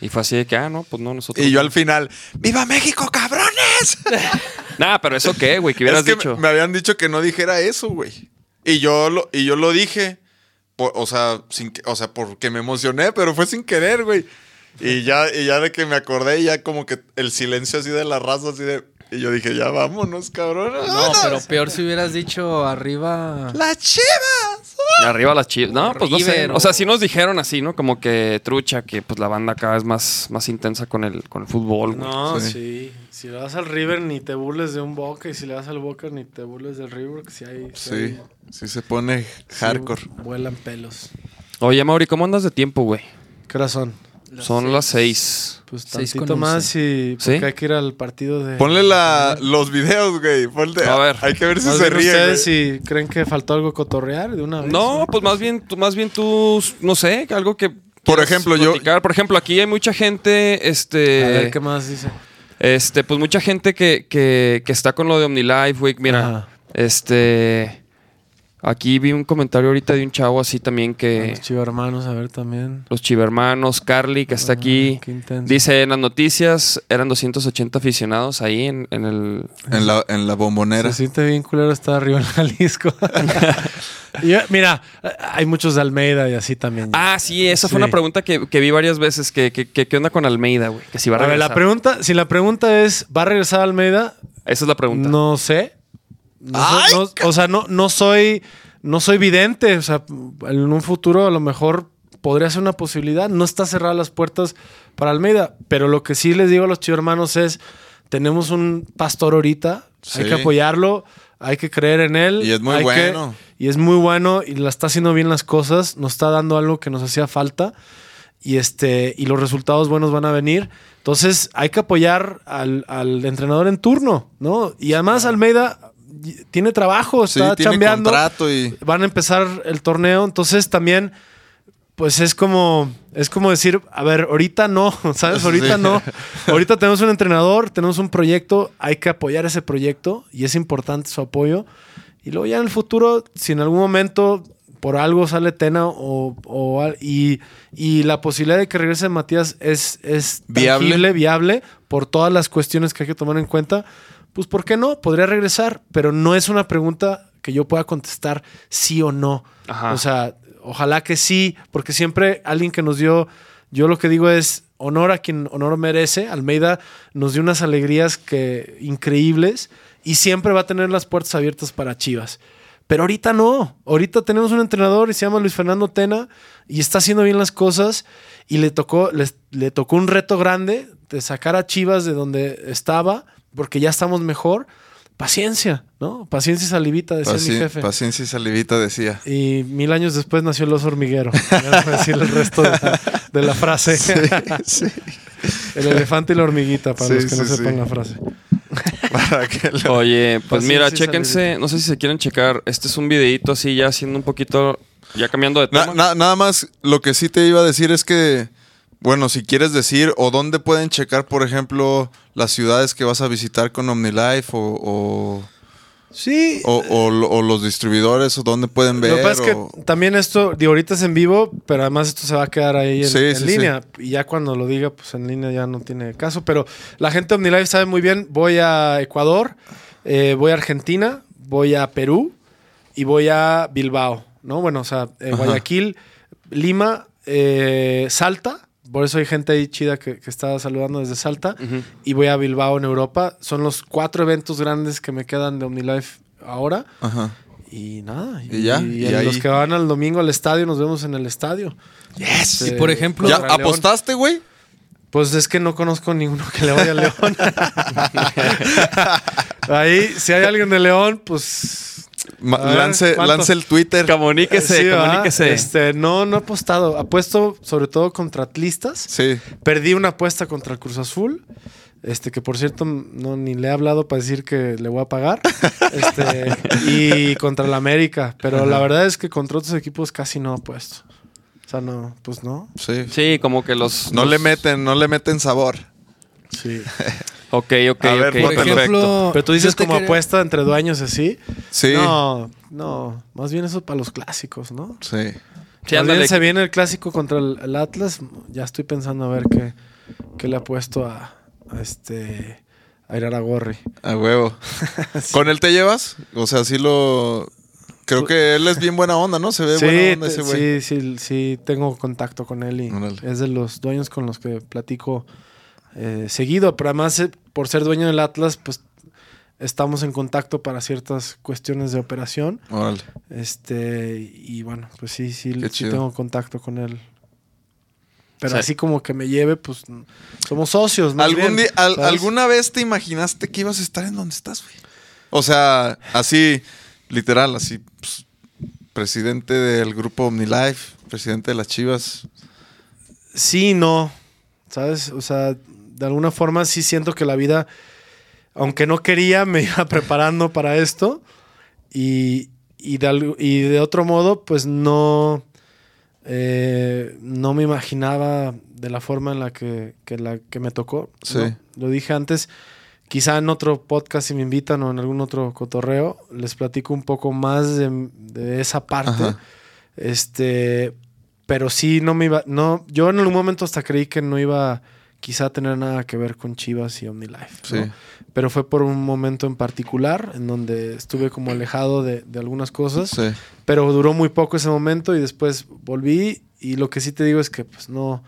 Y fue así de que, ah, no, pues no, nosotros. Y yo al final, ¡Viva México, cabrones! Nah, pero eso qué, güey, que hubieras es que dicho. Me, habían dicho que no dijera eso, güey. Y yo lo, y yo lo dije. por- o sea, sin o sea, porque me emocioné, pero fue sin querer, güey. Y ya, y ya de que me acordé, ya como que el silencio así de la raza, así de. Y yo dije, ya vámonos, cabrón. No, pero peor si hubieras dicho arriba. ¡Las chivas! Arriba las chivas. No, pues no sé. O sea, sí nos dijeron así, ¿no? Como que trucha, que pues la banda cada vez más, más intensa con el, con el fútbol, güey. No, Sí. sí. Si le vas al River, ni te burles de un Boca. Y si le vas al Boca, ni te burles del River. Que si hay. si Sí, hay- sí se pone sí hardcore. vuelan pelos. Oye, Mauri, ¿cómo andas de tiempo, güey? ¿Qué hora son? Son las seis. Pues Seis tantito con más y porque ¿Sí? hay que ir al partido de... Ponle la, los videos, güey. Ponle, A ver. Hay que ver si se bien ríe. ustedes güey. si creen que faltó algo cotorrear de una vez. No, pues más bien, tú- más bien tú, no sé, algo que. Por ejemplo, yo- platicar. Por ejemplo, aquí hay mucha gente, A este. ver, ¿qué más dice? Este, pues mucha gente que, que, que está con lo de OmniLife, güey. Mira, Ajá. este. Aquí vi un comentario ahorita de un chavo así también que. Los chivo hermanos, a ver también. Los chivermanos, Carly, que está Ah, aquí. qué intenso. Dice en las noticias eran 280 aficionados ahí en, en el. En la, en la bombonera. Se siente bien culero estar arriba en Jalisco. Yo- mira, hay muchos de Almeida y así también. Ah, sí, esa fue Sí. una pregunta que, que vi varias veces. Que, que, que- ¿Qué onda con Almeida, güey? Que si va a a ver, regresar. la pregunta, si la pregunta es, ¿va a regresar a Almeida? Esa es la pregunta. No sé. No soy- ¡Ay, no- o sea, no, no soy no soy vidente. O sea, en un futuro a lo mejor podría ser una posibilidad. No está cerradas las puertas para Almeida. Pero lo que sí les digo a los chicos hermanos es: tenemos un pastor ahorita, hay que apoyarlo, hay que creer en él. Y es muy que- bueno. y es muy bueno y la está haciendo bien las cosas. Nos está dando algo que nos hacía falta. Y este, y los resultados buenos van a venir. Entonces, hay que apoyar al, al entrenador en turno, ¿no? Y además, Almeida tiene trabajo, Sí, está tiene chambeando. contrato y... Van a empezar el torneo. Entonces, también, pues es como, es como decir, a ver, ahorita no, ¿sabes? Ahorita Sí. no. Ahorita tenemos un entrenador, tenemos un proyecto, hay que apoyar ese proyecto y es importante su apoyo. Y luego ya en el futuro, si en algún momento por algo sale Tena o, o y, y la posibilidad de que regrese Matías es, es Viable. tangible, viable, por todas las cuestiones que hay que tomar en cuenta, pues ¿por qué no? Podría regresar, pero no es una pregunta que yo pueda contestar sí o no. Ajá. O sea, ojalá que sí, porque siempre alguien que nos dio, yo lo que digo es honor a quien honor merece. Almeida nos dio unas alegrías que increíbles y siempre va a tener las puertas abiertas para Chivas. Pero ahorita no. Ahorita tenemos un entrenador y se llama Luis Fernando Tena y está haciendo bien las cosas y le tocó, le tocó un reto grande de sacar a Chivas de donde estaba porque ya estamos mejor. Paciencia, ¿no? Paciencia y salivita, decía mi jefe. paciencia y salivita decía. Y mil años después nació el oso hormiguero. Voy a decir el resto de la, de la frase. El elefante y la hormiguita, para Sí, los que no sí, sepan sí. la frase. Para que lo- Oye, pues Paciencia mira, chéquense, salivita. no sé si se quieren checar. Este es un videito así ya haciendo un poquito, ya cambiando de Na- tema. na- nada más, lo que sí te iba a decir es que, bueno, si quieres decir, o dónde pueden checar, por ejemplo, las ciudades que vas a visitar con OmniLife, o, o, Sí. o- o o los distribuidores, o dónde pueden ver. Lo que pasa es que también esto, digo, ahorita es en vivo, pero además esto se va a quedar ahí en, Sí, en sí, línea. Y ya cuando lo diga, pues en línea ya no tiene caso. Pero la gente de OmniLife sabe muy bien. Voy a Ecuador, eh, voy a Argentina, voy a Perú y voy a Bilbao, ¿no? Bueno, o sea, eh. Guayaquil, Lima, eh, Salta. Por eso hay gente ahí chida que, que está saludando desde Salta. Y voy a Bilbao en Europa. Son los cuatro eventos grandes que me quedan de OmniLife ahora. Ajá. Y nada. Y ya, y ahí- los que van al domingo al estadio, nos vemos en el estadio. Yes. Este, Y por ejemplo, ¿Ya apostaste, güey? Pues es que no conozco ninguno que le vaya a León. Ahí, si hay alguien de León, pues. Ma- A ver, lance, lance el Twitter. Comuníquese, sí, comuníquese. Este, no, no he apostado. Apuesto sobre todo contra atlistas. Sí. Perdí una apuesta contra el Cruz Azul. Este, que por cierto, no ni le he hablado para decir que le voy a pagar. Este, y contra el América. Pero la verdad es que contra otros equipos casi no apuesto. O sea, no, pues no. Sí. Sí, como que los... No los- le meten, no le meten sabor. Sí. Ok, ok, A ver, ok. Por Perfecto. ejemplo, Pero tú dices como quería- apuesta entre dueños así. Sí. No, no. Más bien eso para los clásicos, ¿no? Sí. Sí, bien se viene el clásico contra el, el Atlas. Ya estoy pensando a ver qué, qué le ha puesto a, a este a Iraragorri. A huevo. ¿Con él te llevas? O sea, sí lo. Creo que él es bien buena onda, ¿no? Se ve buena Sí, onda ese güey. sí, sí, sí, tengo contacto con él y Órale. es de los dueños con los que platico eh, seguido. Pero además, eh, por ser dueño del Atlas, pues estamos en contacto para ciertas cuestiones de operación. Órale. Este, y bueno, pues sí, sí, sí tengo contacto con él. Pero Sí. así como que me lleve, pues somos socios, más ¿Algún bien, día- al- ¿sabes? ¿Alguna vez te imaginaste que ibas a estar en donde estás, güey? O sea, así, literal, así, pues, presidente del grupo OmniLife, presidente de las Chivas. Sí, no. ¿Sabes? O sea, de alguna forma sí siento que la vida, aunque no quería, me iba preparando para esto. Y, y, de, al- y de otro modo, pues no. eh, no me imaginaba de la forma en la que, que la que me tocó. Sí. ¿no? Lo dije antes. Quizá en otro podcast, si me invitan o en algún otro cotorreo, les platico un poco más de, de esa parte. Ajá. Este, pero sí, no me iba, no, yo en algún momento hasta creí que no iba quizá tener nada que ver con Chivas y OmniLife. ¿no? Sí. Pero fue por un momento en particular en donde estuve como alejado de, de algunas cosas, Sí. pero duró muy poco ese momento y después volví y lo que sí te digo es que pues no,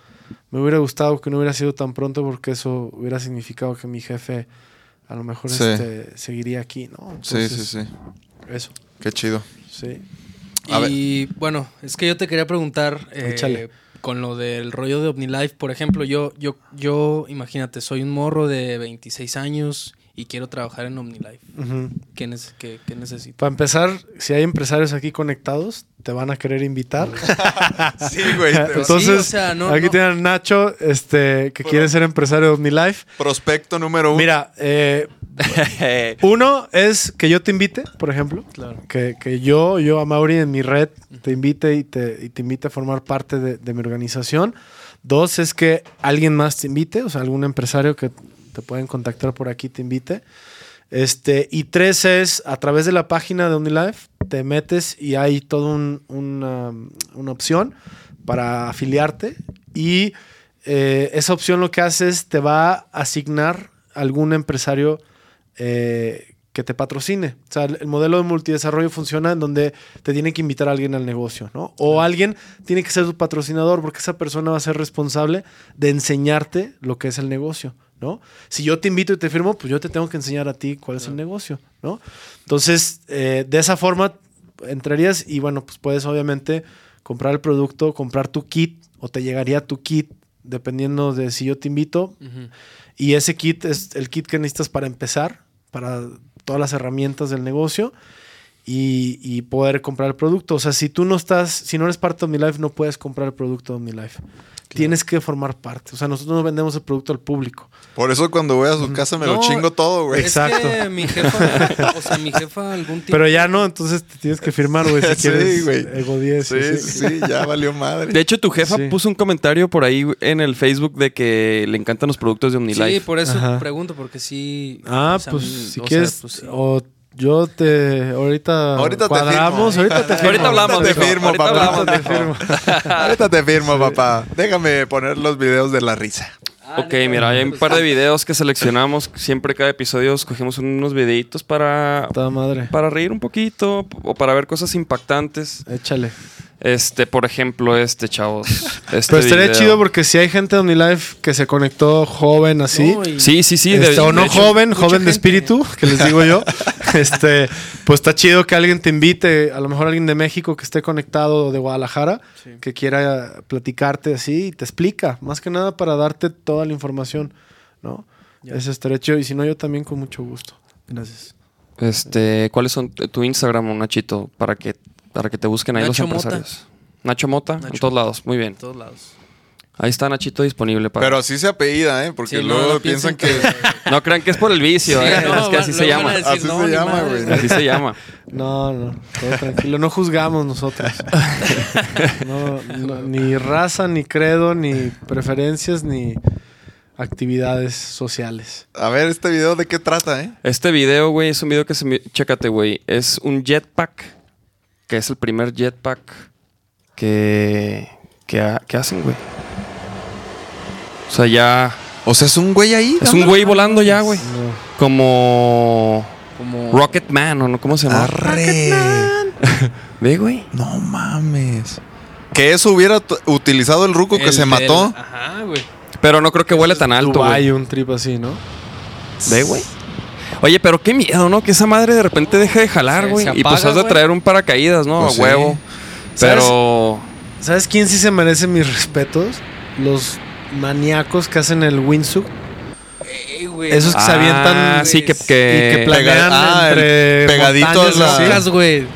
me hubiera gustado que no hubiera sido tan pronto porque eso hubiera significado que mi jefe a lo mejor Sí. este, seguiría aquí, ¿no? Sí, sí, sí. Eso, Qué chido. sí. A Y bueno, es que yo te quería preguntar eh, Échale. Con lo del rollo de OmniLife, por ejemplo, yo, yo, yo, imagínate, soy un morro de 26 años y quiero trabajar en OmniLife. ¿Qué, nece- qué- qué necesito? Para empezar, si hay empresarios aquí conectados, te van a querer invitar. Sí, güey. Entonces, Sí, o sea, no- aquí no. tienen a Nacho, este, que quiere ser empresario de OmniLife. Prospecto número uno. Mira, eh, uno es que yo te invite, por ejemplo. Claro. Que, que yo, yo a Mauri en mi red, te invite y te, y te invite a formar parte de, de mi organización. Dos es que alguien más te invite, o sea, algún empresario que te pueden contactar por aquí te invite. Este, y tres es a través de la página de OmniLife, te metes y hay toda un- una, una opción para afiliarte. Y eh, esa opción lo que hace es te va a asignar algún empresario eh, que te patrocine. O sea, el, el modelo de multidesarrollo funciona en donde te tiene que invitar a alguien al negocio, ¿no? O alguien tiene que ser tu patrocinador porque esa persona va a ser responsable de enseñarte lo que es el negocio, ¿no? Si yo te invito y te firmo, pues yo te tengo que enseñar a ti cuál es el negocio, ¿no? Entonces, eh, de esa forma entrarías y bueno, pues puedes obviamente comprar el producto, comprar tu kit o te llegaría tu kit dependiendo de si yo te invito. Y ese kit es el kit que necesitas para empezar, para todas las herramientas del negocio y, y poder comprar el producto. O sea, si tú no estás, si no eres parte de OmniLife, no puedes comprar el producto de OmniLife. Tienes que formar parte. O sea, nosotros no vendemos el producto al público. Por eso cuando voy a su casa me lo chingo todo, güey. Exacto. Es que mi jefa, o sea, mi jefa algún tiempo... Pero ya no, entonces te tienes que firmar, güey, si Sí, quieres. güey. Ego 10. Sí, sí, sí, ya valió madre. De hecho, tu jefa Sí. puso un comentario por ahí en el Facebook de que le encantan los productos de OmniLife. Sí, por eso Ajá. pregunto, porque sí... Ah, o sea, pues mm, si o sea, quieres, pues, sí. o yo te, ahorita, Ahorita te firmo. ahorita te firmo. Ahorita hablamos, te firmo, Ahorita papá. hablamos, Ahorita te mijo. firmo. Ahorita te firmo, papá. Déjame poner los videos de la risa. Ok, mira, hay un par de videos que seleccionamos. Siempre cada episodio escogemos unos videitos para, Toda madre. para reír un poquito o para ver cosas impactantes. Échale. Este, por ejemplo, este, chavos. Este Pero estaría video. chido porque si hay gente de OmniLife que se conectó joven así. No, y- Sí, sí, sí. este, de- o no de joven, joven de gente. espíritu, que les digo yo. este, pues está chido que alguien te invite, a lo mejor alguien de México que esté conectado o de Guadalajara, que quiera platicarte así y te explica, más que nada para darte toda la información, ¿no? Ese estaría chido y si no yo también con mucho gusto. Gracias. Este, ¿cuáles son tu Instagram, Nachito, para que para que te busquen ahí Nacho los Mota. empresarios? Nacho Mota, en todos lados, muy bien. En todos lados. Ahí está Nachito disponible para. Pero así se apellida, ¿eh? Porque Sí, luego no piensan que... no crean que es por el vicio, Sí, ¿eh? no, es que así se llama. decir, Así no, se llama, güey. Así se llama. No, no, todo tranquilo. No juzgamos nosotros. No, no, ni raza, ni credo, ni preferencias, ni actividades sociales. A ver, este video de qué trata, ¿eh? Este video, güey, es un video que se me... Chécate, güey. Es un jetpack, que es el primer jetpack que... que, ha- que hacen, güey. O sea, ya... O sea, es un güey ahí. Es un güey volando ya, güey. No. Como... Como Rocket Man, ¿o no? ¿Cómo se llama? Arre. Ve, güey. No mames. Que eso hubiera utilizado el ruco que se del- mató. Ajá, güey. Pero no creo que huele tan alto, güey. un trip así, ¿no? Ve, güey. Oye, pero qué miedo, ¿no? Que esa madre de repente deje de jalar, güey. Y pues has de traer un paracaídas, ¿no? Pues a sí. huevo. Pero... ¿Sabes quién sí se merece mis respetos? Los maníacos que hacen el windsuit. Ey, güey. Esos que se Ah, avientan sí, que... y que- que planean ah, entre pegadito montañas a la- así. Rocas, güey.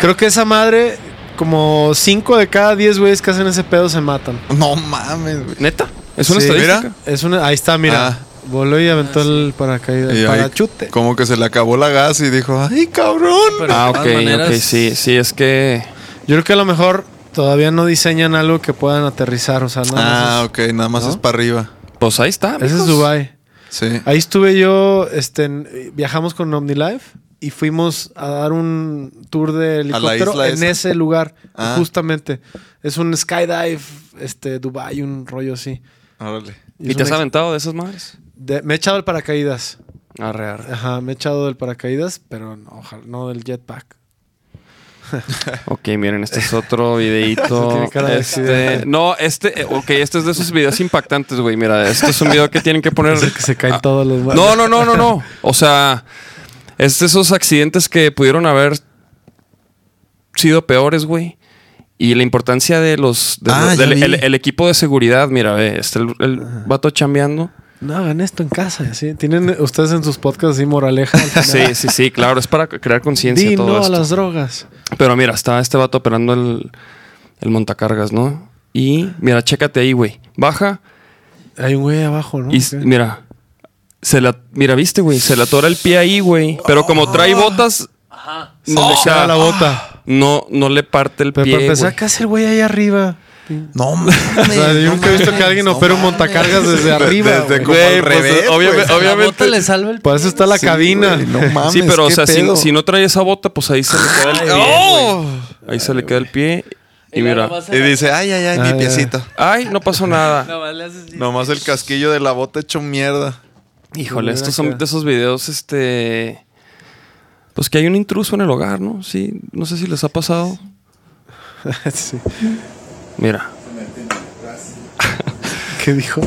Creo que esa madre, como 5 de cada 10 güeyes que hacen ese pedo se matan. No mames, güey. ¿Neta? ¿Es una Sí, estadística? mira. Es una, ahí está, mira. Ah. Voló y aventó el paracaídas. El parachute. Como que se le acabó la gas y dijo, ¡ay, cabrón! Pero Ah, ok, maneras- ok, sí, sí, es que... Yo creo que a lo mejor todavía no diseñan algo que puedan aterrizar. O sea, nada Ah, más ok, nada más ¿no? es para arriba. Pues ahí está. es- Ese es amigos. Dubai. Sí. Ahí estuve yo, este, en- viajamos con OmniLife y fuimos a dar un tour de helicóptero en esa? ese lugar, Ah. justamente. Es un skydive, este, Dubai, un rollo así. Órale. Y ¿Y es te has aventado de esas madres? De- me he echado el paracaídas. Arre, arre. Ajá, me he echado del paracaídas, pero no, ojalá, no del jetpack. Ok, miren, este es otro videito. Este, no, este, eh, ok, este es de esos videos impactantes, güey. Mira, este es un video que tienen que poner. Es que se caen Ah, todos los No, no, no, no, no. O sea, es de esos accidentes que pudieron haber sido peores, güey. Y la importancia de los. de Ah, los- ya del vi. el, el equipo de seguridad, mira, ve, está el, el vato chambeando. No, hagan esto en casa, ¿sí? Tienen ustedes en sus podcasts así moraleja. Sí, sí, sí, claro, es para crear conciencia todo no a las drogas. Pero mira, está este vato operando el, el montacargas, ¿no? Y mira, chécate ahí, güey. Baja Hay un güey abajo, ¿no? y mira. Se la, mira, viste, güey. Se le atora el pie ahí, güey. Pero como trae botas, no, Le o sea, queda la bota. no, no le parte el Pero pie. ¿qué hace el güey ahí arriba? No mames. O sea, yo nunca he visto que alguien opera un montacargas desde arriba. Desde güey. como Güey, al pues, revés, obviamente-. La bota le salva el Para eso está la Sí, cabina. güey, no mames. sí, pero o sea, si, no trae esa bota, pues ahí se le queda el pie. ¡Oh! Ahí se le queda el pie. Y mira. Y dice, ay, ay, ay, Ah, mi ya. piecito. Ay, no pasó nada. Nomás le haces así. Nomás el casquillo de la bota hecho mierda. Híjole, Mira estos son acá. de esos videos, este. Pues que hay un intruso en el hogar, ¿no? Sí, no sé si les ha pasado. Sí. Mira, ¿Qué dijo?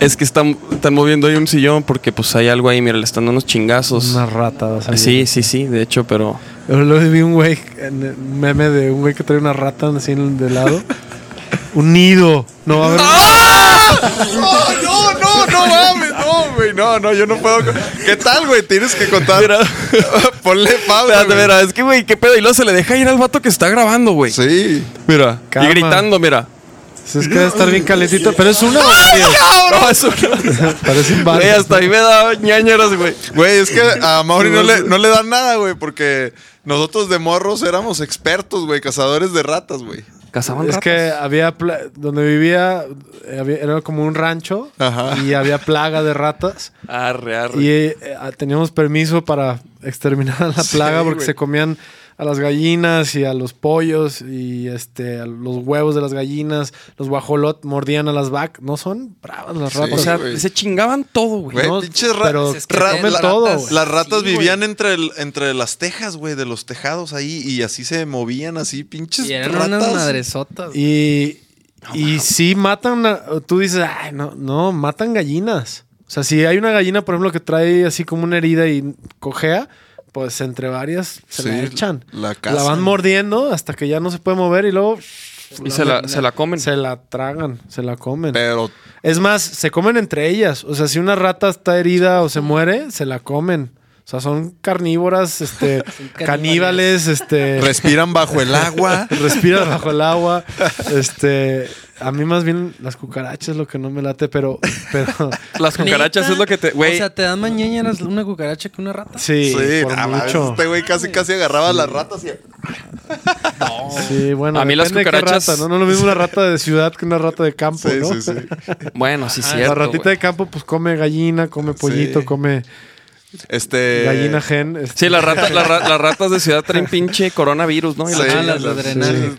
es que están, están moviendo ahí un sillón porque pues hay algo ahí, mira, le están dando unos chingazos. Una rata. va a salir. Sí, sí, sí, de hecho, pero. Yo luego vi un güey, el meme de un güey que trae una rata así en- de lado. un nido. No va a haber. No, no, no, no mames, güey. No, no, yo no puedo. ¿Qué tal, güey? Tienes que contar. Ponle pausa. Espérate, güey. mira, es que, güey, qué pedo. Y luego se le deja ir al vato que está grabando, güey. Sí. Mira, Calma. y gritando, mira. Es que debe estar bien calentito. Pero es una varias. No, eso Parece un Güey, hasta ahí me da ñañeras, güey. Güey, es que a Mauri no le, no le dan nada, güey, porque nosotros de morros éramos expertos, güey, cazadores de ratas, güey. Cazaban Es ratas. que había. pla- Donde vivía. eh, había- era como un rancho. Ajá. Y había plaga de ratas. Arre, arre. Y eh, teníamos permiso para exterminar a la Sí, plaga porque se comían a las gallinas y a los pollos y este a los huevos de las gallinas, los guajolot mordían a las vacas. No son bravas las Sí, ratas. o sea, güey. se chingaban todo, güey. Güey, no, pinches ra- pero es que ra- comen la- todo, güey. Las ratas Sí, vivían entre, el- entre las tejas, güey, de los tejados ahí y así se movían, así, pinches Y eran ratas. unas madresotas. Y, y sí matan, a- tú dices, ay, no, no, matan gallinas. O sea, si hay una gallina, por ejemplo, que trae así como una herida y cojea, pues entre varias se la echan. la van mordiendo hasta que ya no se puede mover y luego Y se la, se la comen. Se la tragan, se la comen. Pero Es más, se comen entre ellas. O sea, si una rata está herida o se muere, se la comen. O sea, son carnívoras, este, caníbales, este, respiran bajo el agua. respiran bajo el agua. Este, a mí más bien las cucarachas es lo que no me late, pero, pero Las cucarachas ¿Neta? es lo que te. Güey, O sea, te dan más ñeñeras una cucaracha que una rata. sí, por a la vez mucho. este güey casi casi agarraba a las ratas y Sí, bueno, A mí las cucarachas- rata, ¿no? No es lo mismo una rata de ciudad que una rata de campo, Sí, ¿no? sí, sí. bueno, sí, La cierto. ratita güey. de campo, pues come gallina, come pollito, Sí. come Este gallina gen. este, Sí, las ratas, las, ra- las ratas de ciudad traen pinche coronavirus, ¿no? Y Sí, la- Ah, las de drenaje.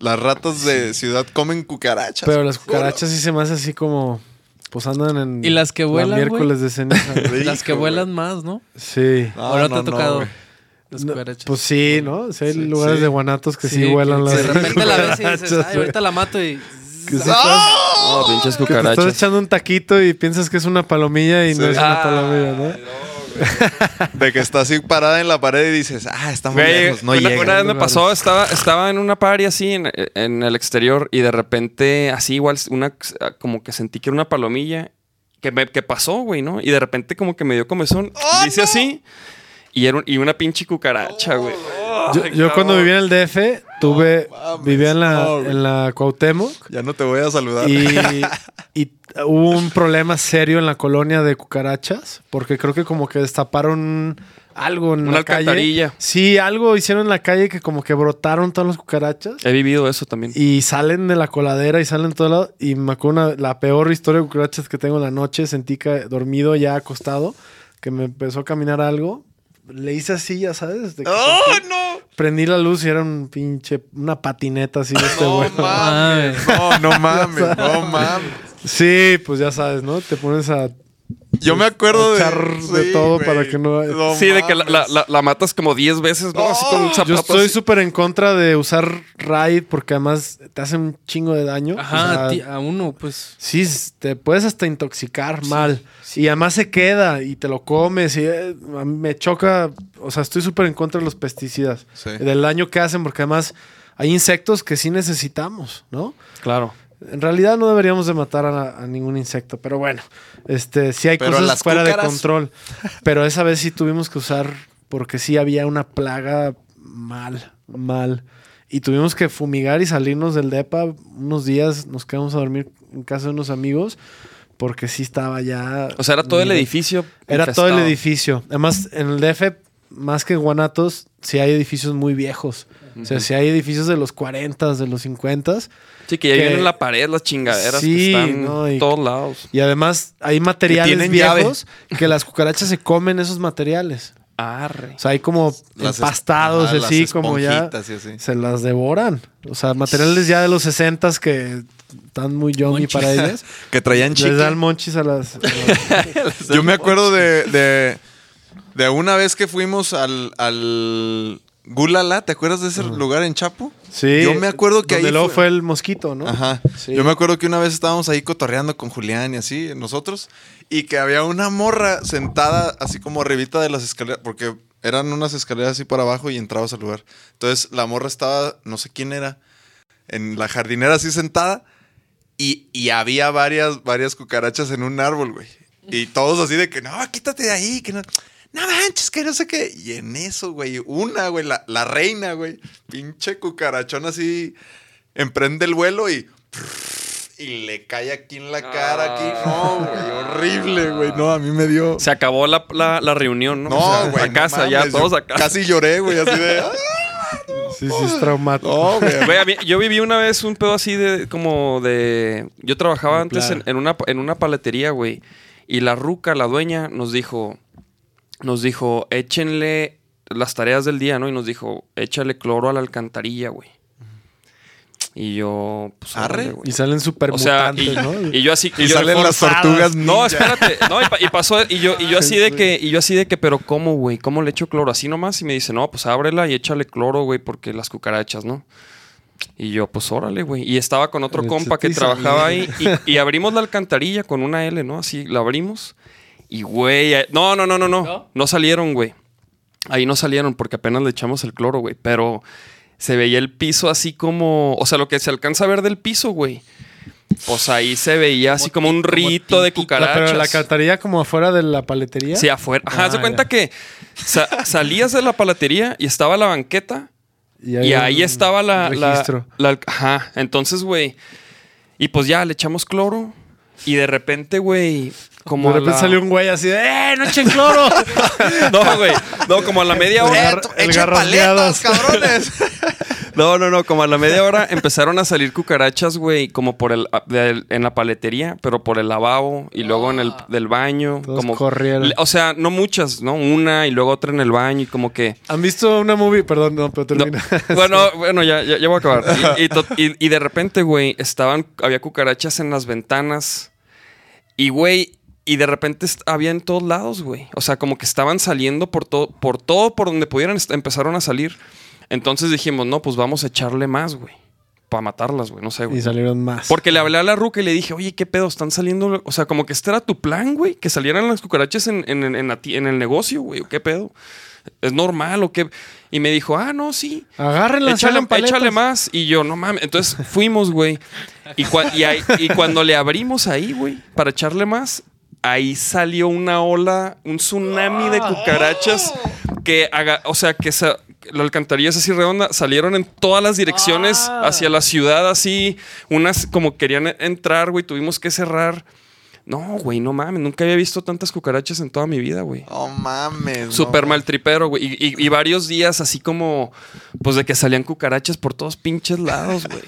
Las ratas de ciudad comen cucarachas. Pero las cucarachas sí se me hace así como. Pues andan en. Y las que la vuelan, miércoles de ceniza. Rico, Las que vuelan más, ¿no? sí. No, ¿O no te no, ha no, tocado? güey. Las No, cucarachas. Pues sí, ¿no? Sí, hay Sí, lugares sí. de guanatos que sí, vuelan las De repente la ves y dices, cucarachas, ay, ahorita la mato y... Que ¡Ah! estás- Oh, pinches que te estás cucarachas. echando un taquito y piensas que es una palomilla y no es una Ah, palomilla, ¿no? De que está así parada en la pared y dices, ah, está muy Güey, lejos, no una, llega. una vez me pasó, estaba, estaba en una party así en, en el exterior y de repente así igual una como que sentí que era una palomilla que, me, que pasó, güey, ¿no? Y de repente como que me dio comezón. Dice así y era un- y una pinche cucaracha, güey. Yo, yo cuando vivía en el DF, tuve. mames, vivía en la, no, en la Cuauhtémoc. Ya no te voy a saludar. Y, y hubo un problema serio en la colonia de cucarachas, porque creo que como que destaparon algo en Una la calle. alcantarilla. Sí, algo hicieron en la calle que como que brotaron todas las cucarachas. He vivido eso también. Y salen de la coladera y salen de todo lado. Y me acuerdo una- la peor historia de cucarachas que tengo en la noche. Sentí que dormido ya acostado, que me empezó a caminar algo. Le hice así, ya sabes. de que ¡Oh, no! Prendí la luz y era un pinche, una patineta así de este No güey. mames. No, no mames, no mames. Sí, pues ya sabes, ¿no? Te pones a Yo me acuerdo de. De todo para que no- sí, de que la, la- mames. la- la matas como 10 veces, ¿no? Así con un Yo zapato. estoy súper en contra de usar Raid porque además te hace un chingo de daño. Ajá, O sea, a, ti- a uno, pues... Sí, te puedes hasta intoxicar mal. Y además se queda y te lo comes. Y eh, a mí me choca. O sea, estoy súper en contra de los pesticidas. Sí. Del daño que hacen, porque además hay insectos que sí necesitamos, ¿no? Claro. En realidad no deberíamos de matar a, a ningún insecto, pero bueno, este sí hay Pero cosas fuera de control. Pero esa vez sí tuvimos que usar porque sí había una plaga mal, mal. Y tuvimos que fumigar y salirnos del depa unos días, nos quedamos a dormir en casa de unos amigos porque sí estaba ya O sea, era todo el edificio. Era todo el edificio. Además, en el DF, más que Guanatos, sí hay edificios muy viejos. O sea, sí hay edificios de los 40, de los 50. Sí, que ya que- vienen en la pared las chingaderas Sí, que están no, y- todos lados. Y además hay materiales llave. viejos que las cucarachas se comen esos materiales. Arre. O sea, hay como Las es- empastados ajá, así, las como ya esponjitas y así. se las devoran. O sea, materiales ya de los 60 que están muy yummy para ellas. Que traían Les chicle. dan monchis a las... a las- Yo me acuerdo de, de, de una vez que fuimos al, al Gulala, ¿te acuerdas de ese lugar en Chapo? Sí. Yo me acuerdo que donde ahí luego fue- fue el mosquito, ¿no? Ajá. Sí. Yo me acuerdo que una vez estábamos ahí cotorreando con Julián y así, nosotros, y que había una morra sentada así como arribita de las escaleras, porque eran unas escaleras así para abajo y entrabas al lugar. Entonces la morra estaba, no sé quién era, en la jardinera así sentada, y, y había varias, varias cucarachas en un árbol, güey. Y todos así de que, no, quítate de ahí, que no. No manches, que no sé qué. Y en eso, güey, una, güey, la, la reina, güey. Pinche cucarachón así. Emprende el vuelo y. Y le cae aquí en la cara, aquí. No, güey, horrible, güey. No, a mí me dio. Se acabó la, la, la reunión, ¿no? No, O sea, güey. A no casa, ya, todos a casa. Casi lloré, güey, así de. "Ah". Sí, sí, es traumático. No, güey. Güey, a mí- yo viví una vez un pedo así de como de. Yo trabajaba antes en una, en una paletería, güey. Y la ruca, la dueña, nos dijo. Nos dijo, échenle las tareas del día, ¿no? Y nos dijo, échale cloro a la alcantarilla, güey. Y yo, pues, Arre. güey. Y salen súper O sea, y, ¿no? y yo así. Y yo- salen las tortugas. No, espérate. No, y, y pasó, y yo, y yo así de que, y yo así de que, pero ¿cómo, güey? ¿Cómo le echo cloro? Así nomás. Y me dice, no, pues ábrela y échale cloro, güey, porque las cucarachas, ¿no? Y yo, pues órale, güey. Y estaba con otro compa que trabajaba ahí. Y, y abrimos la alcantarilla con una L, ¿no? Así la abrimos. Y, güey, eh, no, no, no, no, no. ¿No? No salieron, güey. Ahí no salieron porque apenas le echamos el cloro, güey. Pero se veía el piso así como, o sea, lo que se alcanza a ver del piso, güey. Pues ahí se veía así como un rito de La- Pero la cucarachas. alcantarilla como afuera de la paletería. Sí, afuera. Ajá, Ah, cuenta que sa- salías de la palatería y estaba la banqueta y ahí estaba la, la- registro. la- Ajá. Entonces, güey. Y pues ya le echamos cloro. Y de repente, güey. Como de repente la- salió un güey así de ¡Eh, no echen cloro! No, güey. No, como a la media hora. El gar- el ¡Echen garrasmeados. paletas, cabrones! No, no, no. Como a la media hora empezaron a salir cucarachas, güey. Como por el. del- en la paletería, pero por el lavabo. Y luego en el del baño. Todos como corrieron. O sea, no muchas, ¿no? Una y luego otra en el baño. Y como que. ¿Han visto una movie? Perdón, no, pero No, termina. bueno, bueno, ya, ya, ya voy a acabar. Y, y to- y- y de repente, güey, estaban, había cucarachas en las ventanas. Y, güey, y de repente había en todos lados, güey. O sea, como que estaban saliendo por todo, por todo, por donde pudieran, empezaron a salir. Entonces dijimos, no, pues vamos a echarle más, güey. Para matarlas, güey, no sé, güey. y salieron más. Porque le hablé a la ruca y le dije, oye, ¿qué pedo? Están saliendo. O sea, como que este era tu plan, güey. Que salieran las cucarachas en, en- en la en el negocio, güey. ¿o ¿Qué pedo? ¿Es normal o qué? Y me dijo, ah, no, sí. Agárrenlas, Échale, échale más. Y yo, no mames. Entonces fuimos, güey. Y, cua- y, ahí- y cuando le abrimos ahí, güey, para echarle más, ahí salió una ola, un tsunami de cucarachas que haga, o sea, que sa- la alcantarilla es así redonda, salieron en todas las direcciones hacia la ciudad, así, unas como querían entrar, güey, tuvimos que cerrar. No, güey, no mames, nunca había visto tantas cucarachas en toda mi vida, güey. No mames. Súper no. mal tripero, güey. Y, y- y varios días así como, pues de que salían cucarachas por todos pinches lados, güey.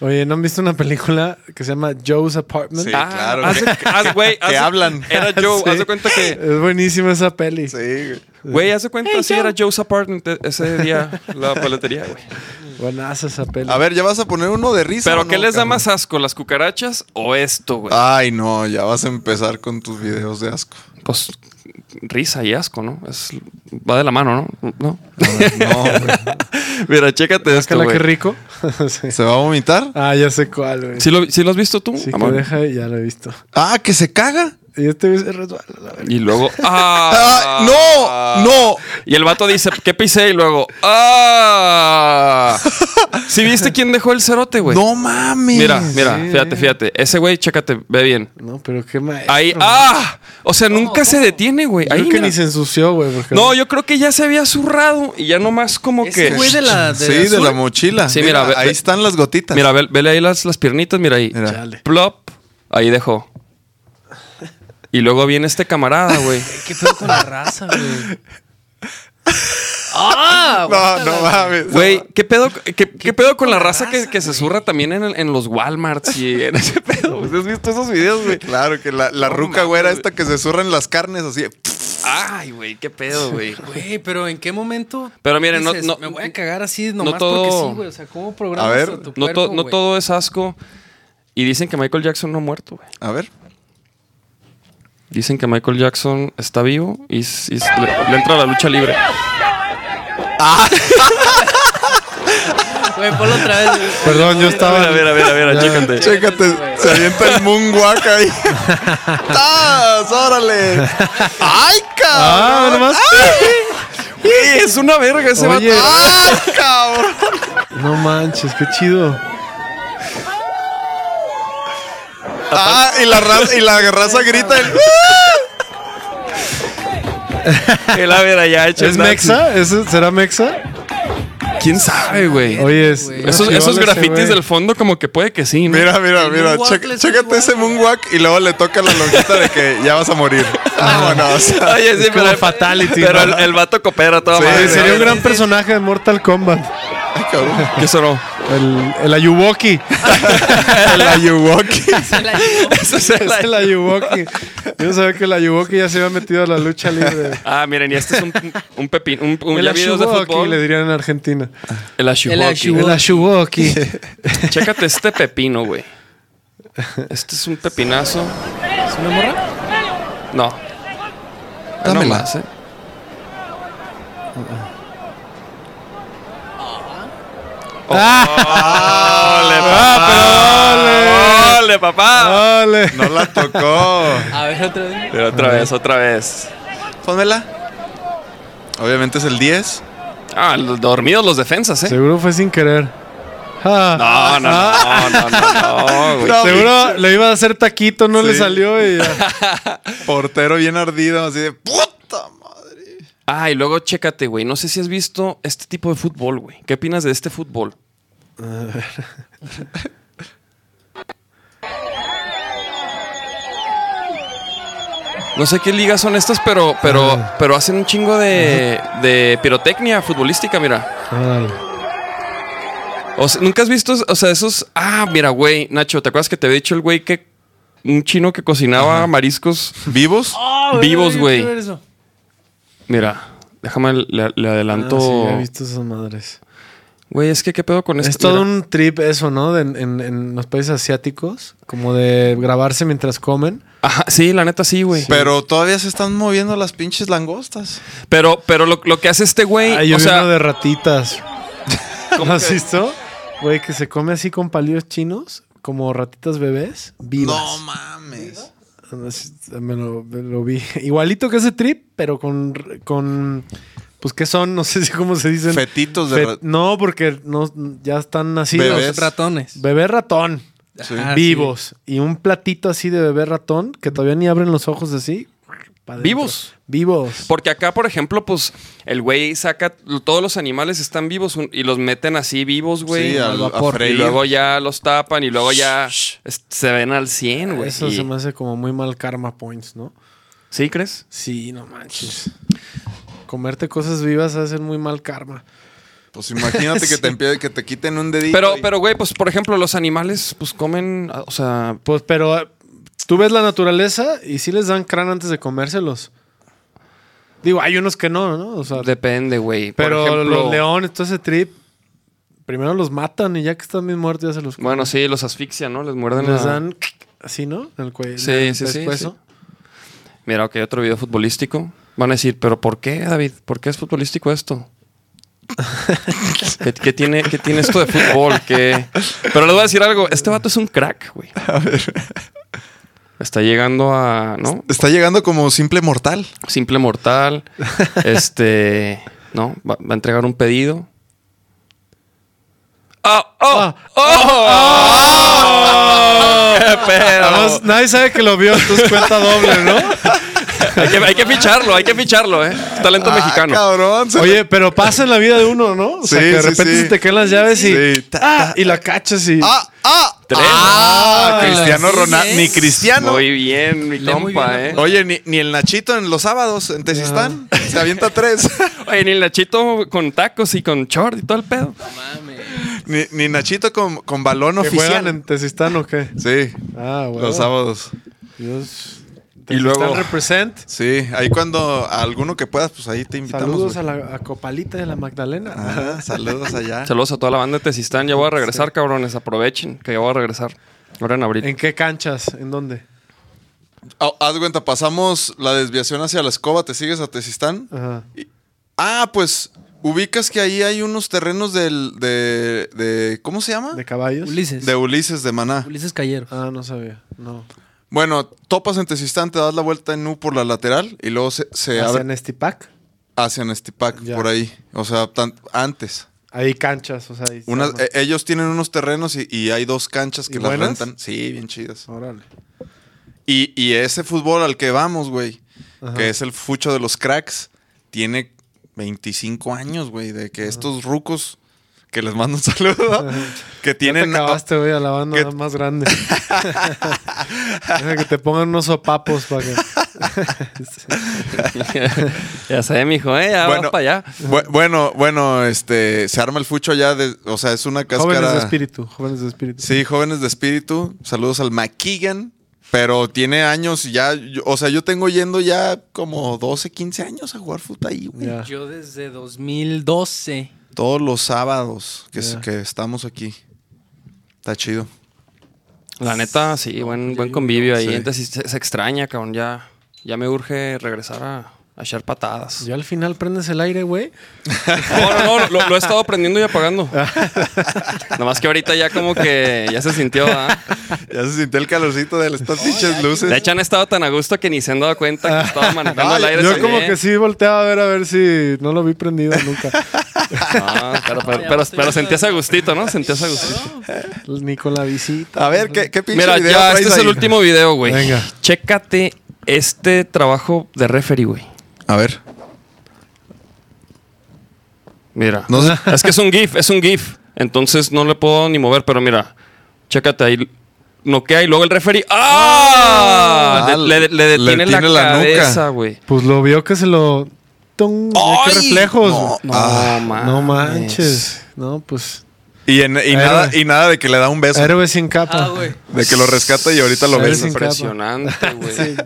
Oye, ¿no han visto una película que se llama Joe's Apartment? Sí. claro. haz, güey, haz Que hablan. Era Joe, Sí. haz de cuenta que, Es buenísima esa peli. Sí, güey. de cuenta, sí era Joe's apartment e- ese día, la paletería, güey. Buenaza esa peli. A ver, ¿ya vas a poner uno de risa? Pero o ¿qué no, les da más asco, las cucarachas o esto, güey? Ay, no, ya vas a empezar con tus videos de asco. Pues risa y asco, ¿no? Es, va de la mano, ¿no? No. No. Mira, chécate esto, Sácala, güey. qué rico. Sí. ¿Se va a vomitar? Ah, ya sé cuál, güey. ¿Sí lo, sí lo has visto tú? Sí, que amor? deja, ya lo he visto. Ah, que se caga. Y este se resbala, la verga. Y luego, Ah, ¡ah! no, no. Y el vato dice, ¿qué pisé? Y luego, ¡ah! ¿Sí viste quién dejó el cerote, güey? No mames. Mira, mira, Sí, fíjate, fíjate. Ese güey, chécate, ve bien. No, pero qué maestro. Ahí, ¡ah! O sea, nunca se detiene, güey. Ahí, creo que mira. ni se ensució, güey. No, yo creo que ya se había zurrado y ya nomás como Ese que. güey de la. de Sí, de azul. la mochila. Sí, mira, ve- ahí ve- están las gotitas. Mira, ve- vele ahí las, las piernitas, mira ahí. Mira. Chale. Plop. Ahí dejó. Y luego viene este camarada, güey. ¿Qué pedo con la raza, güey? ¡Ah! No, no mames. Güey, ¿qué pedo, qué, qué pedo con la raza que, que se zurra también en, el- en los Walmarts y en ese pedo? ¿Has visto esos videos, güey? Claro que la, la No ruca güera güey. esta que se surran las carnes así. Ay, güey, qué pedo, güey. Güey, pero ¿en qué momento? Pero miren, no- dices, no- Me voy a cagar así nomás todo- porque sí, güey. O sea, ¿cómo programas A ver, tu No, cuerpo, to- no todo es asco. Y dicen que Michael Jackson no ha muerto, güey. A ver. Dicen que Michael Jackson está vivo y, le entra a la lucha libre. Güey, ponlo otra vez. güey. Perdón, yo estaba. Mira, mira, mira, mira, Ya. chécate. Chécate, se avienta el moonwalk ahí. ¡Tas! ¡Órale! ¡Ay, Ah, cabrón! nomás. Güey, es una verga ese Oye. vato. ¡Ay, cabrón! No manches, qué chido. Ah, y la raza, y la raza grita el, La vera ya hecho. ¿Es Mexa? ¿Eso ¿Será Mexa? ¿Quién sabe, güey? Oye, es. Esos, esos grafitis del fondo como que puede que sí, ¿no? Mira, mira, El mira. checa- chécate ese moonwalk y luego le toca la lonjita de que ya vas a morir. Vámonos. Oye, sí, Es como pero, fatality, pero ¿no? el, el vato coopera toda Sí, sería un sí, gran personaje de Mortal Kombat. Ay, cabrón. ¿Qué sonó? El, el Ayuwoki. El Ayuwoki. Eso es el- Es el Ayuwoki. Yo no sabía que el Ayuwoki ya se había metido a la lucha libre. Ah, miren, y este es un, un pepín. Un, un El ya videos de Ayuwoki, fútbol. le dirían en Argentina. El Ashuwoki. El Ayuwoki. Chécate este pepino, güey. Este es un pepinazo. ¿Es una morra? No. Ah, no Dámela. más, ¿eh? ¡Ah! ¡Ole, Ah, ¡Ole, papá! ¡Ole! No la tocó. A ver, otra vez. Pero otra vez, otra vez. Pónmela. Obviamente es el 10. Ah, los dormidos los defensas, ¿eh? Seguro fue sin querer. Ah. No, no, no, no, no, no, güey. No, Seguro le iba a hacer taquito, no le salió y ya. Portero bien ardido, así de puta madre. Ah, y luego chécate, güey. No sé si has visto este tipo de fútbol, güey. ¿Qué opinas de este fútbol? No sé qué ligas son estas, pero, pero, Ah. pero hacen un chingo de, de pirotecnia futbolística, mira. Órale. O sea, ¿Nunca has visto, o sea, esos... Ah, mira, güey, Nacho, ¿te acuerdas que te había dicho el güey que... Un chino que cocinaba mariscos ¿Vivos? vivos, Yo güey? Mira, déjame, le, le adelanto... Ah, sí, he visto esas madres. Güey, es que qué pedo con esto. Es todo Mira. un trip eso, ¿no? De- en, en los países asiáticos, como de grabarse mientras comen. Ajá, sí, la neta sí, güey. Pero todavía se están moviendo las pinches langostas. Pero, pero lo, lo que hace este güey, Ah, yo o vi sea, uno de ratitas. ¿Cómo has visto? Güey, que se come así con palillos chinos, como ratitas bebés, vivas. No mames. Así, Me lo, me lo vi. Igualito que ese trip, pero con, con pues ¿qué son? No sé si cómo se dicen. Fetitos de Fe- ra- no, porque no, ya están nacidos. Bebés. Ratones. Bebé ratón. Sí. Ajá, vivos. Y un platito así de bebé ratón que todavía ni abren los ojos así. Vivos. Vivos. porque acá, por ejemplo, pues el güey saca, todos los animales están vivos un- y los meten así vivos, güey. Sí, al, vapor. y luego ya los tapan y luego ya se ven al 100, güey. Eso Y- se me hace como muy mal karma points, ¿no? ¿Sí crees? Sí, no manches. Comerte cosas vivas hace muy mal karma. Pues imagínate que, te empie- que te quiten un dedito. Pero, y- pero, güey, pues por ejemplo, los animales, pues comen, o sea, Pues, pero tú ves la naturaleza y sí les dan crán antes de comérselos. Digo, hay unos que no, ¿no? O sea, depende, güey. Por pero ejemplo- los leones, todo ese trip, primero los matan y ya que están bien muertos ya se los comen. Bueno, sí, los asfixian, ¿no? Les muerden les la- dan así, ¿no? En el cuello. Sí, el sí, sí. Mira, ok, otro video futbolístico. Van a decir, ¿pero por qué, David? ¿Por qué es futbolístico esto? ¿Qué, qué tiene, ¿Qué tiene esto de fútbol? ¿Qué? Pero les voy a decir algo. Este vato es un crack, güey. Está llegando a, ¿no? Está llegando como simple mortal. Simple mortal. este, ¿no? Va, va a entregar un pedido. ¡Oh! ¡Oh! ¡Oh! ¡Qué pedo! Además, nadie sabe que lo vio, entonces cuenta doble, ¿no? Hay que, hay que ficharlo, hay que ficharlo, ¿eh? Talento Ah, mexicano. cabrón. se- Oye, pero pasa en la vida de uno, ¿no? O sea, Sí, que de repente sí. se te caen las llaves y, Sí. Ta, ah, y la cachas y... ¡Ah! ¡Ah! Tres. ¡Ah! Ah, Cristiano sí, Ronaldo. Ni Cristiano. Muy bien, mi compa, bien, ¿eh? Oye, ni, ni el Nachito en los sábados en Tezistán. Se avienta tres. Oye, ni el Nachito con tacos y con short y todo el pedo. ni, ni Nachito con, con balón ¿Que oficial. juegan en Tezistán o qué? Sí, Ah, bueno. los sábados. Dios. Y luego- represent. Sí, ahí cuando a alguno que puedas, pues ahí te invitamos. Saludos a la a Copalita de la Magdalena. Ah, saludos allá. Saludos a toda la banda de Tesistán. Ya voy a regresar, cabrones. Aprovechen que ya voy a regresar. Ahora en abril. ¿En qué canchas? ¿En dónde? Ah, haz de cuenta, pasamos la desviación hacia la escoba, te sigues a Tezistán. Ajá. Ah, pues ubicas que ahí hay unos terrenos del, de, de- ¿Cómo se llama? ¿De caballos? Ulises. De Ulises de Maná. Ulises Callero. Ah, no sabía. No. Bueno, topas en Tezistán, te das la vuelta en U por la lateral y luego se, se ¿Hacia abre Nestipac? hacia Nestipac, Ya. por ahí. O sea, tan- antes. Ahí canchas, o sea, Unas- eh, ellos tienen unos terrenos y, y hay dos canchas que ¿Y las buenas? rentan. Sí, bien chidas. Órale. Y, y ese fútbol al que vamos, güey, Ajá. que es el fucho de los cracks, tiene 25 años, güey, de que estos rucos, que les mando un saludo, que Tienen, tienen... te acabaste, güey, a la banda más grande. Deja que te pongan unos sopapos para que... ya sé, mijo, ¿eh? Ya Bueno, vamos para allá. Bu- bueno, bueno, este, se arma el fucho ya, de, o sea, es una cáscara... Jóvenes de espíritu, jóvenes de espíritu. Sí, jóvenes de espíritu. Saludos al McKeegan. Pero tiene años y ya, yo- o sea, yo tengo yendo ya como 12, 15 años a jugar fútbol ahí, güey. Ya. Yo desde 2012. Todos los sábados que, que estamos aquí. Está chido. La neta, sí, buen, buen convivio ahí. Sí. Entonces se, se extraña, cabrón. Ya, ya me urge regresar a, a echar patadas. Ya al final prendes el aire, güey. No, no, no, lo, lo he estado prendiendo y apagando. Nomás que ahorita ya como que ya se sintió, ¿ah? Ya se sintió el calorcito de estas pinches luces. De hecho, han estado tan a gusto que ni se han dado cuenta que estaba manejando el aire Yo también. como que sí volteaba a ver a ver si no lo vi prendido nunca. No, pero, pero, pero, pero sentías a gustito, ¿no? Sentías a gustito. Ni con la visita. A ver, ¿qué, qué pinche Mira, video ya, este es el último video, güey. Venga. Chécate este trabajo de referee, güey. A ver. Mira. No sé. Es que es un GIF, es un GIF. Entonces no le puedo ni mover, pero mira. Chécate ahí. Noquea y luego el referee. ¡Ah! Ah, le, le le detiene la, detiene la nuca. cabeza, güey. Pues lo vio que se lo. ¡Tung! ¡Qué ¡Ay! reflejos! No. No, Ah, no manches. No, pues. Y, en- y nada, y nada de que le da un beso. Héroe sin capa. Ah, güey. De que lo rescata y ahorita lo Héroe besa. sin capa. Impresionante, güey.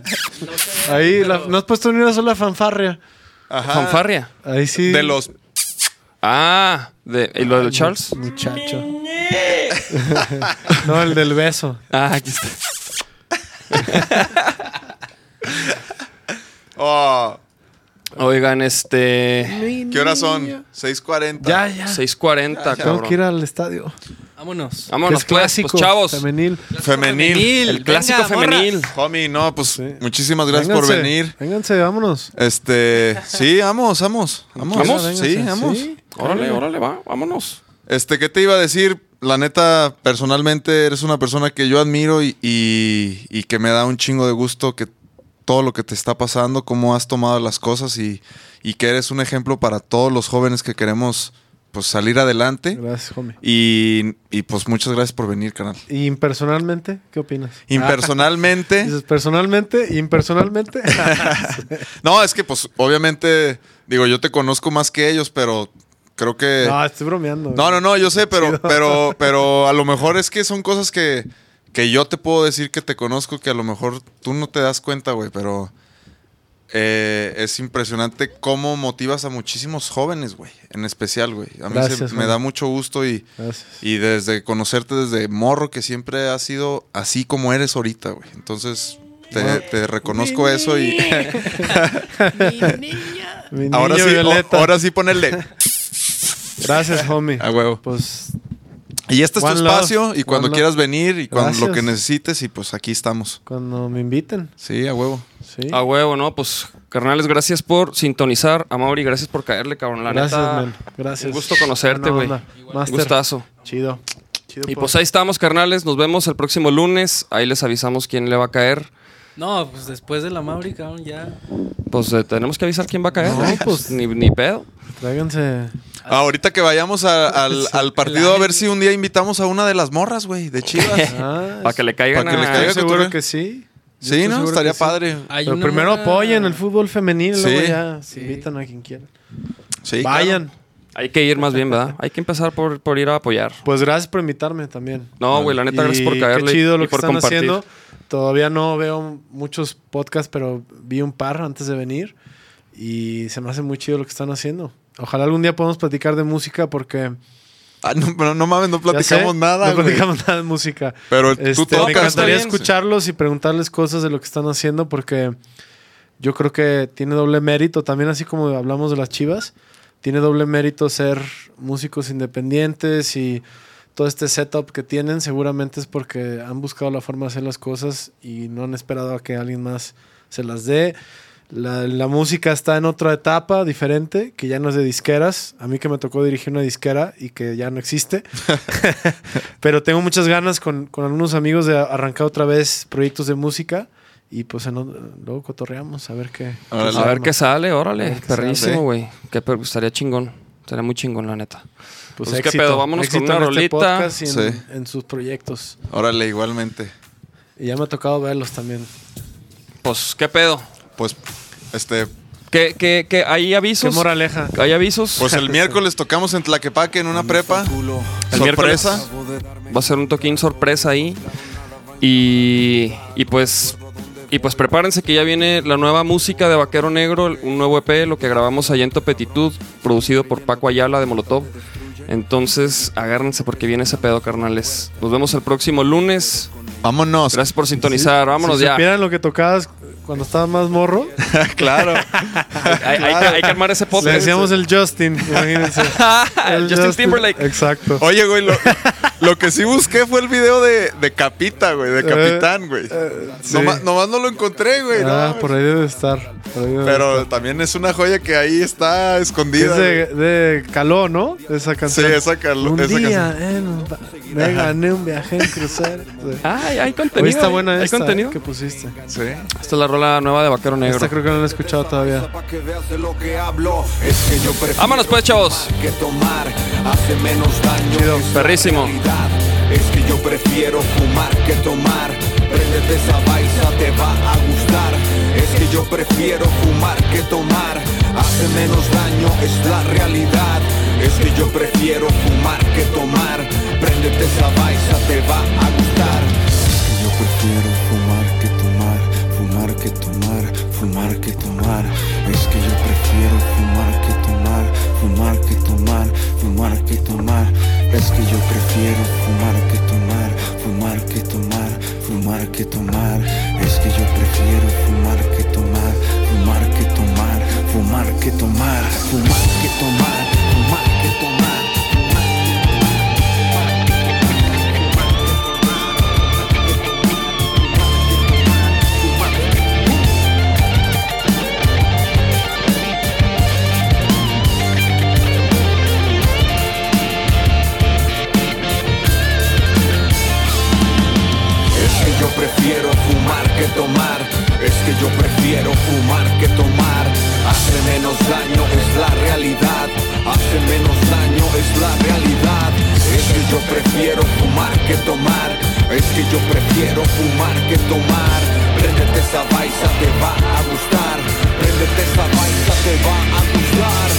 Ahí la- no has puesto ni una sola fanfarria. Ajá. Fanfarria. Ahí sí. De los. Ah, de, ¿y lo del Charles? Muchacho. no, el del beso. Ah, aquí está. Oh, Oigan, este. ¿Qué horas son? 6:40. Ya, ya. 6:40, Tengo cabrón. que ir al estadio. Vámonos. Vámonos, es pues, clásico. pues, chavos. Femenil. Femenil. El clásico Venga, morras. femenil. Homie, no, pues Sí. muchísimas gracias por venir. Vénganse, vámonos. Este, sí, vamos, vamos. Vamos, ¿Vamos? Sí, vamos. sí. Órale, órale, va, vámonos. Este, ¿qué te iba a decir? La neta, personalmente eres una persona que yo admiro y, y- y que me da un chingo de gusto que todo lo que te está pasando, cómo has tomado las cosas y, y que eres un ejemplo para todos los jóvenes que queremos pues salir adelante. Gracias, homie. Y, y, pues muchas gracias por venir, canal. ¿Y impersonalmente? ¿Qué opinas? Impersonalmente, Dices, personalmente, impersonalmente. no, es que pues obviamente, digo, yo te conozco más que ellos, pero creo que... no, estoy bromeando. No, no, no, yo sé, pero, pero, pero a lo mejor es que son cosas que, que yo te puedo decir que te conozco, que a lo mejor tú no te das cuenta, güey, pero eh, es impresionante cómo motivas a muchísimos jóvenes, güey, en especial, güey. A mí se- me da mucho gusto y, Gracias. y desde conocerte desde morro, que siempre has sido así como eres ahorita, güey. Entonces, te, te reconozco eso y Mi ahora niño sí, ahora sí ponerle Gracias, homie. a huevo. Pues Y este es tu love, espacio y cuando one love. quieras venir y cuando lo que necesites y pues aquí estamos. cuando me inviten. Sí, a huevo. Sí. A huevo, ¿no? Pues, carnales, gracias por sintonizar. A Mauri, gracias por caerle, cabrón. La Gracias, neta, man. Gracias. Un gusto conocerte, güey. Un gustazo. Chido. Chido Y pues ahí estamos, carnales. Nos vemos el próximo lunes. Ahí les avisamos quién le va a caer. No, pues después de la Mauri, cabrón, ya. Pues eh, tenemos que avisar quién va a caer. No, ¿no? pues- ni, ni pedo. Tráiganse. Ahorita que vayamos a- al, al partido a ver si un día invitamos a una de las morras, güey, de Chivas. Ah, Para que le caigan Pa' que le a- caiga estoy seguro que sí. Yo sí, estoy ¿no? seguro Estaría que sí. padre. Hay Pero una primero morra- apoyen el fútbol femenil, luego Sí. ya se Sí. invitan a quien quieran. Sí, Vayan. Hay que ir más bien, ¿verdad? Hay que empezar por, por ir a apoyar. Pues gracias por invitarme también. No, güey, la neta, gracias por Y caerle Qué chido y lo que por están compartir. haciendo. Todavía no veo muchos podcasts, pero vi un par antes de venir. Y se me hace muy chido lo que están haciendo. Ojalá algún día podamos platicar de música porque... Ah, no, pero no mames, no sé, platicamos nada, No güey. platicamos nada de música. Pero tú Este, me tocas, encantaría bien. escucharlos y preguntarles cosas de lo que están haciendo porque yo creo que tiene doble mérito. También así como hablamos de las chivas, tiene doble mérito ser músicos independientes y todo este setup que tienen seguramente es porque han buscado la forma de hacer las cosas y no han esperado a que alguien más se las dé. La, la música está en otra etapa diferente, que ya no es de disqueras. A mí que me tocó dirigir una disquera y que ya no existe. Pero tengo muchas ganas con, con algunos amigos de arrancar otra vez proyectos de música. Y pues en luego cotorreamos a ver qué. A ver qué sale, órale. Perrísimo, güey. Que per- estaría chingón. Estaría muy chingón, la neta. Pues, Pues, ¿qué pedo? Vámonos con una en este rolita. podcast y en, Sí. en sus proyectos. Órale, igualmente. Y ya me ha tocado verlos también. Pues, ¿qué pedo? Pues, este, ¿Qué, qué, qué? ¿Hay Qué avisos? moraleja. ¿Hay avisos? pues el miércoles tocamos en Tlaquepaque en una prepa. El Sorpresa. Va a ser un toquín sorpresa ahí. Y, y pues y pues prepárense que ya viene la nueva música de Vaquero Negro, un nuevo EP, lo que grabamos allá en Topetitud, producido por Paco Ayala de Molotov. Entonces, agárrense porque viene ese pedo, carnales. Nos vemos el próximo lunes. Vámonos. Gracias por sintonizar. Vámonos si ya. supieran lo que tocabas cuando estaba más morro. claro. Hay, hay que, hay que armar ese Le podcast. decíamos el Justin, imagínense. El Justin Timberlake. Exacto. Oye, güey, lo, lo que sí busqué fue el video de, de Capita, güey, de Capitán, güey. sí. Nomás, nomás no lo encontré, güey. no Ah, mames. por ahí debe estar. por ahí debe Pero estar. también es una joya que ahí está Es escondida. de, güey. de Caló, ¿no? Esa Sí, canción. esa, cal- Un esa día canción. en me gané un viaje en crucero. Sí. Ay, hay contenido. Está hay- buena hay esta contenido. que pusiste. Sí. Esta es la rola nueva de Vaquero Negro. Esta creo que no la he escuchado todavía. Es yo prefiero Vámonos pues, chavos. que tomar hace menos daño. Chido, es perrísimo. Es que yo prefiero fumar que tomar. Préndete esa baisa, te va a gustar. Es que yo prefiero fumar que tomar. Hace menos daño, es la realidad. Es que yo prefiero fumar que tomar. Préndete esa baisa, te va a gustar. Yo prefiero fumar que tomar, fumar que tomar, fumar que tomar. Es que yo prefiero fumar que tomar, fumar que tomar, fumar que tomar. Es que yo prefiero fumar que tomar, fumar que tomar, fumar que tomar. Es que yo prefiero fumar que tomar, fumar que tomar, fumar que tomar, fumar que tomar, prefiero fumar que tomar. Es que yo prefiero fumar que tomar. Hace menos daño, es la realidad. Hace menos daño, es la realidad. Es que yo prefiero fumar que tomar. Es que yo prefiero fumar que tomar. Préndete esa baisa, te va a gustar. Préndete esa baisa, te va a gustar.